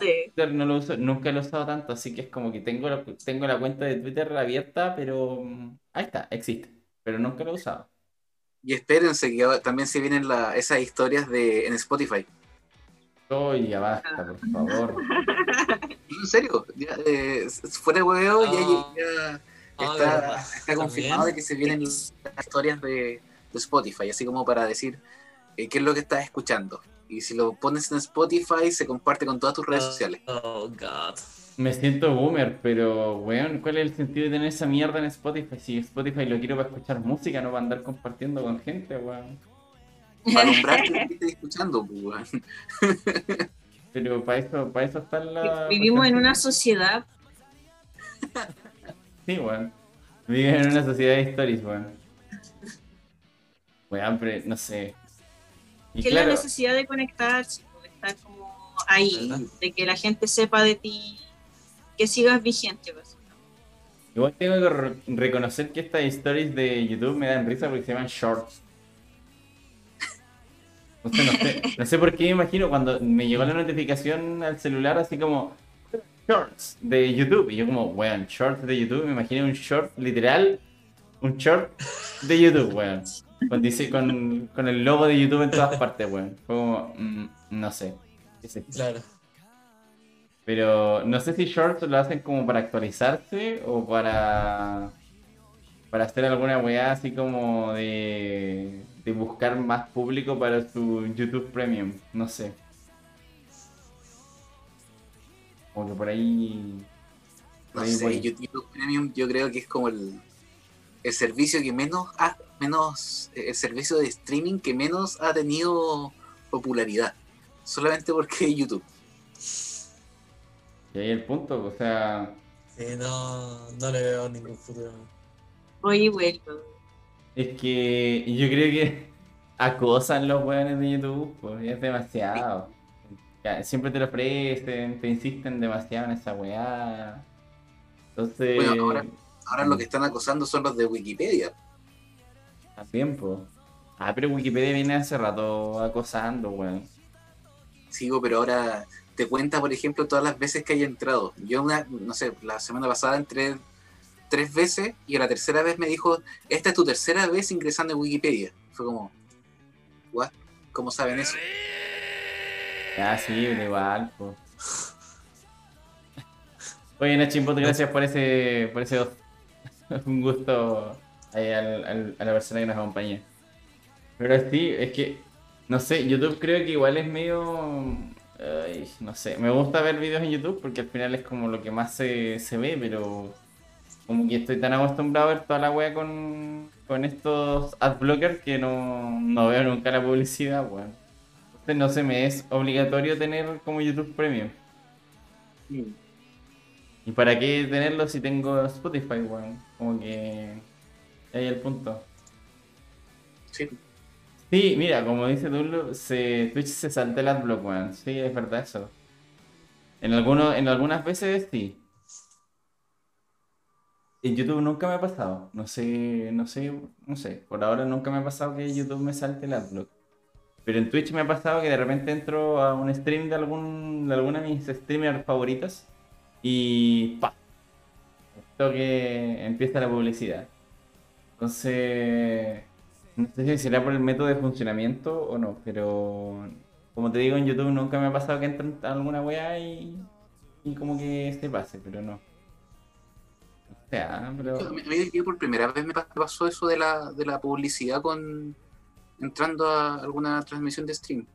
Sí. Twitter no lo uso, nunca lo he usado tanto, así que es como que tengo la, tengo la cuenta de Twitter abierta, pero mm, ahí está, existe, pero nunca lo he usado. Y espérense que también se vienen la- esas historias de en Spotify. Oye, ya basta, por favor. (laughs) En serio, ya, eh, fuera de hueveo, ya, Ah. ya Ah, está, verdad. está confirmado de que se vienen las historias de, de Spotify, así como para decir eh, qué es lo que estás escuchando. Y si lo pones en Spotify, se comparte con todas tus redes sociales. Oh, God. Me siento boomer, pero, weón, ¿cuál es el sentido de tener esa mierda en Spotify? Si Spotify lo quiero para escuchar música, no para andar compartiendo con gente, weón. Para alumbrar que estés escuchando, pues, weón. (laughs) Pero para eso, para eso está la... Vivimos en una sociedad. (laughs) Sí, weón. Viven en una sociedad de stories, weón. Weón, pero no sé. Y que es claro, la necesidad de conectarse, de estar como ahí, ¿Verdad? de que la gente sepa de ti, que sigas vigente. pues. igual tengo que re- reconocer que estas stories de YouTube me dan risa porque se llaman shorts. No sé, no sé, no sé por qué me imagino cuando me llegó la notificación al celular así como shorts de YouTube. Y yo como, weón, shorts de YouTube, me imaginé un short literal, un short de YouTube, weón. (laughs) Con, dice, con, con el logo de YouTube en todas partes, weón. Fue como, mm, no sé. Claro. Pero no sé si shorts lo hacen como para actualizarse o para para hacer alguna weá así como de, de buscar más público para su YouTube Premium. No sé. Como que por ahí. por No ahí sé, voy. YouTube Premium yo creo que es como el, el servicio que menos ha, menos el servicio de streaming que menos ha tenido popularidad. Solamente porque es (laughs) YouTube. Y ahí el punto, o sea. Sí, no, no le veo ningún futuro. Voy y vuelvo. Es que yo creo que (laughs) acosan los weones de YouTube, pues es demasiado. Ya, Siempre te lo ofrecen, te insisten demasiado en esa weá. Entonces, Bueno, ahora- Ahora lo que están acosando son los de Wikipedia. También, pues. Ah, pero Wikipedia viene hace rato acosando, weón. Sigo, pero ahora te cuenta, por ejemplo, todas las veces que haya entrado. Yo, una, no sé, la semana pasada entré tres veces y a la tercera vez me dijo, esta es tu tercera vez ingresando en Wikipedia. Fue como, ¿what? ¿Cómo saben eso? Ah, sí, igual, pues. Oye, Nachimbo, gracias por ese, por ese dos. (laughs) Un gusto ahí al- al- a la persona que nos acompaña. Pero sí, es que, no sé, YouTube creo que igual es medio... ay, no sé, me gusta ver videos en YouTube porque al final es como lo que más se, se ve, pero como que estoy tan acostumbrado a ver toda la wea con, con estos adblockers que no, no veo nunca la publicidad, weón. Entonces no sé, me es obligatorio tener como YouTube Premium. ¿Y para qué tenerlo si tengo Spotify, weón? Como que... Ahí el punto. Sí. Sí, mira, como dice Dullo, se, Twitch se salta el adblock, weón. Sí, es verdad eso. En, algunos, en algunas veces sí. En YouTube nunca me ha pasado. No sé, no sé, no sé. Por ahora nunca me ha pasado que YouTube me salte el adblock. Pero en Twitch me ha pasado que de repente entro a un stream de algún de alguna de mis streamers favoritos y ¡pa! Esto que empieza la publicidad. Entonces, no sé si será por el método de funcionamiento o no, pero como te digo en YouTube nunca me ha pasado que entre alguna weá y, y como que se pase, pero no. O sea, pero... A mí, yo por primera vez me pa- pasó eso de la, de la publicidad con entrando a alguna transmisión de stream.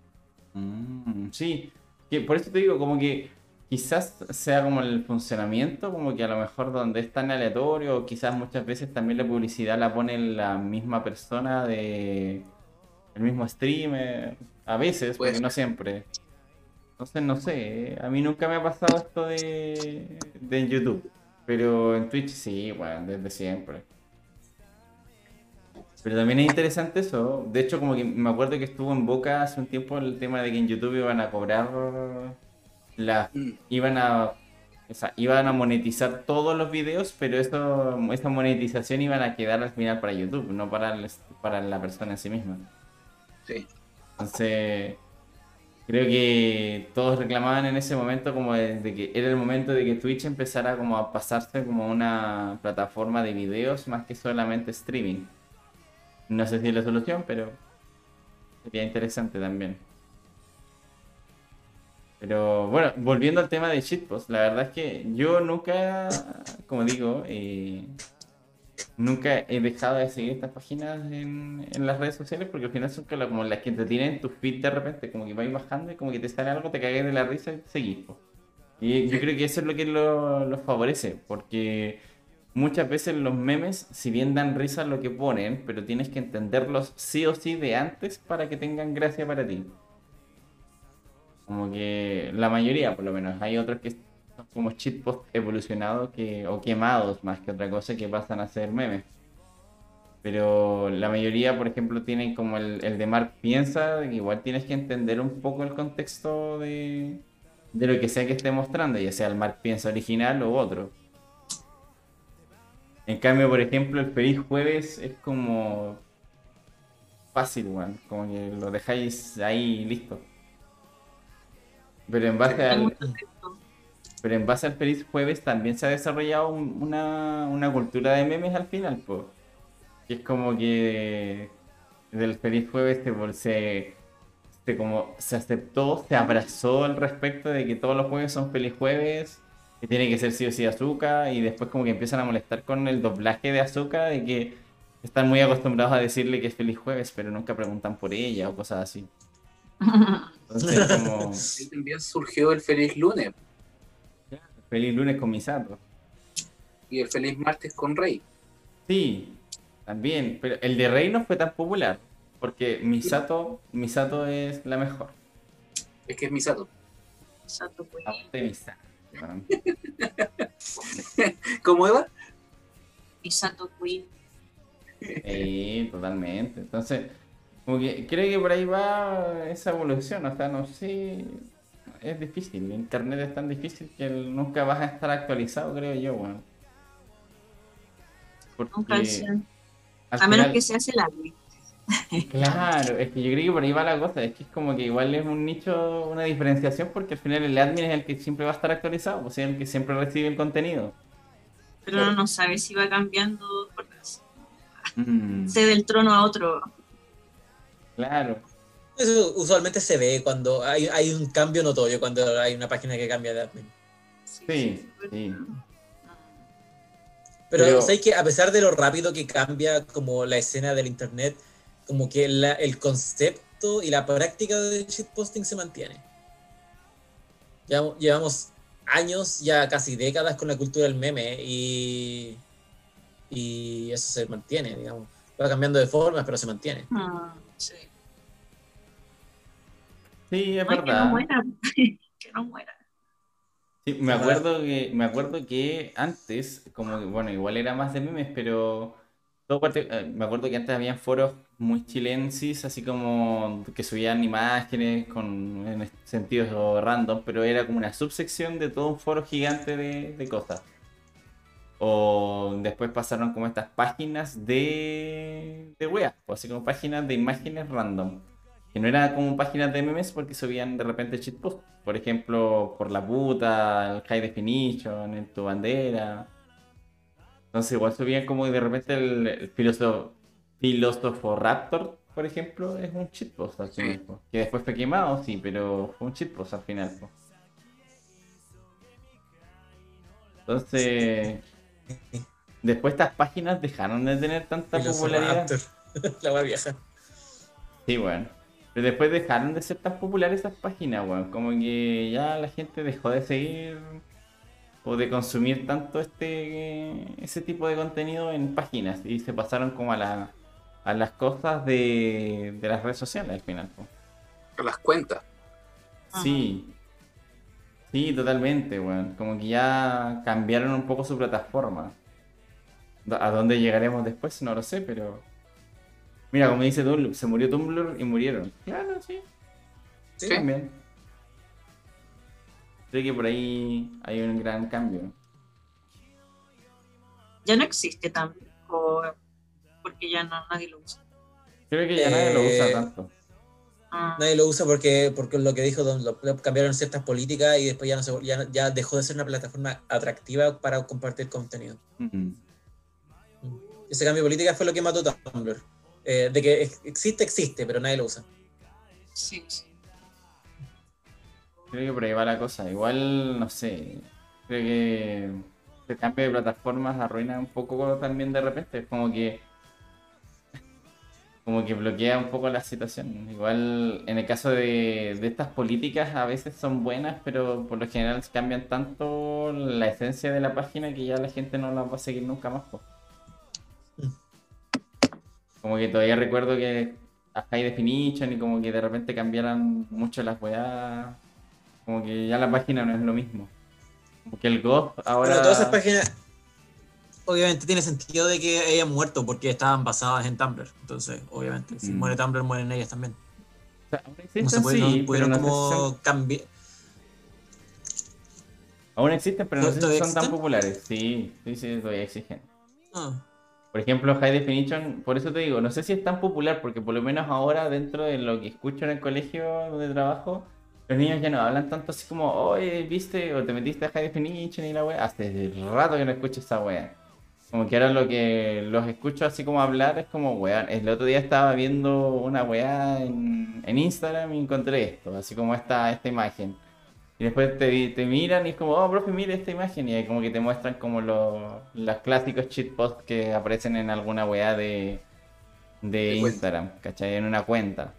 Mm, sí, que por eso te digo, como que quizás sea como el funcionamiento, como que a lo mejor donde es tan aleatorio, quizás muchas veces también la publicidad la pone la misma persona de el mismo streamer, a veces, Puede porque no siempre. Entonces no sé, a mí nunca me ha pasado esto de, de YouTube, pero en Twitch sí, bueno, desde siempre. Pero también es interesante eso. De hecho, como que me acuerdo que estuvo en boca hace un tiempo el tema de que en YouTube iban a cobrar la, Mm. iban a o sea, iban a monetizar todos los videos, pero eso, esa monetización iban a quedar al final para YouTube, no para, el- para la persona en sí misma. Sí. Entonces, creo que todos reclamaban en ese momento como de, de que era el momento de que Twitch empezara como a pasarse como una plataforma de videos más que solamente streaming. No sé si es la solución, pero sería interesante también. Pero bueno, volviendo al tema de shitpost, la verdad es que yo nunca, como digo, eh, nunca he dejado de seguir estas páginas en, las redes sociales porque al final son como las que te tienen tu feed de repente, como que vais bajando y como que te sale algo, te cagues de la risa y seguís. Y yo creo que eso es lo que lo, lo favorece, porque muchas veces los memes, si bien dan risa lo que ponen, pero tienes que entenderlos sí o sí de antes para que tengan gracia para ti. Como que la mayoría, por lo menos. Hay otros que son como shitpost evolucionados que, o quemados más que otra cosa que pasan a ser memes. Pero la mayoría, por ejemplo, tienen como el, el de Mark Piensa, que igual tienes que entender un poco el contexto de, de lo que sea que esté mostrando, ya sea el Mark Piensa original o otro. En cambio, por ejemplo, el Feliz Jueves es como fácil, weón. Como que lo dejáis ahí listo. Pero en base al, pero en base al Feliz Jueves también se ha desarrollado un- una, una cultura de memes al final, pues. Que es como que del Feliz Jueves se, se, se como se aceptó, se abrazó al respecto de que todos los jueves son Feliz Jueves, que tiene que ser sí o sí azúcar, y después como que empiezan a molestar con el doblaje de azúcar, de que están muy acostumbrados a decirle que es Feliz Jueves, pero nunca preguntan por ella o cosas así. (laughs) Entonces (laughs) como también surgió el feliz lunes Feliz lunes con Misato. y el feliz martes con Rey. Sí, también, pero el de Rey no fue tan popular, porque Misato, Misato es la mejor. Es que es Misato. Pues. Misato. weón. ¿Cómo Eva? Misato Queen. Sí, totalmente. Entonces, como que creo que por ahí va esa evolución, o sea, no sé, es difícil, internet es tan difícil que nunca vas a estar actualizado, creo yo, bueno. A menos final- que se hace el admin. Claro, es que yo creo que por ahí va la cosa, es que es como que igual es un nicho, una diferenciación, porque al final el admin es el que siempre va a estar actualizado, o sea, el que siempre recibe el contenido. Pero uno no sabe si va cambiando por Mm, se del trono a otro. Claro, Eso usualmente se ve cuando hay, hay un cambio notorio, cuando hay una página que cambia de admin. sí, sí. Pero, Pero- ¿sabes que A pesar de lo rápido que cambia como la escena del internet, como que la- el concepto y la práctica del shitposting se mantiene. Llevamos, llevamos años, ya casi décadas con la cultura del meme y, y eso se mantiene, digamos. Va cambiando de formas, pero se mantiene. Mm, sí. Sí, es Ay, que verdad. no muera. (laughs) que no muera. Sí, me acuerdo que, me acuerdo que antes, como que, bueno, igual era más de memes, pero todo parte- eh, me acuerdo que antes habían foros muy chilensis, así como que subían imágenes con en sentidos random, pero era como una subsección de todo un foro gigante de, de cosas. O después pasaron como estas páginas de, de weas, o así como páginas de imágenes random. Que no eran como páginas de memes porque subían de repente shitpost. Por ejemplo, por la puta, el high definition, en tu bandera. Entonces igual subían como de repente el, el filósofo, filósofo Raptor, por ejemplo, es un shitpost al final. po. Que después fue quemado, sí, pero fue un shitpost al final. po. Entonces, después estas páginas dejaron de tener tanta popularidad. (laughs) La vieja. Sí, bueno. Pero después dejaron de ser tan populares esas páginas, weón. Como que ya la gente dejó de seguir o de consumir tanto este ese tipo de contenido en páginas y se pasaron como a la a las cosas de, de las redes sociales al final. po. A las cuentas. Sí. Sí, totalmente, weón. Como que ya cambiaron un poco su plataforma. ¿A dónde llegaremos después? No lo sé, pero... Mira, como dice Tumblr, se murió Tumblr y murieron. Claro, sí. Sí. También. Creo que por ahí hay un gran cambio. Ya no existe Tumblr, o porque ya no, nadie lo usa. Creo que ya nadie lo usa Eh, tanto. Ah, Nadie lo usa porque, porque lo que dijo Don, lo- cambiaron ciertas políticas y después ya, no se, ya, ya dejó de ser una plataforma atractiva para compartir contenido. Mm. Ese cambio de política fue lo que mató Tumblr. Eh, de que ex- existe, existe, pero nadie lo usa. sí, sí. Creo que por ahí va la cosa. Igual, no sé. Creo que el cambio de plataformas arruina un poco también de repente. Es como que. Como que bloquea un poco la situación. Igual en el caso de, de estas políticas a veces son buenas, pero por lo general cambian tanto la esencia de la página que ya la gente no la va a seguir nunca más. Como que todavía recuerdo que a High Definition y como que de repente cambiaran mucho las weas. Como que ya la página no es lo mismo. Como que el Ghost ahora. Bueno, todas esas páginas, obviamente tiene sentido de que hayan muerto porque estaban basadas en Tumblr. Entonces, obviamente, si Mm. muere Tumblr, mueren ellas también. O sea, aún No existen, se puede- no sí, pero pudieron no sé si son- como cambiar. Aún existen, pero no sé si ¿Todavía son tan populares. Sí, sí, sí, todavía exigen. Ah, Por ejemplo, High Definition, por eso te digo, no sé si es tan popular, porque por lo menos ahora, dentro de lo que escucho en el colegio donde trabajo, los niños ya no hablan tanto así como, oye, viste, o te metiste a High Definition y la wea. Hace rato que no escucho esa wea. Como que ahora lo que los escucho así como hablar es como, weón, el otro día estaba viendo una weá en, en Instagram y encontré esto, así como esta, esta imagen. Y después te, te miran y es como, oh, profe, mire esta imagen. Y ahí como que te muestran como los, los clásicos cheat posts que aparecen en alguna weá de, de De cuenta. Instagram, ¿cachai? En una cuenta.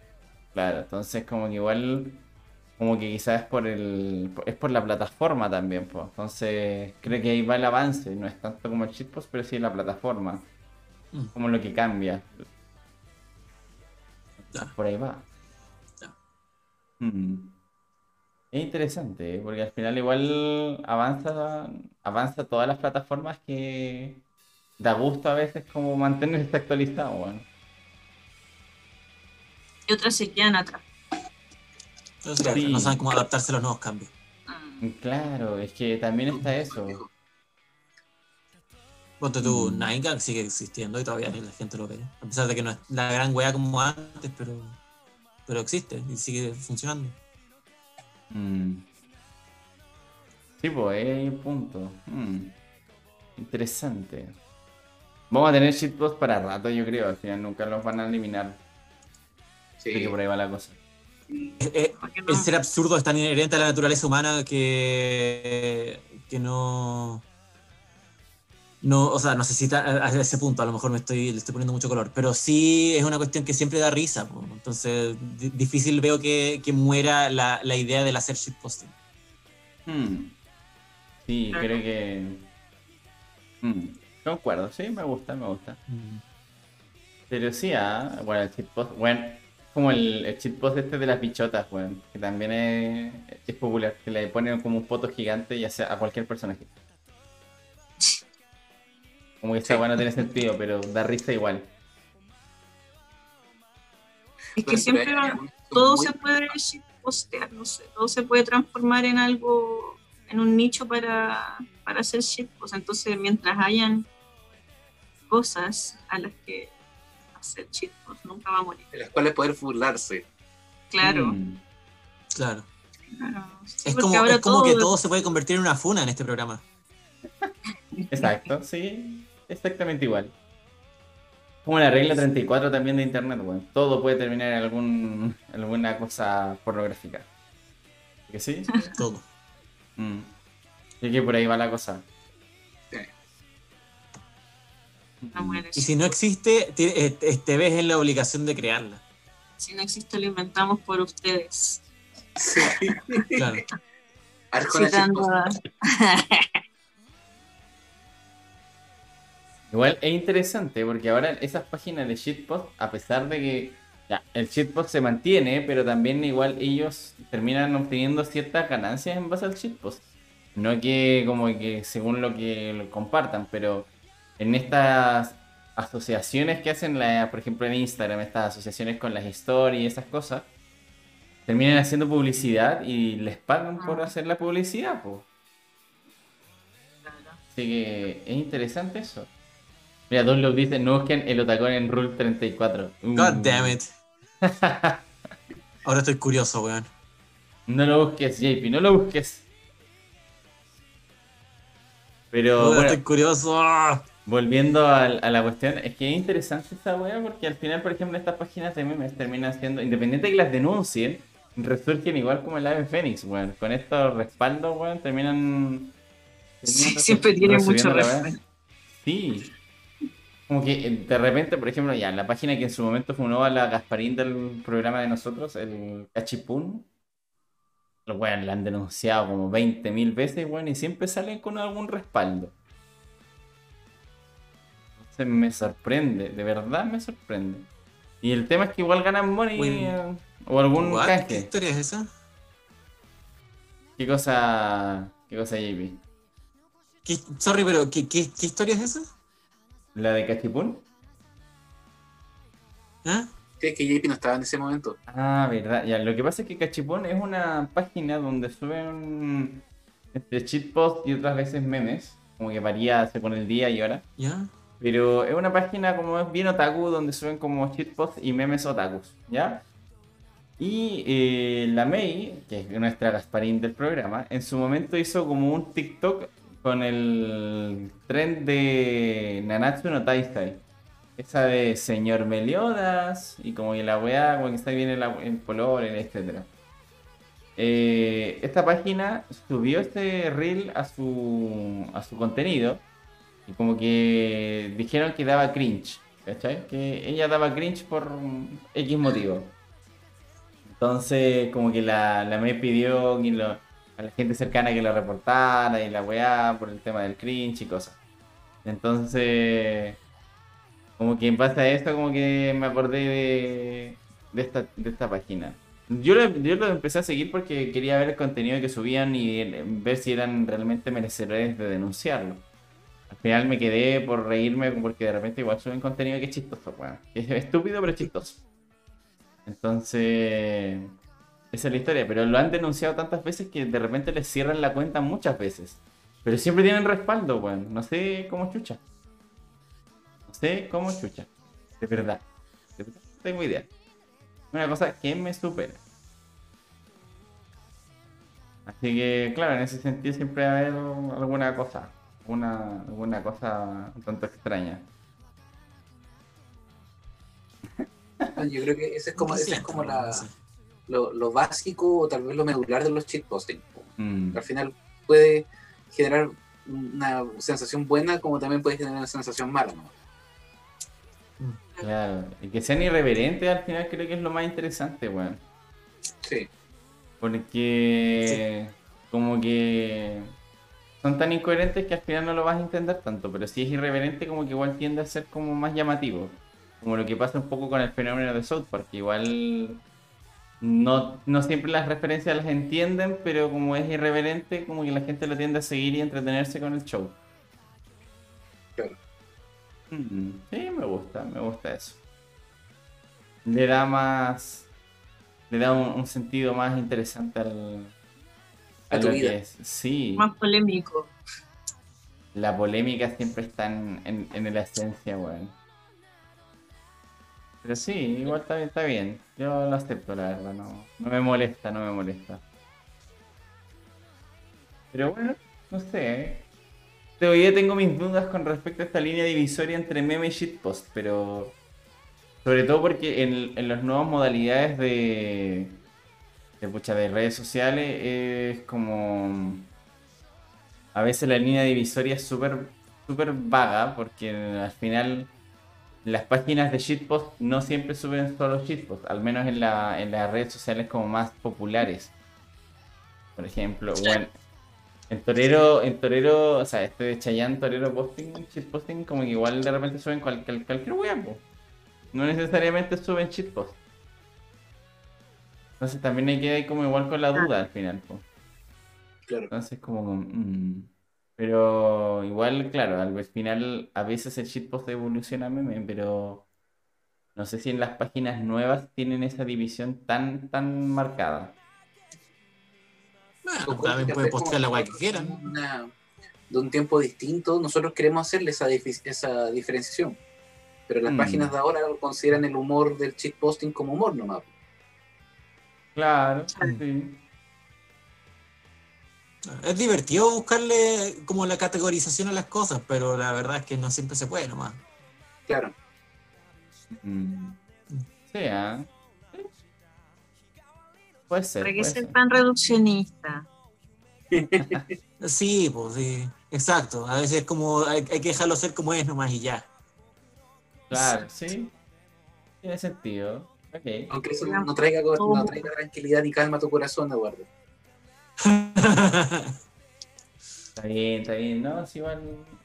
Claro, entonces como que igual, como que quizás es por el, es por la plataforma también, pues. Entonces creo que ahí va el avance, no es tanto como el cheat post, pero sí la plataforma. Mm. Como lo que cambia. Por ahí va. Mm. Es interesante, ¿eh? porque al final igual avanza, avanza todas las plataformas que da gusto a veces como mantenerse actualizado, bueno. Y otras se quedan atrás. Entonces, claro, Sí. no saben cómo adaptarse a los nuevos cambios. Mm. Claro, es que también está eso. Ponte tú, Mm. Nine Gag sigue existiendo y todavía la gente lo ve. A pesar de que no es la gran wea como antes, pero, pero existe y sigue funcionando. Mm. Sí, pues, ahí hay un punto. Mm. Interesante. Vamos a tener shitposts para rato, yo creo. Al final nunca los van a eliminar. Sí. Así que por ahí va la cosa. Eh, eh, ¿Por qué no? el ser absurdo es tan inherente a la naturaleza humana que, que no. No, o sea, no sé si a ese punto, a lo mejor me estoy, le estoy poniendo mucho color, pero sí es una cuestión que siempre da risa. po. Entonces, di- difícil veo que, que muera la, la idea del hacer shitposting. Hmm. Sí, Claro. creo que. Hmm. Concuerdo, sí, me gusta, me gusta. Pero sí, ah, bueno, el shitpost, bueno, como el, el shitpost este de las bichotas, bueno, que también es, es popular, que le ponen como un foto gigante ya sea a cualquier personaje. Como que esta Sí. weá no tiene sentido, pero da risa igual. Es que siempre todo se puede postear, no sé, todo se puede transformar en algo, en un nicho para, para hacer shitpost. Entonces, mientras hayan cosas a las que hacer shitpost, nunca va a morir. de las cuales poder burlarse. Claro, Hmm. Claro. claro. Sí, Es como, ahora es como que todo se puede convertir en una funa en este programa. Exacto, sí, exactamente igual. Como la regla 34 también de internet, weón. Todo puede terminar en algún, alguna cosa pornográfica. ¿Que sí? Todo. Mm. Y que por ahí va la cosa. No muere. Y si no existe, te, eh, te- ves en la obligación de crearla. Si no existe, lo inventamos por ustedes. Sí. Claro. (laughs) (laughs) Igual es interesante porque ahora esas páginas de shitpost, a pesar de que ya, el shitpost se mantiene, pero también igual ellos terminan obteniendo ciertas ganancias en base al shitpost. No que como que según lo que lo compartan, pero en estas asociaciones que hacen, la, por ejemplo en Instagram, estas asociaciones con las historias y esas cosas, terminan haciendo publicidad y les pagan por Ah. hacer la publicidad, pues. Claro. Así que es interesante eso. Mira, Don Love dice, no busquen el otacón en Rule 34. Uh, God damn it. (laughs) Ahora estoy curioso, weón. No lo busques, JP, no lo busques. Pero Ahora bueno, estoy curioso. Volviendo a, la cuestión, es que es interesante esa wea porque al final, por ejemplo, estas páginas de memes terminan siendo, independiente de que las denuncien, resurgen igual como el ave Fénix, weón. Con estos respaldos, weón, terminan... Sí, siempre tiene resurgiendo mucho respaldo. Sí. Como que eh, de repente, por ejemplo, ya, la página que en su momento funó a la Gasparín del programa de nosotros, el Cachipún, los weón la han denunciado como 20.000 veces, weón, y siempre salen con algún respaldo. Entonces me sorprende, de verdad me sorprende. Y el tema es que igual ganan money eh, o algún What? ¿Qué canje. historia es esa? ¿Qué cosa, qué cosa, JP? ¿Qué- sorry, pero ¿qué, qué, qué historia es esa? ¿La de Cachipún? ¿Ah? Es que JP no estaba en ese momento. Ah, verdad. Ya, lo que pasa es que Cachipón es una página donde suben entre shitposts y otras veces memes. Como que varía según el día y hora. ¿Ya? Pero es una página como es bien otaku donde suben como shitposts y memes otakus, ¿ya? Y eh, la Mei, que es nuestra Gasparín del programa, en su momento hizo como un TikTok con el trend de Nanatsu no Taisai. Esa de Señor Meliodas y como que la weá, como que está bien el, el color, etc. Eh, esta página subió este reel a su, a su contenido y como que dijeron que daba cringe, ¿cachai? Que ella daba cringe por X motivo. Entonces, como que la, la me pidió a la gente cercana que lo reportara y la weá por el tema del cringe y cosas. Entonces, como que en base a esto, como que me acordé de, de, esta, de esta página. Yo lo, yo lo empecé a seguir porque quería ver el contenido que subían y ver si eran realmente merecedores de denunciarlo. Al final me quedé por reírme porque de repente igual suben contenido que es chistoso, weón. (laughs) Es estúpido pero chistoso. Entonces, esa es la historia. Pero lo han denunciado tantas veces que de repente les cierran la cuenta muchas veces. Pero siempre tienen respaldo, weón. No sé cómo chucha. No sé cómo chucha. De verdad. De verdad, no tengo idea. Una cosa que me supera. Así que, claro, en ese sentido siempre va a haber alguna cosa. Alguna, alguna cosa un tanto extraña. Yo creo que ese es como, ¿Qué ese es como la, lo, lo básico o tal vez lo medular de los shitposting. Mm. Al final puede generar una sensación buena como también puede generar una sensación mala. ¿no? Claro, y que sean irreverentes al final creo que es lo más interesante, weón. Sí, Porque como que son tan incoherentes que al final no lo vas a entender tanto, pero si es irreverente como que igual tiende a ser como más llamativo. Como lo que pasa un poco con el fenómeno de South Park, que igual no, no siempre las referencias las entienden, pero como es irreverente, como que la gente lo tiende a seguir y entretenerse con el show. Claro. Mm, sí, me gusta, me gusta eso. Le da más. Le da un, un sentido más interesante al. A tu lo vida. que es. Sí, Más polémico. la polémica siempre está en, en, en la esencia, weón. Pero sí, igual está, está bien. Yo lo acepto, la verdad. No, no me molesta, no me molesta. Pero bueno, no sé. ¿eh? Todavía tengo mis dudas con respecto a esta línea divisoria entre meme y shitpost, pero sobre todo porque en, en las nuevas modalidades de, de, pucha, de redes sociales es como... A veces la línea divisoria es súper súper vaga porque al final las páginas de shitpost no siempre suben solo shitpost, al menos en, la, en las redes sociales como más populares. Por ejemplo, bueno, en Torero, en Torero, o sea, este de Chayanne, Torero Posting, shitposting, como que igual de repente suben cual, cual- cualquier po. No necesariamente suben shitpost. Entonces también hay que ir como igual con la duda al final, po. claro. Entonces como... mm. Pero igual, claro, al final a veces el shitpost evoluciona a meme, pero No sé si en las páginas nuevas tienen esa división tan, tan marcada. Bueno, también pueden postear la guay que quieran. Una- de un tiempo distinto, nosotros queremos hacerle esa, esa diferenciación. Pero las Mm. páginas de ahora consideran el humor del shitposting como humor nomás. Claro, Sí. Es divertido buscarle como la categorización a las cosas, pero la verdad es que no siempre se puede nomás. Claro. Mm. Sí, ¿ah? Puede ser. ¿Para puede ser ser. tan reduccionista? Sí, pues sí, exacto. A veces es como hay, hay que dejarlo ser como es nomás y ya. Claro, sí. Tiene sentido. Aunque eso no traiga, no traiga tranquilidad ni calma a tu corazón, Eduardo. Está bien, está bien, ¿no? Sí, igual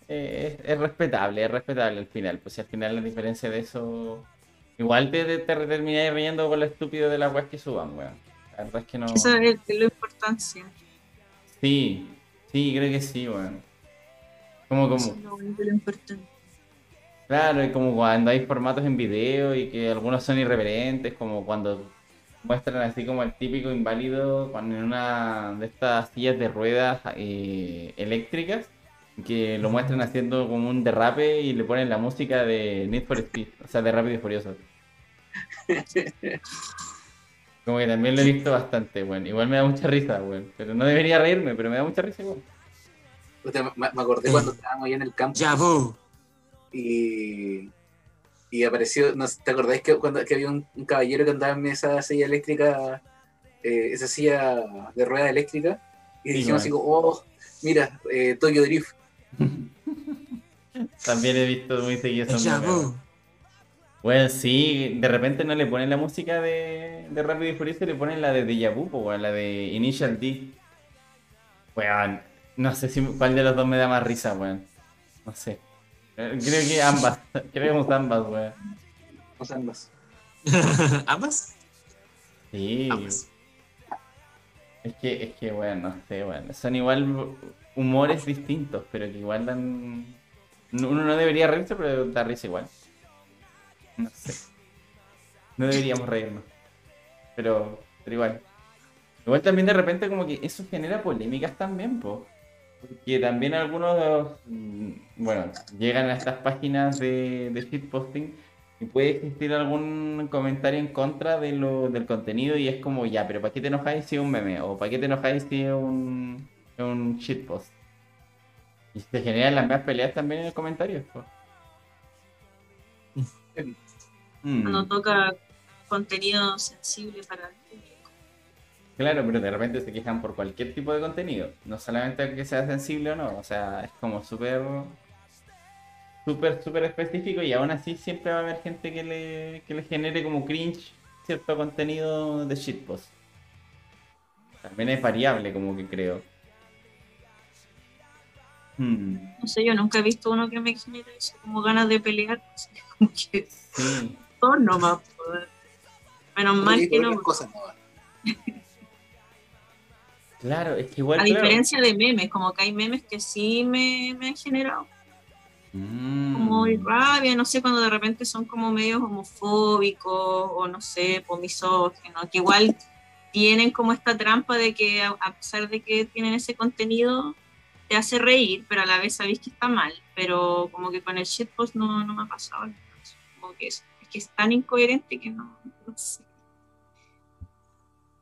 eh, es, es respetable, es respetable al final. Pues si al final la diferencia de eso. Igual te, te, te termináis riendo con lo estúpido de las weas que suban, weón. La verdad es que no. Esa es es la importancia. Sí, sí, creo que sí, weón. Como, como, Eso es lo único lo importante. Claro, y como cuando hay formatos en video y que algunos son irreverentes, como cuando muestran así como el típico inválido cuando en una de estas sillas de ruedas eh, eléctricas, que lo muestran haciendo como un derrape y le ponen la música de Need for Speed, o sea, de Rápido y Furioso. (laughs) Como que también lo he visto bastante, bueno. Igual me da mucha risa, bueno. Pero no debería reírme, pero me da mucha risa igual. Me, acordé cuando estábamos ahí en el campo ya, bu. Y, y apareció, no sé, ¿te acordáis que, cuando, que había un, un caballero que andaba en esa silla eléctrica, eh, esa silla de rueda eléctrica? Y Sí, dijimos así man. como, oh, mira, eh, Tokyo Drift. (laughs) También he visto muy seguido esos. Bueno, sí, de repente no le ponen la música de, de Rápido y Furioso, le ponen la de Deja Vu, weón, la de Initial D. Weón, no sé si cuál de los dos me da más risa, weón. No sé. Eh, Creo que ambas, (laughs) creo que ambas, weón. O sea, ambas. (laughs) ¿Ambas? Sí, Ambas. es que, es que, weón, no sé, weón. Son igual humores distintos, pero que igual dan... Uno no debería reírse, pero da risa igual. No sé. No deberíamos reírnos. Pero, pero igual. Igual también de repente como que eso genera polémicas también, po. Porque también algunos, mm, bueno, llegan a estas páginas de, de shitposting y puede existir algún comentario en contra de lo, del contenido y es como, ya, pero ¿para qué te enojáis si es un meme? ¿O para qué te enojáis si es un, un shitpost? Y se generan las mismas peleas también en los comentarios. (laughs) Mm. Cuando toca contenido sensible para el. Claro, pero de repente se quejan por cualquier tipo de contenido. No solamente que sea sensible o no. O sea, es como súper. Súper, súper específico y aún así siempre va a haber gente que le, que le genere como cringe cierto contenido de shitpost. También es variable, como que creo. Hmm, No sé, yo nunca he visto uno que me genere eso, como ganas de pelear. así (laughs) como que sí, todo nomás. pues. Menos mal que cosas, no. (laughs) claro, es que igual. A claro. diferencia de memes, como que hay memes que sí me, me han generado Mm, como rabia, no sé, cuando de repente son como medios homofóbicos o no sé, pues misóginos, que igual tienen como esta trampa de que a, a pesar de que tienen ese contenido, te hace reír, pero a la vez sabéis que está mal, pero como que con el shitpost no, no me ha pasado. Como que es, es que es tan incoherente que no, no sé.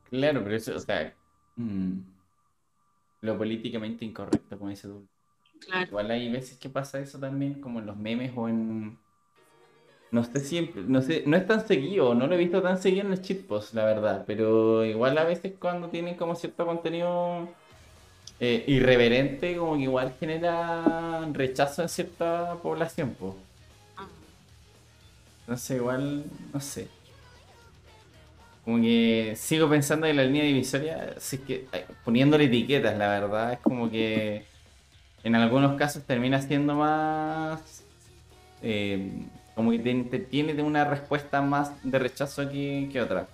Claro, pero eso, o sea. Mm, lo políticamente incorrecto, como dice tú. Claro. Igual hay veces que pasa eso también, como en los memes o en... No sé siempre, no sé, no es tan seguido, no lo he visto tan seguido en los shitposts, la verdad, pero igual a veces cuando tienen como cierto contenido eh, irreverente, como que igual genera rechazo en cierta población, pues. Entonces igual, no sé. Como que sigo pensando en la línea divisoria, así que eh, poniéndole etiquetas, la verdad, es como que en algunos casos termina siendo más eh, como que te, tiene una respuesta más de rechazo que, que otra.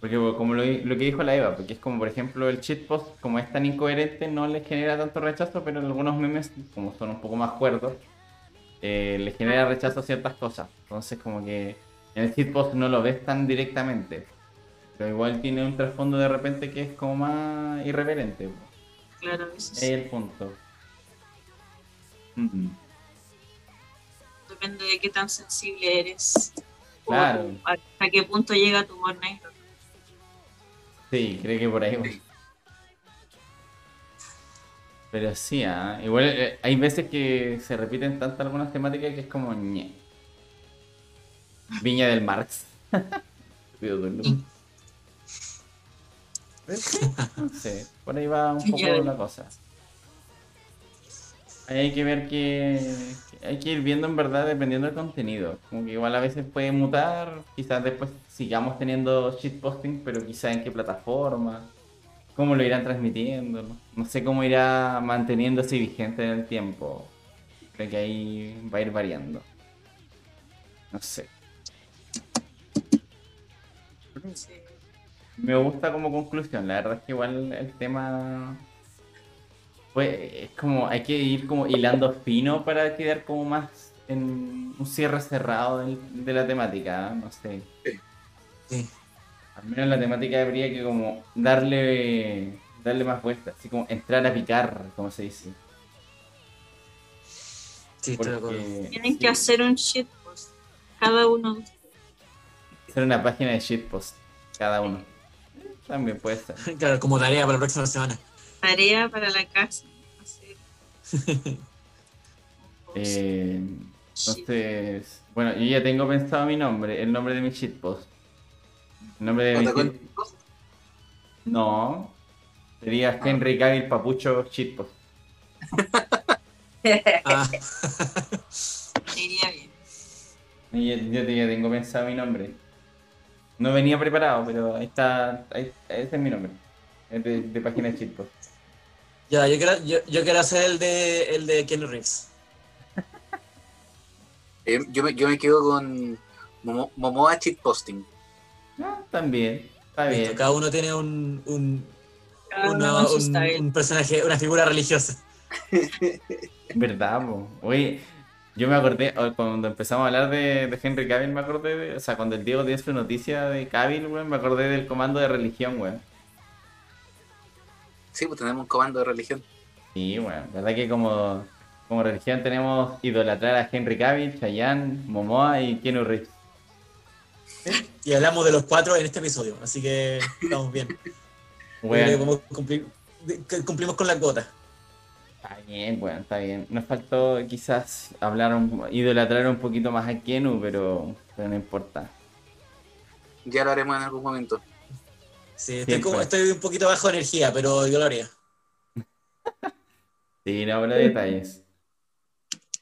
Porque como lo, lo que dijo la Eva, porque es como por ejemplo el shitpost, como es tan incoherente, no les genera tanto rechazo, pero en algunos memes, como son un poco más cuerdos, eh, le genera rechazo a ciertas cosas. Entonces como que en el shitpost no lo ves tan directamente. Pero igual tiene un trasfondo de repente que es como más irreverente. Claro, eso Es sí. el punto. Mm. Depende de qué tan sensible eres. O Claro. hasta qué punto llega tu humor negro. Sí, creo que por ahí va. Pero sí, ah, igual eh, hay veces que se repiten tanto algunas temáticas que es como ñe. Viña del Marx. (laughs) Sí, no sé, por ahí va un poco la cosa. Ahí hay que ver que, que hay que ir viendo en verdad dependiendo del contenido. Como que igual a veces puede mutar, quizás después sigamos teniendo shitposting, pero quizás en qué plataforma, cómo lo irán transmitiendo, no, No sé cómo irá manteniéndose vigente en el tiempo. Creo que ahí va a ir variando. No sé. Sí. Me gusta como conclusión, la verdad es que igual el tema pues es como hay que ir como hilando fino para quedar como más en un cierre cerrado del- de la temática, ¿eh? no sé. Sí. Al menos la temática habría que como darle darle más vueltas, así como entrar a picar, como se dice. Sí, estoy de acuerdo. Porque Tienen sí, que hacer un shitpost. Cada uno de ustedes. Hacer una página de shitpost cada uno. También puede ser. (laughs) Claro, como tarea para la próxima semana. Tarea para la casa. (laughs) Eh, entonces, bueno, yo ya tengo pensado mi nombre, el nombre de mi shitpost. El nombre de mi Atacó shit- No, sería Henry Cavill Papucho Shitpost. (laughs) Ah, iría bien. Y ya, ya te- ya tengo pensado mi nombre. No venía preparado, pero ahí está, ahí- ese es mi nombre. Es de, de página de shitpost. ya, yo quiero, yo, yo quiero hacer el de, el de Kenny Reeves. (laughs) Eh, yo, me, yo me quedo con Momo- Momoa Cheat Posting. Ah, también, está Listo, bien. Cada uno tiene un, un, uno un personaje, una figura religiosa. (laughs) ¿Verdad, po? Oye, yo me acordé, cuando empezamos a hablar de, de Henry Cavill, me acordé de, o sea, cuando el Diego dio su noticia de Cavill, weón, me acordé del comando de religión, weón. Sí, pues tenemos un comando de religión. Sí, weón, verdad que como, como religión tenemos idolatrar a Henry Cavill, Chayanne, Momoa y Keanu Reeves. Y hablamos de los cuatro en este episodio, así que estamos bien. Cumplir- que cumplimos con la cuota. Está bien, weón, está bien. Nos faltó quizás hablar, un, idolatrar un poquito más a Keanu, pero, pero no importa. Ya lo haremos en algún momento. Sí, estoy, como, estoy un poquito bajo de energía, pero yo lo haría. (laughs) Sí, no hablo de detalles.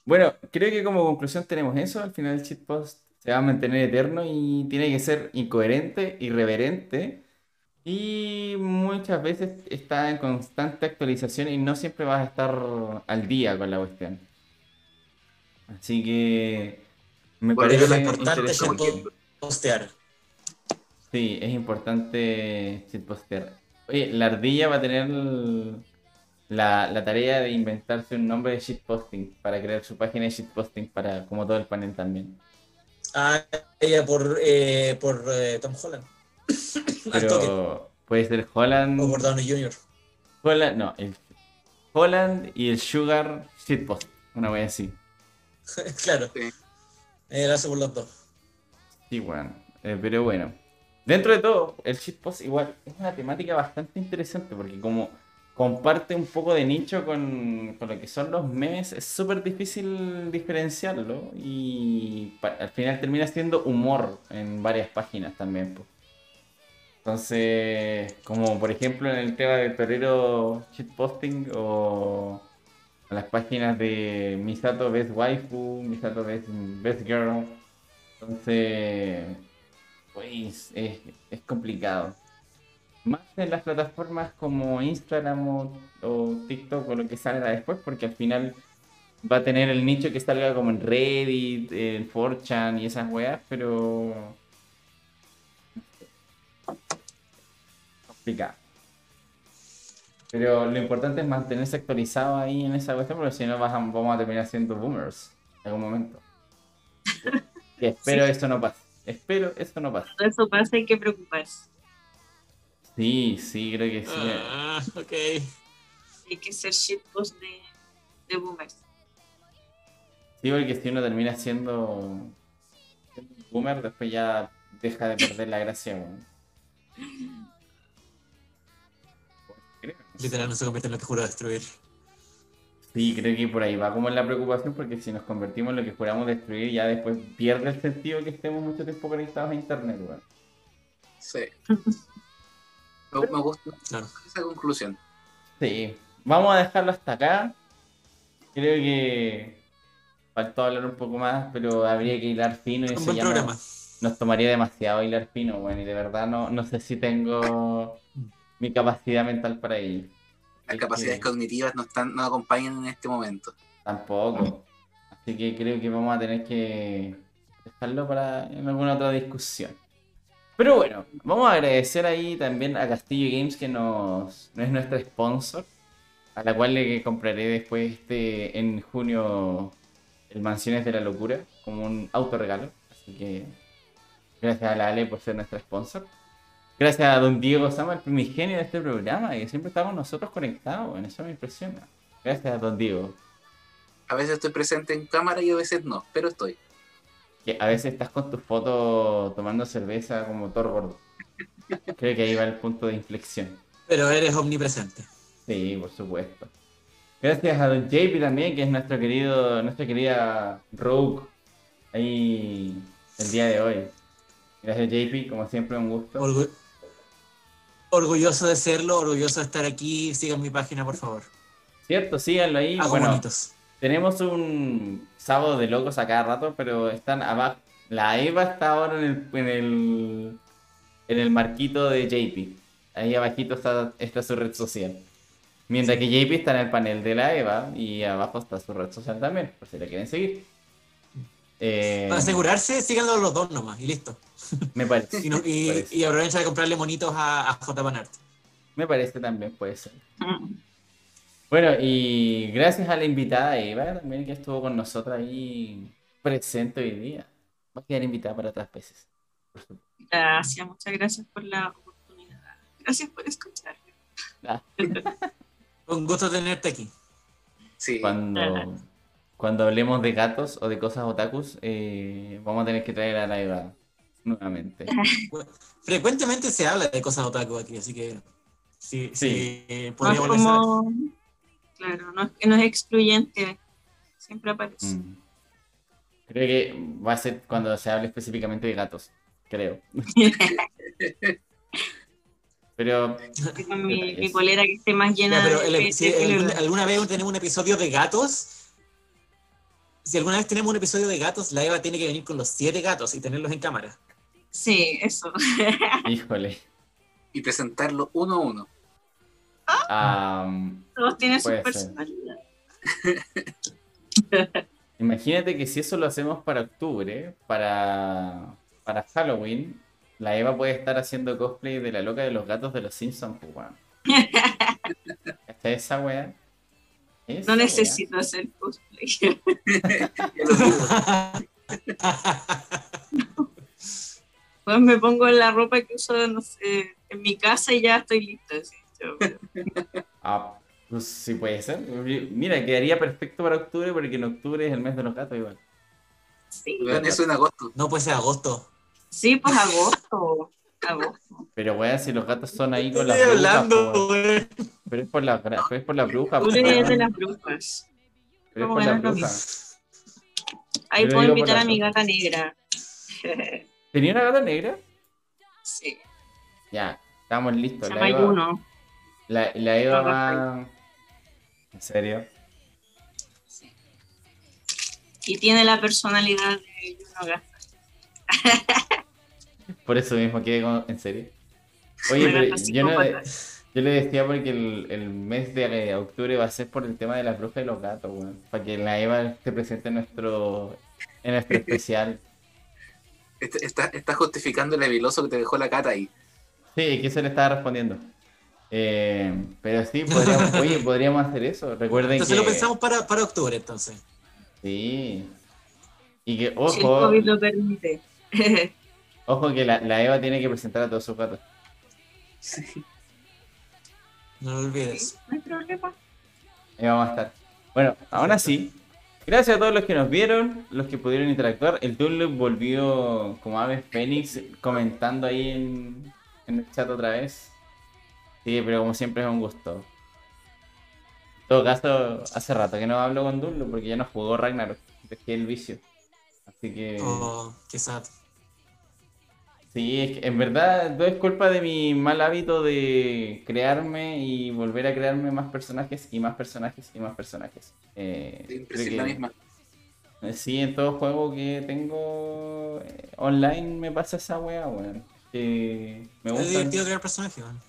Bueno, creo que como conclusión tenemos eso. Al final el shitpost se va a mantener eterno y tiene que ser incoherente, irreverente. Y muchas veces está en constante actualización y no siempre vas a estar al día con la cuestión. Así que me Pero parece lo importante es postear. Sí, es importante shitpostear. Oye, la ardilla va a tener la, la tarea de inventarse un nombre de shitposting para crear su página de shitposting para como todo el panel también. Ah, ella por, eh, por eh, Tom Holland. Pero puede ser Holland, O por Downey Jr. Holland, no, el Holland y el Sugar shitpost, una wea así. (laughs) claro. Sí. Eh, hace por los dos. Sí, bueno, eh, pero bueno. Dentro de todo, el shitpost igual es una temática bastante interesante porque como comparte un poco de nicho con, con lo que son los memes, es súper difícil diferenciarlo y al final termina siendo humor en varias páginas también. po. Entonces, como por ejemplo en el tema del perrero shitposting o las páginas de Misato Best Waifu, Misato Best, Best Girl. Entonces, pues es, es complicado. Más en las plataformas como Instagram o, o TikTok o lo que salga después, porque al final va a tener el nicho que salga como en Reddit, en 4chan y esas weas, pero. Pero lo importante es mantenerse actualizado ahí en esa cuestión, porque si no vas a- vamos a terminar siendo boomers. En algún momento. (laughs) Y espero eso no pase. Espero eso no pase. Todo eso pasa, hay que preocuparse. Sí, sí, creo que sí. Ah, ok. Hay que ser shitpost de, de boomers. Sí, porque si uno termina siendo, siendo un boomer, después ya deja de perder la gracia, no. (laughs) Literal no se convierte en lo que juró destruir. Sí, creo que por ahí va como la preocupación, porque si nos convertimos en lo que juramos destruir, ya después pierde el sentido que estemos mucho tiempo conectados a internet, weón. Sí. (laughs) Me, me gusta Claro. esa conclusión. Sí, vamos a dejarlo hasta acá. Creo que faltó hablar un poco más, pero habría que hilar fino y Un eso buen ya no- programa. nos tomaría demasiado hilar fino, bueno, y de verdad no, no sé si tengo mi capacidad mental para ello. Las Es capacidades que cognitivas no están, no acompañan en este momento. Tampoco. Así que creo que vamos a tener que dejarlo para en alguna otra discusión. Pero bueno, vamos a agradecer ahí también a Castillo Games que nos, no es nuestra sponsor, a la cual le compraré después este, en junio el Mansiones de la Locura como un autorregalo. Así que gracias a la Ale por ser nuestra sponsor. Gracias a don Diego Sama, el primigenio de este programa, que siempre está con nosotros conectado, bueno, eso me impresiona. Gracias a don Diego. A veces estoy presente en cámara y a veces no, pero estoy. Que a veces estás con tu foto tomando cerveza como Thor gordo. Creo que ahí va el punto de inflexión. Pero eres omnipresente. Sí, por supuesto. Gracias a Don JP también, que es nuestro querido, nuestra querida Rogue ahí el día de hoy. Gracias JP, como siempre un gusto. Orgu- orgulloso de serlo, orgulloso de estar aquí. Sigan mi página, por favor. Cierto, síganlo ahí. Hago bueno, bonitos. tenemos un sábado de locos a cada rato, pero están abajo. La Eva está ahora en el, en el, en el marquito de JP. Ahí abajito está, está su red social. Mientras que JP está en el panel de la Eva y abajo está su red social también, por si la quieren seguir. Eh, Para asegurarse, síganlo los dos nomás y listo. (laughs) me parece. Y, no- y, me parece. y aprovechen de comprarle monitos a, a J. Panart. Me parece también, puede ser. Mm. Bueno, y gracias a la invitada Eva también que estuvo con nosotros ahí presente hoy día. Va a quedar invitada para otras veces. por supuesto. Gracias, muchas gracias por la oportunidad. Gracias por escuchar. Ah, (laughs) Un gusto tenerte aquí. Sí, Cuando, cuando hablemos de gatos o de cosas otakus, eh, vamos a tener que traer a la Eva nuevamente. (laughs) Frecuentemente se habla de cosas otaku aquí, así que sí, Sí. sí, No podría es volverse a ver. como. Claro, no es, no es excluyente. Siempre aparece. Mm. Creo que va a ser cuando se hable específicamente de gatos, creo. (laughs) Pero con mi, mi polera que esté más llena Ya, pero de. el- de- si alguna vez tenemos un episodio de gatos, si alguna vez tenemos un episodio de gatos, la Eva tiene que venir con los siete gatos y tenerlos en cámara. Sí, eso. (laughs) híjole. y presentarlo uno a uno. Am, Todos tienen su personalidad. (laughs) Imagínate que si eso lo hacemos para octubre, para, para Halloween, la Eva puede estar haciendo cosplay de la loca de los gatos de los Simpsons, pues, weón. (laughs) ¿Cachai esa wea? Esa No wea. necesito hacer cosplay. Pues me pongo la ropa que uso no sé, en mi casa y ya estoy lista. yo- (laughs) Ah, pues sí puede ser. Mira, quedaría perfecto para octubre porque en octubre es el mes de los gatos igual. Sí, Eso en agosto. No puede ser agosto. sí, pues agosto. Agosto. Pero weón, si los gatos son ahí con las Estoy brujas, hablando, weón. pero es por la, pero es por la bruja, po, Octubre es de las brujas. Pero es Como por la bruja. Ahí puedo invitar a mi gata negra. (laughs) ¿Tenía una gata negra? sí, Ya, estamos se listos. La llama Eva, Yuno. la, la Eva va... ¿En serio? Sí. Y tiene la personalidad de Yuno Gata. (laughs) Por eso mismo quedé con... ¿En serio? (laughs) Oye, pero yo, no, psicópata. yo le decía porque el, el mes de eh, octubre va a ser por el tema de las brujas y los gatos, weón. Para que la Eva esté presente en nuestro, en nuestro (laughs) especial. Este- Está, está justificando el eviloso que te dejó la cata ahí. Sí, que se le estaba respondiendo. Eh, pero sí, podríamos, oye, (laughs) podríamos hacer eso. Recuerden Entonces que... lo pensamos para, para octubre, entonces. Sí. Y que, Si el ojo, COVID lo permite. (laughs) ojo que la, la Eva tiene que presentar a todos sus gatos. Sí. No lo olvides. no hay problema. Ahí vamos a estar. Bueno, ahora sí. Gracias a todos los que nos vieron, los que pudieron interactuar. El Dunlop volvió como ave Fénix comentando ahí en, el chat otra vez. Sí, pero como siempre es un gusto. En todo caso, hace rato que no hablo con Dunlop porque ya no jugó Ragnarok. Dejé el vicio. Así que... Oh, qué sad. Sí, es que en verdad todo es culpa de mi mal hábito de crearme y volver a crearme más personajes y más personajes y más personajes. Eh, Siempre es la que- misma. eh, Sí, en todo juego que tengo eh, online me pasa esa wea, weón. Que me Es gustan, divertido crear personajes, man.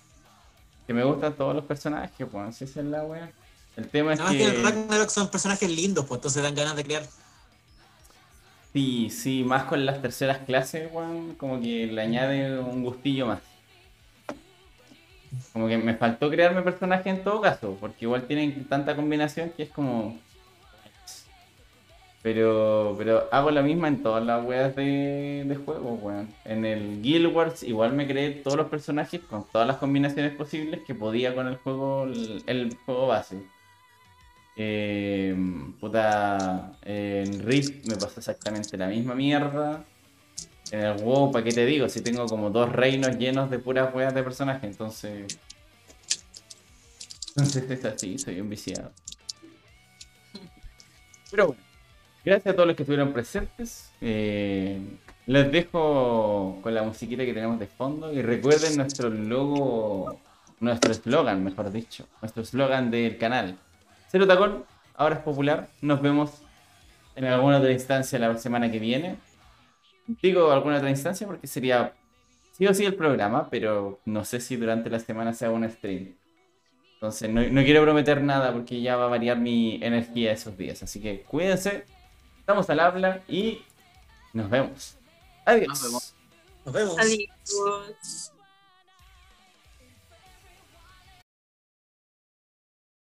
que me gustan todos los personajes, weón. Si esa es la wea. El tema es Nada más que en que... Ragnarok son personajes lindos, pues entonces dan ganas de crear. Sí, sí, más con las terceras clases, weón, como que le añade un gustillo más. Como que me faltó crearme personaje en todo caso, porque igual tienen tanta combinación que es como... Pero, pero hago la misma en todas las weas de, de juego, weón. En el Guild Wars igual me creé todos los personajes con todas las combinaciones posibles que podía con el juego, el juego base. Eh, puta, en Rift me pasa exactamente la misma mierda. En el WoW, ¿para qué te digo? Si tengo como dos reinos llenos de puras weas de personajes, entonces. Entonces es así, soy un viciado. Pero bueno, gracias a todos los que estuvieron presentes. Eh, les dejo con la musiquita que tenemos de fondo y recuerden nuestro logo, nuestro eslogan, mejor dicho, nuestro eslogan del canal. Cero Tacón, ahora es popular. Nos vemos en alguna otra instancia la semana que viene. Digo alguna otra instancia porque sería sí o sí el programa, pero no sé si durante la semana sea un stream. Entonces no, no quiero prometer nada porque ya va a variar mi energía esos días. Así que cuídense, estamos al habla y nos vemos. Adiós. Nos vemos. Nos vemos. Adiós.